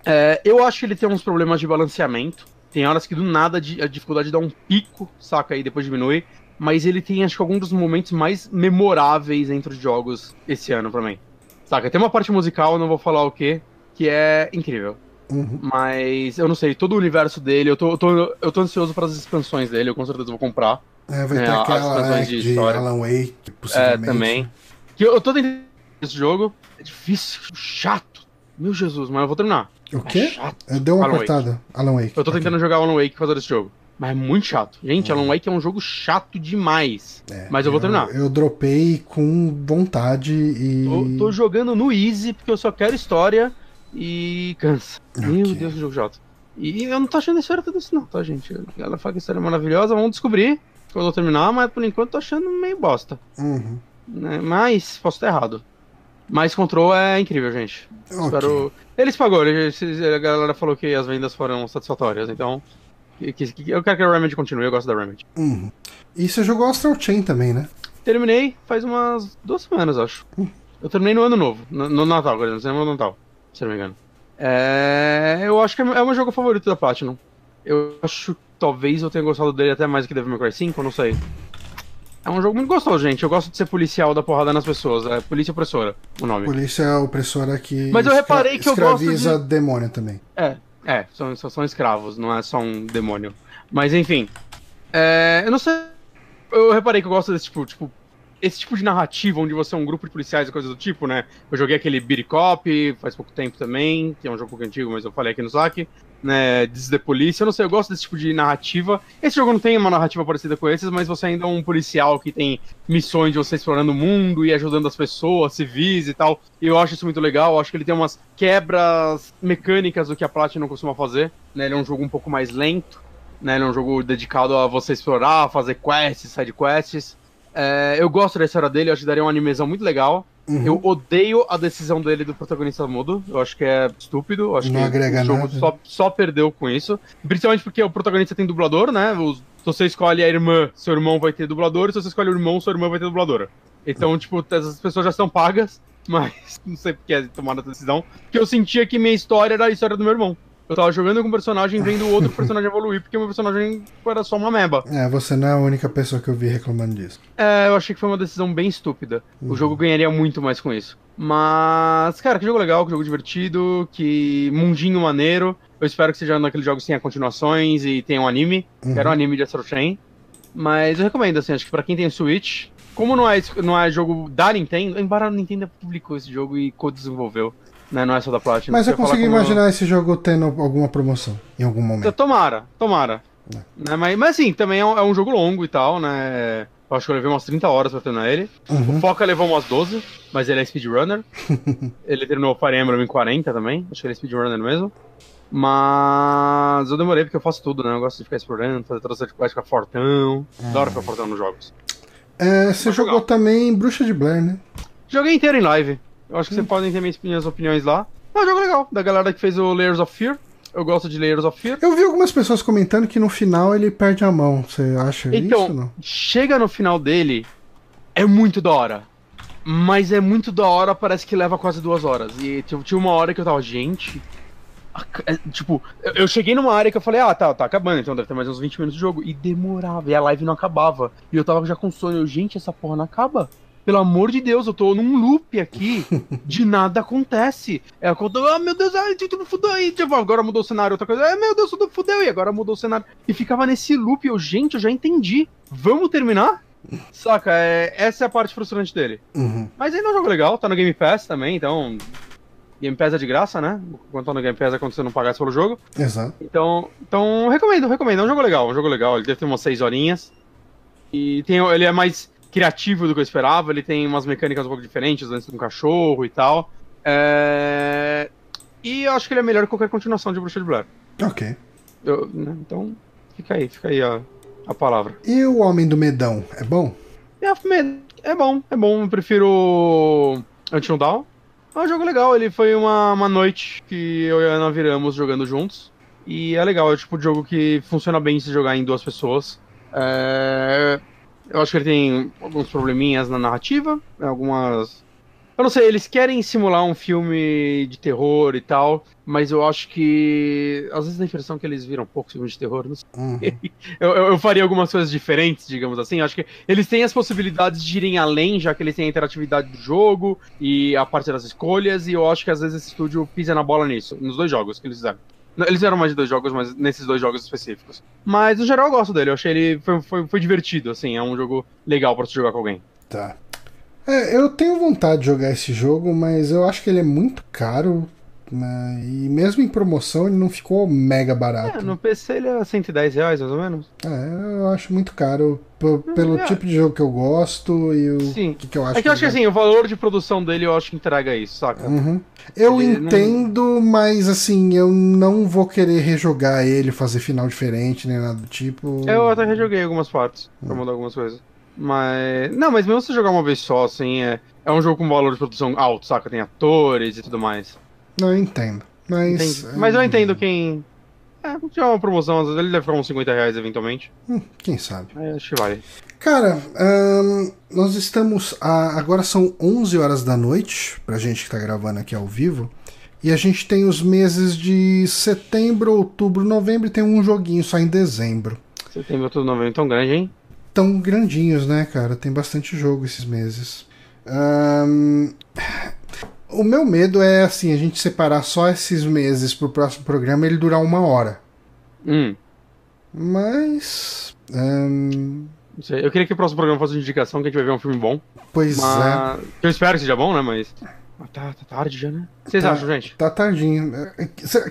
É, eu acho que ele tem uns problemas de balanceamento. Tem horas que do nada a dificuldade dá um pico, saca? E depois diminui. Mas ele tem, acho que, alguns dos momentos mais memoráveis entre os jogos esse ano pra mim. Saca? Tem uma parte musical, não vou falar o que, que é incrível. Uhum. Mas eu não sei, todo o universo dele, eu tô, eu tô, eu tô ansioso para as expansões dele, eu com certeza vou comprar. É, vai ter é, aquela é, de, de Alan Wake, possivelmente. É, também. Que eu, eu tô tentando esse jogo. É difícil, chato. Meu Jesus, mas eu vou terminar. O quê? É chato. Deu uma Alan cortada. Wake. Alan Wake. Eu tô tentando okay. jogar Alan Wake por causa desse jogo. Mas é muito chato. Gente, Alan Wake é um jogo chato demais. É, mas eu vou terminar. Eu, eu dropei com vontade e. Tô, tô, jogando no Easy porque eu só quero história e cansa. Okay. Meu Deus, que jogo chato. E eu não tô achando a história tudo isso, não, tá, gente? Ela fala que a história é maravilhosa, vamos descobrir quando eu terminar, mas por enquanto tô achando meio bosta. Uhum. Né? Mas posso estar errado. Mas Control é incrível, gente. Okay. Espero. Eles pagou, a galera falou que as vendas foram satisfatórias, então. Eu quero que a Remedy continue, eu gosto da Remedy. Uhum. E você jogou Astral Chain também, né? Terminei faz umas duas semanas, acho. Uhum. Eu terminei no ano novo, no, no Natal, exemplo, no Natal, se não me engano. É, eu acho que é o meu jogo favorito da Platinum. Eu acho que talvez eu tenha gostado dele até mais do que Devil May Cry 5, eu não sei. É um jogo muito gostoso, gente. Eu gosto de ser policial da porrada nas pessoas. É Polícia Opressora, o nome. Polícia Opressora que. Mas eu reparei que eu gosto de... demônio também. É, é, são, são escravos, não é só um demônio. Mas enfim. É, eu não sei. Eu reparei que eu gosto desse tipo, tipo, esse tipo de narrativa onde você é um grupo de policiais e coisas do tipo, né? Eu joguei aquele Beat Cop faz pouco tempo também, que é um jogo antigo, mas eu falei aqui no saque. Né, This the Police, eu não sei, eu gosto desse tipo de narrativa. Esse jogo não tem uma narrativa parecida com esses, mas você ainda é um policial que tem missões de você explorando o mundo e ajudando as pessoas, civis e tal. E eu acho isso muito legal, eu acho que ele tem umas quebras mecânicas do que a Platinum costuma fazer. Né? Ele é um jogo um pouco mais lento, né? Ele é um jogo dedicado a você explorar, fazer quests, side quests. É, eu gosto da história dele, eu acho que daria uma animação muito legal. Uhum. Eu odeio a decisão dele do protagonista mudo. Eu acho que é estúpido. Eu acho não que agrega o jogo nada. Só, só perdeu com isso. Principalmente porque o protagonista tem dublador, né? se você escolhe a irmã, seu irmão vai ter dublador. E se você escolhe o irmão, sua irmã vai ter dubladora. Então, uhum. tipo, essas pessoas já estão pagas. *laughs* Mas não sei porque é tomada essa decisão. Porque eu sentia que minha história era a história do meu irmão. Eu tava jogando com um personagem vendo o outro personagem evoluir, porque o meu personagem era só uma meba. É, você não é a única pessoa que eu vi reclamando disso. É, eu achei que foi uma decisão bem estúpida. Uhum. O jogo ganharia muito mais com isso. Mas, cara, que jogo legal, que jogo divertido, que mundinho maneiro. Eu espero que seja naqueles jogos que tenha continuações e tenha um anime. Uhum. Quero um anime de Astro Chain. Mas eu recomendo, assim, acho que pra quem tem Switch, como não é, não é jogo da Nintendo, embora a Nintendo publicou esse jogo e co-desenvolveu, né? Não é só da Platinum. Mas eu consigo imaginar eu... esse jogo tendo alguma promoção em algum momento. Tomara, tomara. É. Né? Mas, mas assim, também é um, é um, jogo longo e tal, né? Eu acho que eu levei umas 30 horas pra terminar ele. Uhum. O Foca levou umas 12, mas ele é speedrunner. *laughs* ele terminou o Fire Emblem em 40 também. Acho que ele é speedrunner mesmo. Mas eu demorei porque eu faço tudo, né? Eu gosto de ficar explorando, fazer todas as coisas, ficar fortão. É. Adoro ficar fortão nos jogos. É, você jogou também Bruxa de Blair, né? Joguei inteiro em live. Eu acho que hum. vocês podem ter minhas opiniões lá. É um jogo legal, da galera que fez o Layers of Fear. Eu gosto de Layers of Fear. Eu vi algumas pessoas comentando que no final ele perde a mão. Você acha Então, isso? Não? chega no final dele, é muito da hora. Mas é muito da hora, parece que leva quase duas horas. E tipo, tinha uma hora que eu tava, gente. é, Tipo, eu- eu cheguei numa área que eu falei, ah, tá, tá acabando, então deve ter mais uns 20 minutos de jogo. E demorava, e a live não acabava. E eu tava já com sono. Eu, gente, essa porra não acaba. Pelo amor de Deus, eu tô num loop aqui. *laughs* de nada acontece. É quando, ah, meu Deus, ai, tudo fudeu aí. Tipo, agora mudou o cenário, outra coisa. Ah, meu Deus, tudo fudeu e agora mudou o cenário. E ficava nesse loop. Eu, gente, eu já entendi. Vamos terminar? Saca, é, essa é a parte frustrante dele. Uhum. Mas ainda é um jogo legal, tá no Game Pass também, então. Game Pass é de graça, né? Quando tá no Game Pass é quando você não pagasse pelo jogo. Exato. Então, então recomendo, recomendo. É um jogo legal, um jogo legal. Ele deve ter umas 6 horinhas. E tem, ele é mais criativo do que eu esperava. Ele tem umas mecânicas um pouco diferentes, antes de um cachorro e tal. É... E eu acho que ele é melhor que qualquer continuação de Bruxa de Blair. Ok. Eu- né, Então, fica aí, fica aí a, a palavra. E o Homem do Medão? É bom? É, é bom, é bom. Eu prefiro Until Dawn. É um jogo legal. Ele foi uma, uma noite que eu e a Ana viramos jogando juntos. E é legal, é o tipo de jogo que funciona bem se jogar em duas pessoas. É, Eu acho que ele tem alguns probleminhas na narrativa, algumas. Eu não sei, eles querem simular um filme de terror e tal, mas eu acho que. Às vezes dá a impressão que eles viram pouco filme de terror, não sei. Uhum. *laughs* Eu, eu, eu faria algumas coisas diferentes, digamos assim. Eu acho que eles têm as possibilidades de irem além, já que eles têm a interatividade do jogo e a parte das escolhas, e eu acho que às vezes esse estúdio pisa na bola nisso, nos dois jogos que eles fizeram. Eles fizeram mais de dois jogos, mas nesses dois jogos específicos. Mas no geral eu gosto dele, eu achei ele. Foi, foi, foi divertido, assim, é um jogo legal pra se jogar com alguém. Tá. É, eu tenho vontade de jogar esse jogo, mas eu acho que ele é muito caro. Né? E mesmo em promoção ele não ficou mega É, barato. no PC ele é 110 reais, mais ou menos. É, eu acho muito caro pelo é. tipo de jogo que eu gosto e o Sim. que, que eu acho É que eu acho que assim, o valor de produção dele eu acho que entrega isso, saca? Uhum. Eu Ele não- entendo, mas assim, eu não vou querer rejogar ele, fazer final diferente, nem nada do tipo. Eu até rejoguei algumas partes pra mudar algumas coisas. Mas. Não, mas mesmo se jogar uma vez só, assim, é, é um jogo com valor de produção alto, saca? Tem atores e tudo mais. Não, eu entendo. Mas. Entende? Mas eu entendo quem. É, tiver uma promoção, às vezes ele deve ficar uns 50 reais eventualmente. Hum, quem sabe? Aí acho que vale. Cara, nós estamos. a- agora são 11 horas da noite, pra gente que tá gravando aqui ao vivo. E a gente tem os meses de setembro, outubro, novembro e tem um joguinho só em dezembro. Setembro, outubro, novembro, tão grande, hein? tão grandinhos, né, cara? Tem bastante jogo esses meses. Ahn, O meu medo é assim, a gente separar só esses meses pro próximo programa e ele durar uma hora. Hum. Mas. sei. Eu queria que o próximo programa fosse uma indicação que a gente vai ver um filme bom. pois é. Mas. Eu espero que seja bom, né? Mas. Mas tá, tá tarde já, né? O que vocês Tá. acham, gente? Tá tardinho. É,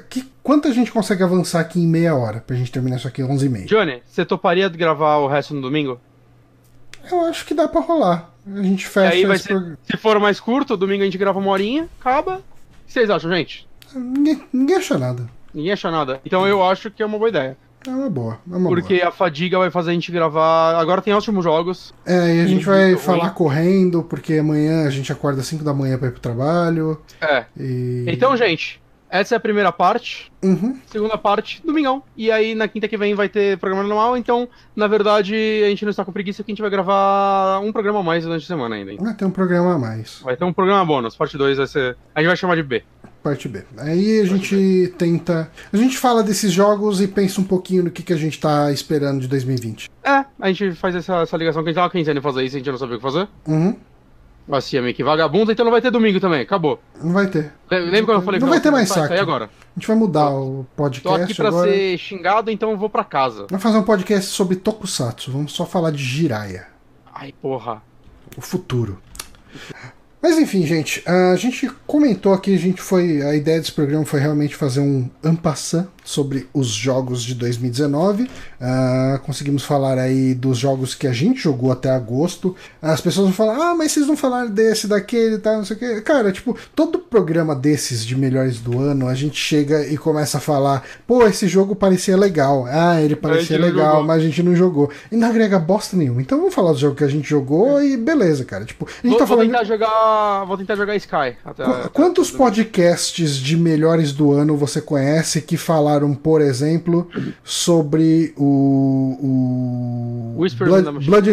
que, quanto a gente consegue avançar aqui em meia hora pra gente terminar isso aqui 11 e meia? Johnny, você toparia de gravar o resto no domingo? Eu acho que dá pra rolar. A gente E fecha aí vai ser. Se for mais curto, domingo a gente grava uma horinha, acaba. O que vocês acham, gente? Ninguém, ninguém acha nada. Ninguém acha nada. Então eu acho que é uma boa ideia. É uma boa. É uma Porque boa. a fadiga vai fazer a gente gravar. Agora tem ótimos jogos. É, e a gente vai muito falar ruim. correndo, porque amanhã a gente acorda às 5 da manhã pra ir pro trabalho. É. E... Então, gente, essa é a primeira parte. Uhum. Segunda parte, domingão. E aí na quinta que vem vai ter programa normal. Então, na verdade, a gente não está com preguiça que a gente vai gravar um programa a mais durante a semana ainda. Ah, tem um programa a mais. Vai ter um programa bônus. Parte 2 vai ser. A gente vai chamar de B. Parte B. Aí a gente tenta. A gente fala desses jogos e pensa um pouquinho no que, que a gente tá esperando de 2020. É, a gente faz essa, essa ligação que a gente tava pensando em fazer isso, a gente não sabia o que fazer. Uhum. É meio que vagabunda, então não vai ter domingo também, acabou. Não vai ter. Le- Lembra quando eu falei Não vai ter mais Sai saque. agora. A gente vai mudar o Tô aqui podcast pra agora. ser xingado, então eu vou pra casa. Vamos fazer um podcast sobre Tokusatsu. Vamos só falar de Jiraiya. Ai, porra. o futuro. Mas enfim, gente, a gente comentou aqui, a gente foi, a ideia desse programa foi realmente fazer um ampassant sobre os jogos de 2019. Ah, conseguimos falar aí dos jogos que a gente jogou até agosto. As pessoas vão falar, ah, mas vocês não falaram desse, daquele e tal, não sei o que. Cara, tipo, todo programa desses de melhores do ano, a gente chega e começa a falar, pô, esse jogo parecia legal. Ah, ele parecia legal, jogou. mas a gente não jogou. E não agrega bosta nenhuma. Então vamos falar do jogo que a gente jogou e beleza, cara. Tipo, a gente Vou, tá vou falando. tentar jogar vou tentar jogar Sky. Até, Qu- até- Quantos podcasts de melhores do ano você conhece que falaram, por exemplo, sobre o, o Whispers in the Blood, Machine. Blood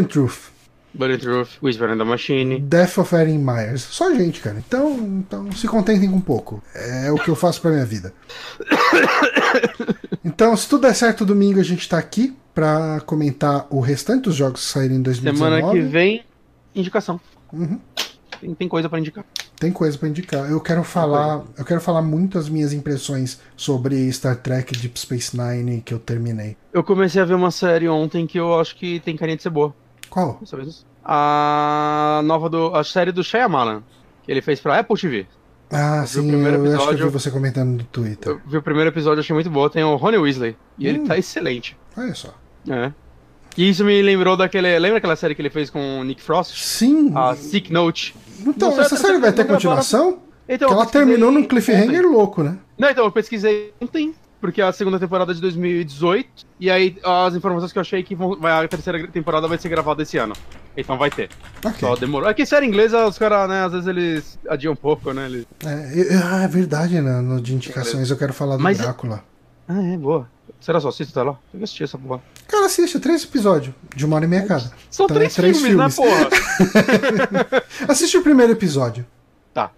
and Truth, Whisper in the Machine. Death of Erin Myers? Só gente, cara. Então, então se contentem com pouco. É o que eu faço pra minha vida. *coughs* Então, se tudo der certo, domingo a gente tá aqui pra comentar o restante dos jogos que saíram em 2019. Semana que vem, indicação. Uhum. Tem, tem coisa pra indicar. Tem coisa pra indicar. Eu quero falar, eu quero falar muito as minhas impressões sobre Star Trek Deep Space Nine que eu terminei. Eu comecei a ver uma série ontem que eu acho que tem carinha de ser boa. Qual? A nova do. A série do Shyamalan. Que ele fez pra Apple TV. Ah, o sim, primeiro eu acho que eu episódio. vi você comentando no Twitter. Eu vi o primeiro episódio, achei muito boa. Tem o Rony Weasley. E Hum. ele tá excelente. Olha só. É. E isso me lembrou daquele. Lembra aquela série que ele fez com o Nick Frost? Sim. A Sick Note. então, não essa série vai ter continuação? Então, ela terminou num ontem. cliffhanger louco, né? Não, então, eu pesquisei ontem, porque é a segunda temporada é de 2018, e aí as informações que eu achei que vão, vai, a terceira temporada vai ser gravada esse ano. Então vai ter. Ok. Só demorou. É que série inglesa, os caras, né, às vezes eles adiam um pouco, né? Eles... É, eu- ah, é verdade, né? No de indicações eu quero falar do Mas- Drácula. Ah, é, boa. Será só assiste, tá lá? Tem que assistir essa porra. Cara, assiste, três episódios, de uma hora e meia cada. São Então é três, três filmes, né, porra? *laughs* Assiste o primeiro episódio. Tá.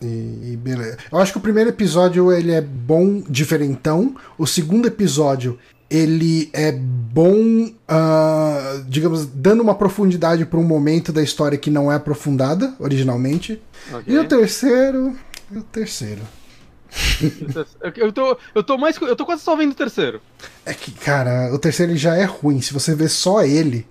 E, e beleza. Eu acho que o primeiro episódio ele é bom, diferentão. O segundo episódio ele é bom, ah, digamos, dando uma profundidade para um momento da história que não é aprofundada originalmente. Ok. E o terceiro, e o terceiro. Eu- tô, eu tô mais. Eu tô quase só vendo o terceiro. É que, cara, o terceiro ele já é ruim. Se você ver só ele,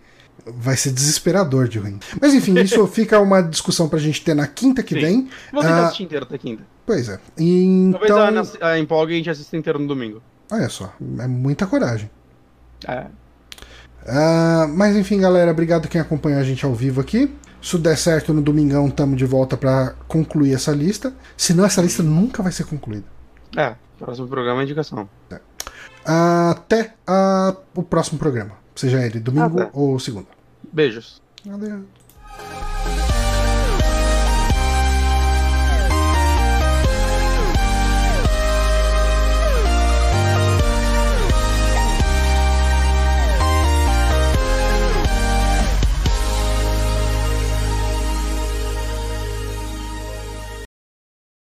vai ser desesperador de ruim. Mas enfim, *laughs* isso fica uma discussão pra gente ter na quinta que Sim. vem. Vou tentar Ah, assistir inteiro até quinta. Pois é. E Talvez Então, a, a empolgue e a gente assista inteiro no domingo. olha só, é muita coragem. É. Ah, mas enfim, galera, obrigado quem acompanhou a gente ao vivo aqui. Se der certo no domingão, tamo de volta pra concluir essa lista. Senão essa lista nunca vai ser concluída. É, próximo programa é indicação. Até ah, o próximo programa. Seja ele domingo Até. ou segunda. Beijos. Adeus.